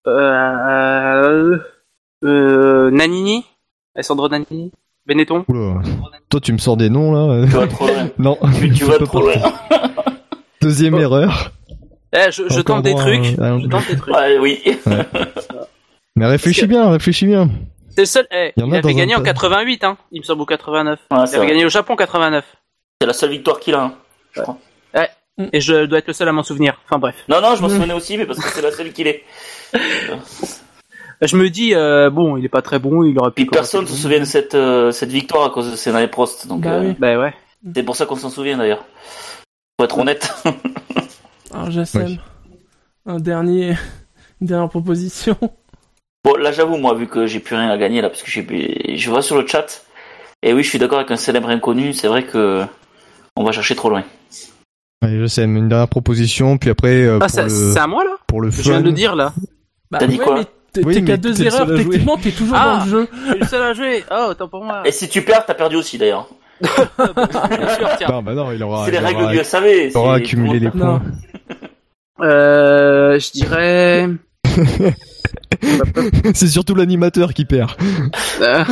Euh... euh, Nanini Alessandro Nanini Benetton Oula. Toi, tu me sors des noms là Tu vas trop loin. Non, Tu, tu vas pas trop loin. Deuxième Oh. erreur. Eh, je, tente des trucs. à Je tente des trucs. Ouais, oui. Mais réfléchis bien, réfléchis bien. C'est le seul. Eh, Il il, a avait gagné un en tas. 88, hein. Il me semble au 89. Ouais, il avait vrai. gagné au Japon 89. C'est la seule victoire qu'il a. hein, je crois. Et je dois être le seul à m'en souvenir. Enfin bref. Non, non, je m'en souvenais aussi, mais parce que c'est la seule qu'il est. Je me dis, euh, bon, il est pas très bon, il aurait pu. Puis personne se souvient de cette, euh, cette victoire à cause de Senna et Prost. Donc, Bah euh, oui. Bah ouais. c'est pour ça qu'on s'en souvient d'ailleurs. Faut être honnête. Alors Jassem, Oui. un dernier, une dernière proposition. Bon, là, j'avoue, moi, vu que j'ai plus rien à gagner, là, parce que j'ai, je vois sur le chat, et oui, je suis d'accord avec un célèbre inconnu, c'est vrai que on va chercher trop loin. Allez, Jacem, une dernière proposition, puis après, euh, Ah, pour, c'est le, c'est à moi là pour le Je viens fun. de le dire là. Bah, T'as dit quoi mais t'es Oui, qu'à deux erreurs, techniquement t'es toujours Ah. dans le jeu. Je suis le seul à jouer. Oh, autant pour moi. Et si tu perds, t'as perdu aussi d'ailleurs. Sûr. Non, bah non, il aura, c'est les règles aura, du SAV. il aura accumulé les points. Euh, je dirais. C'est surtout l'animateur qui perd. Euh,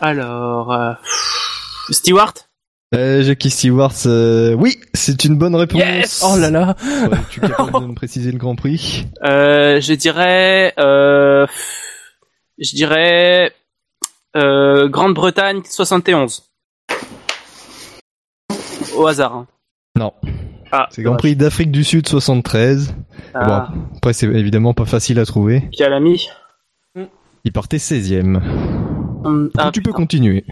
Alors. euh, Stewart? Euh, Jackie Stewart, euh, oui, c'est une bonne réponse. Yes Oh là là. Ouais, tu es capable de me préciser le Grand Prix Euh, je dirais, euh, je dirais, euh, Grande-Bretagne 71. Au hasard. hein. Non. Ah, C'est Grand Prix d'Afrique du Sud 73. Ah, Bon, après, c'est évidemment pas facile à trouver. qui a l'ami Il partait 16ème. Hum, ah, tu peux continuer?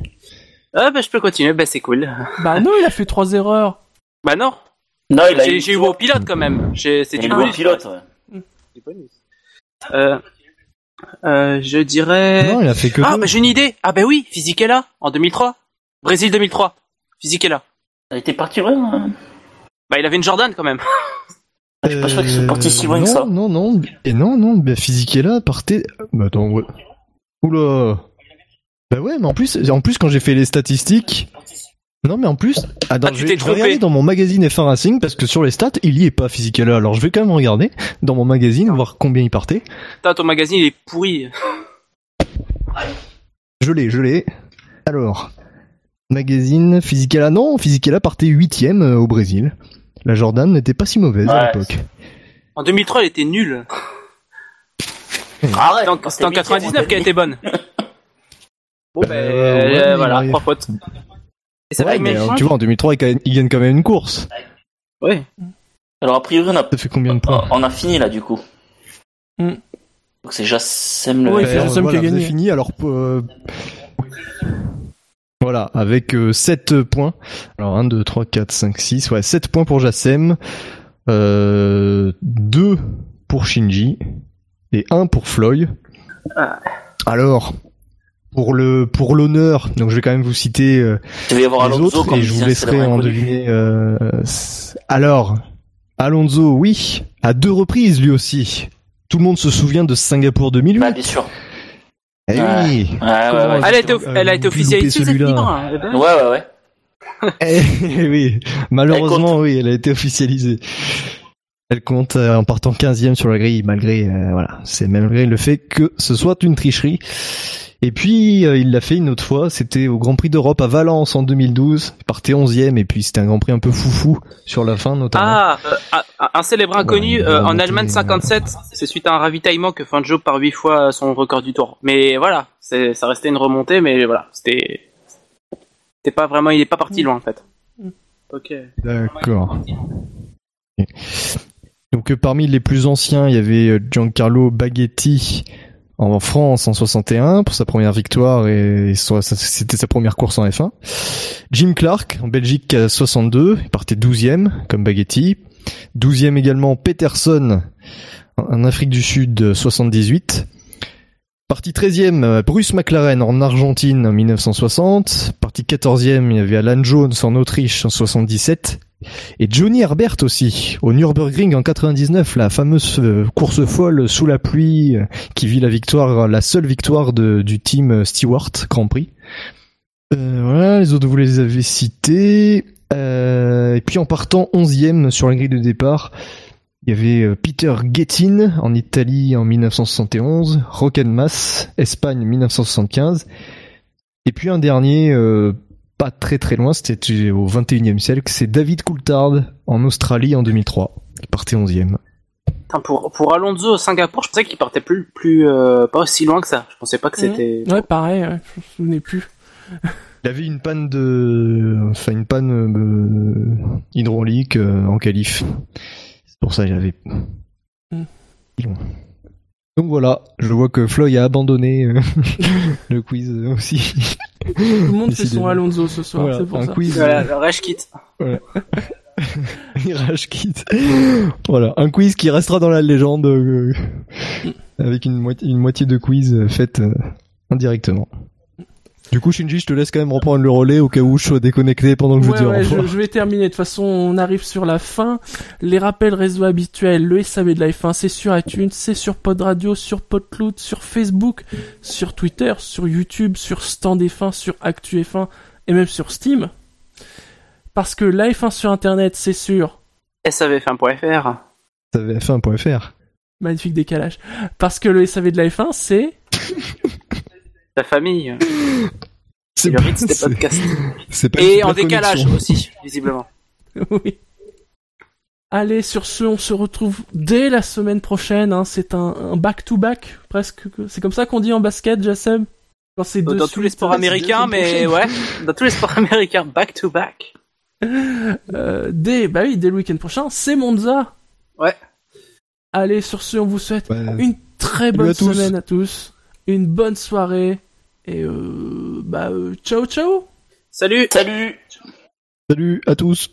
Ah, bah, je peux continuer, bah, c'est cool. Bah non, il a fait trois erreurs. Bah, non. Non, il a J'ai eu j'ai eu au pilote quand même. J'ai- C'est du bonus. pilote, ouais. Bonus. Euh, euh, je dirais. Non, il a fait que Ah, deux. bah, j'ai une idée. Ah, bah oui, Fisichella, en 2003. Brésil 2003. Fisichella. Il était parti loin. hein. Bah, il avait une Jordan quand même. Je suis pas sûr qu'il soit parti si loin non, que ça. Non, non, et non, non, bah, Fisichella partait. Bah, attends, ouais. Oula. Bah ouais, mais en plus, en plus quand j'ai fait les statistiques. Non, mais en plus, attends, Ah, tu je, t'es vais, je vais trompé. regarder dans mon magazine F1 Racing parce que sur les stats, il y est pas Fisichella. Alors je vais quand même regarder dans mon magazine voir combien il partait. Putain, ton magazine, il est pourri. Je l'ai, je l'ai. Alors, magazine Fisichella, non, Fisichella partait huitième euh, au Brésil. La Jordan n'était pas si mauvaise à l'époque. En 2003, elle était nulle. Arrête, C'était en- quand C'était en t'es huitième, 99 qu'elle était bonne. Bon, ben, Euh, ouais, euh, voilà, il trois fautes. Et ça Ouais, mais, points tu vois, en 2003, il, gagne- quand même une course. Ouais. Alors, a priori, on a, Ça fait combien de points on a fini là, du coup. Hmm. Donc, c'est Jassem le. Ouais, Ben, c'est Jassem voilà, qui a gagné. fini, alors... euh, Voilà, avec 7 points. Alors 1, 2, 3, 4, 5, 6. Ouais, 7 points pour Jassem. Euh, 2 pour Shinji. Et 1 pour Floyd. Ah. Alors, pour le pour l'honneur, donc je vais quand même vous citer euh, les autres comme et je vous laisserai en deviner. euh, alors, Alonso, oui, à deux reprises lui aussi. Tout le monde se souvient de Singapour 2008. Bah, bien sûr. Eh oui. Ouais, ouais, ouais. Elle a été, elle a été officialisée cette celui-là. libre. hein. Ouais, ouais, ouais. Eh oui, malheureusement, oui, elle a été officialisée. Elle compte euh, en partant 15e sur la grille, malgré euh, voilà, c'est malgré le fait que ce soit une tricherie. Et puis euh, il l'a fait une autre fois, c'était au Grand Prix d'Europe à Valence en 2012. Il partait 11e et puis c'était un Grand Prix un peu foufou sur la fin notamment. Ah, euh, un- célèbre inconnu Ouais, euh, en Allemagne euh, 57, c'est suite à un ravitaillement que Fangio par 8 fois son record du tour. Mais voilà, c'est ça restait une remontée, mais voilà, c'était c'était pas vraiment, il est pas parti loin en fait. Ok. D'accord. Donc parmi les plus anciens, il y avait Giancarlo Baghetti en France en 61 pour sa première victoire et c'était sa première course en F1. Jim Clark en Belgique à 62, il partait 12e comme Baghetti. 12e également Peterson en Afrique du Sud euh, 78. Parti 13e, euh, Bruce McLaren en Argentine en 1960. Parti 14e, il y avait Alan Jones en Autriche en 77. Et Johnny Herbert aussi, au Nürburgring en 99, la fameuse euh, course folle sous la pluie euh, qui vit la victoire, la seule victoire du team Stewart Grand Prix. Voilà, les autres vous les avez cités. Et puis en partant 11e sur la grille de départ, il y avait euh, Peter Gettin en Italie en 1971, Rockenmass, Espagne 1975. Et puis un dernier, euh, pas très très loin, c'était au 21e siècle, c'est David Coulthard en Australie en 2003. Il partait 11e. Putain, pour pour Alonso au Singapour, je pensais qu'il partait plus plus euh, pas aussi loin que ça. Je pensais pas que Mhm. c'était. Ouais, pareil, ouais, je me souvenais plus. Il avait une panne de, enfin une panne euh, hydraulique euh, en qualif. C'est pour ça qu'il avait. Mm. Long. Donc voilà, je vois que Floyd a abandonné euh, le quiz euh, aussi. Tout le monde fait son. Alonso ce soir, Voilà, c'est pour un ça. quiz. Voilà, le rage kit. Rage Kit. voilà, un quiz qui restera dans la légende euh, avec une moitié, une moitié de quiz euh, faite euh, indirectement. Du coup, Shinji, je te laisse quand même reprendre le relais au cas où je sois déconnecté pendant que je Ouais, dis au je, revoir. je vais terminer. De toute façon, on arrive sur la fin. Les rappels réseau habituels, le SAV de la F1, c'est sur iTunes, c'est sur Pod Radio, sur PodCloud, sur Facebook, sur Twitter, sur YouTube, sur Stand F1, sur Actu F1 et même sur Steam. Parce que la F1 sur Internet, c'est sur SAVF1.fr. Ça VF1.fr. Magnifique décalage. Parce que le SAV de la F1, c'est... Ta famille. C'est Le pas- rythme des c'est- podcasts. c'est pas une Et en décalage connexion. aussi, visiblement. oui. Allez, sur ce, on se retrouve dès la semaine prochaine. hein. C'est un back-to-back, presque. C'est comme ça qu'on dit en basket, Jassem? Quand c'est deux Dans tous les sports américains, mais ouais. Dans tous les sports américains, back to back. Euh, dès, bah oui, dès le week-end prochain, c'est Monza. Ouais. Allez, sur ce, on vous souhaite Ouais. une très bonne à tous. semaine à tous, une bonne soirée, et euh, bah, euh, ciao ciao. Salut. Salut. Salut à tous.